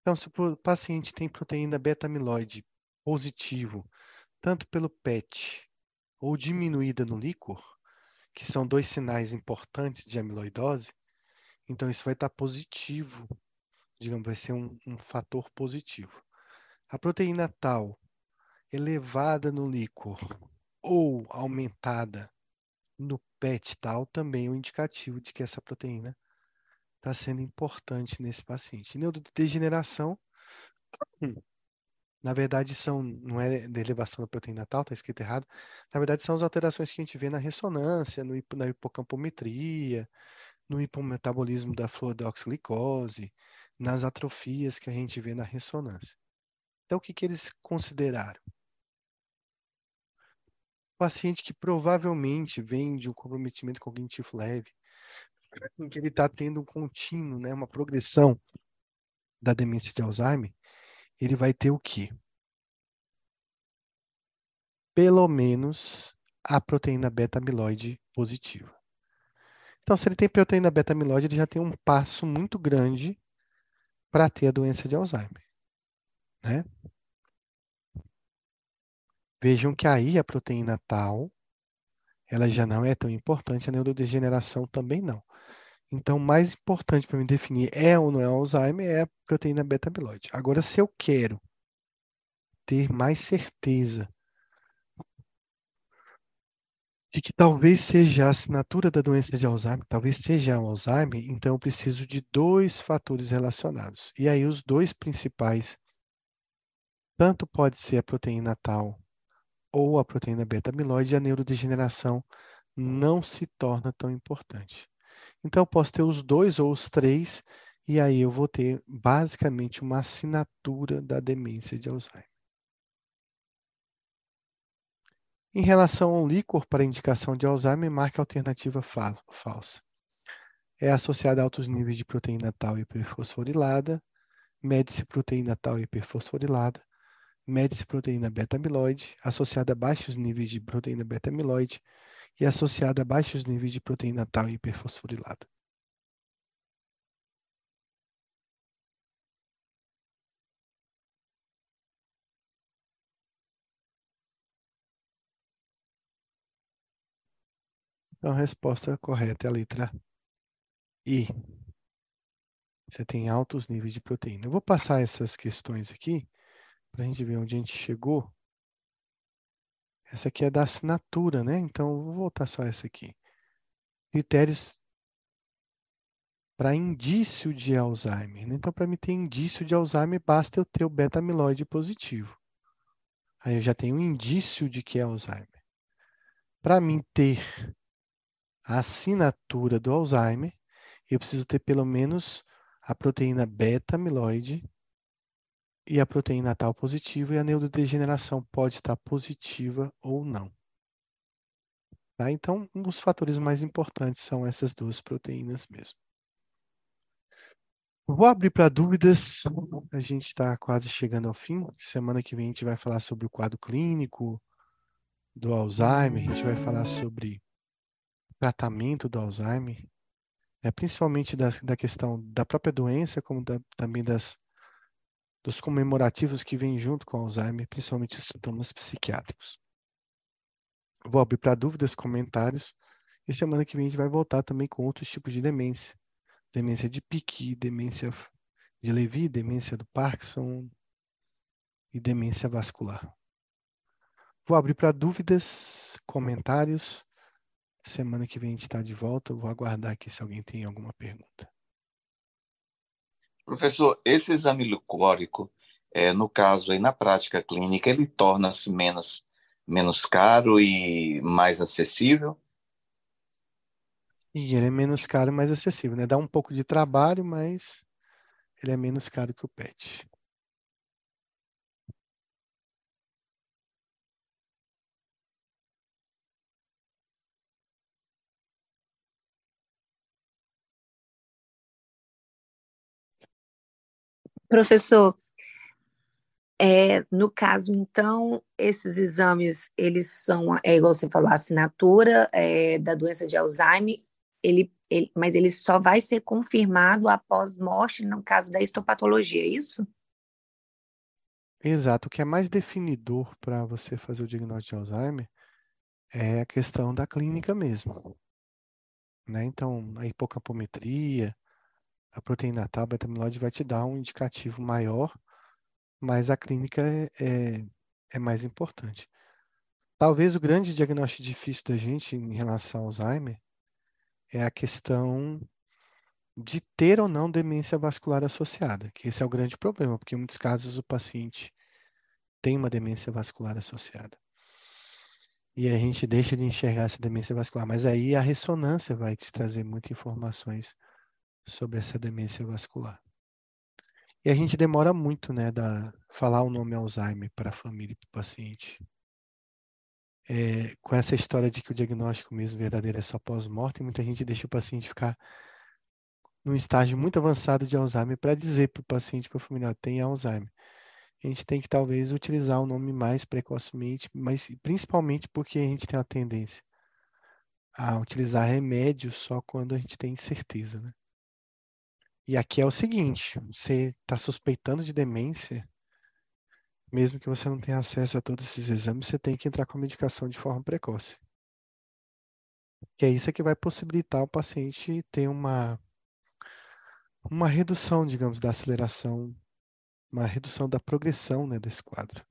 Então, se o paciente tem proteína beta-amiloide positivo, tanto pelo PET ou diminuída no líquor, que são dois sinais importantes de amiloidose, então isso vai estar positivo, digamos, vai ser um, um fator positivo. A proteína tal elevada no líquor ou aumentada no PET tal também é um indicativo de que essa proteína está sendo importante nesse paciente. Neurodegeneração, na verdade, são, não é de elevação da proteína tal, está escrito errado. Na verdade, são as alterações que a gente vê na ressonância, no, na hipocampometria, no hipometabolismo da fluodeoxiglicose, nas atrofias que a gente vê na ressonância. Então, o que, que eles consideraram? O paciente que provavelmente vem de um comprometimento cognitivo leve, em que ele está tendo um contínuo, né, uma progressão da demência de Alzheimer, ele vai ter o quê? Pelo menos a proteína beta-amiloide positiva. Então, se ele tem proteína beta-amiloide, ele já tem um passo muito grande para ter a doença de Alzheimer. Né? Vejam que aí a proteína tal, ela já não é tão importante, a neurodegeneração também não. Então, mais importante para me definir é ou não é Alzheimer é a proteína beta-amiloide. Agora, se eu quero ter mais certeza de que talvez seja a assinatura da doença de Alzheimer, talvez seja o Alzheimer, então eu preciso de dois fatores relacionados. E aí os dois principais tanto pode ser a proteína tal ou a proteína beta-amiloide, a neurodegeneração não se torna tão importante. Então, eu posso ter os dois ou os três, e aí eu vou ter basicamente uma assinatura da demência de Alzheimer. Em relação ao líquor para indicação de Alzheimer, marque a alternativa fa falsa. É associada a altos níveis de proteína tal hiperfosforilada, mede-se proteína tal hiperfosforilada, mede-se proteína beta-amiloide, associada a baixos níveis de proteína beta-amiloide e associada a baixos níveis de proteína tal hiperfosforilada. Então, a resposta correta é a letra I. Você tem altos níveis de proteína. Eu vou passar essas questões aqui para a gente ver onde a gente chegou. Essa aqui é da assinatura, né? Então, vou voltar só essa aqui. Critérios para indício de Alzheimer. Né? Então, para me ter indício de Alzheimer, basta eu ter o beta-amiloide positivo. Aí eu já tenho um indício de que é Alzheimer. Para mim ter a assinatura do Alzheimer, eu preciso ter pelo menos a proteína beta-amiloide e a proteína tal positiva e a neurodegeneração pode estar positiva ou não. Tá? Então, um dos fatores mais importantes são essas duas proteínas mesmo. Vou abrir para dúvidas. A gente está quase chegando ao fim. Semana que vem a gente vai falar sobre o quadro clínico do Alzheimer, a gente vai falar sobre tratamento do Alzheimer, né, principalmente da, da questão da própria doença, como da, também das, dos comemorativos que vêm junto com Alzheimer, principalmente os sintomas psiquiátricos. Vou abrir para dúvidas, comentários, e semana que vem a gente vai voltar também com outros tipos de demência demência de Pique, demência de Levy, demência do Parkinson e demência vascular. Vou abrir para dúvidas, comentários. Semana que vem a gente está de volta. vou aguardar aqui se alguém tem alguma pergunta. Professor, esse exame glucórico, é, no caso aí na prática clínica, ele torna-se menos, menos caro e mais acessível? E ele é menos caro e mais acessível, né? Dá um pouco de trabalho, mas ele é menos caro que o PET. Professor, é, no caso, então, esses exames, eles são, é igual você falou, a assinatura é, da doença de Alzheimer ele, ele, mas ele só vai ser confirmado após morte no caso da histopatologia, é isso? Exato. O que é mais definidor para você fazer o diagnóstico de Alzheimer é a questão da clínica mesmo. Né? Então, a hipocampometria, a proteína tal, beta-amiloide vai te dar um indicativo maior, mas a clínica é, é, é mais importante. Talvez o grande diagnóstico difícil da gente em relação ao Alzheimer é a questão de ter ou não demência vascular associada, que esse é o grande problema, porque em muitos casos o paciente tem uma demência vascular associada. E a gente deixa de enxergar essa demência vascular, mas aí a ressonância vai te trazer muitas informações sobre essa demência vascular. E a gente demora muito, né, da falar o nome Alzheimer para a família e para o paciente é, com essa história de que o diagnóstico mesmo verdadeiro é só pós-morte, muita gente deixa o paciente ficar num estágio muito avançado de Alzheimer para dizer para o paciente, para a família, tem Alzheimer. A gente tem que talvez utilizar o nome mais precocemente, mas principalmente porque a gente tem a tendência a utilizar remédio só quando a gente tem certeza, né? E aqui é o seguinte, você está suspeitando de demência, mesmo que você não tenha acesso a todos esses exames, você tem que entrar com a medicação de forma precoce. Que é isso que vai possibilitar o paciente ter uma, uma redução, digamos, da aceleração, uma redução da progressão né, desse quadro.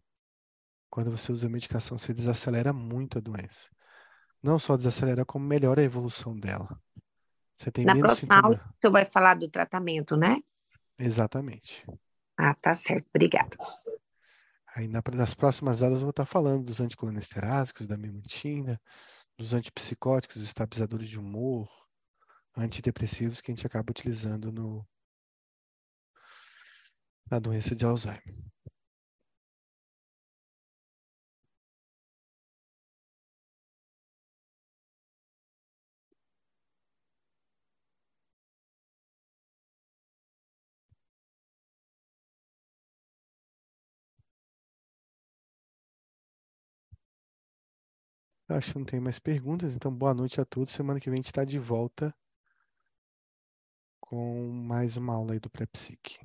Quando você usa a medicação, você desacelera muito a doença. Não só desacelera, como melhora a evolução dela. Você tem Na próxima aula, você vai falar do tratamento, né? Exatamente. Ah, tá certo. Obrigada. Aí na, nas próximas aulas eu vou estar falando dos anticolinesteráticos, da memantina, dos antipsicóticos, estabilizadores de humor, antidepressivos que a gente acaba utilizando no, na doença de Alzheimer. Acho que não tem mais perguntas, então boa noite a todos. Semana que vem a gente está de volta com mais uma aula aí do Prepsic.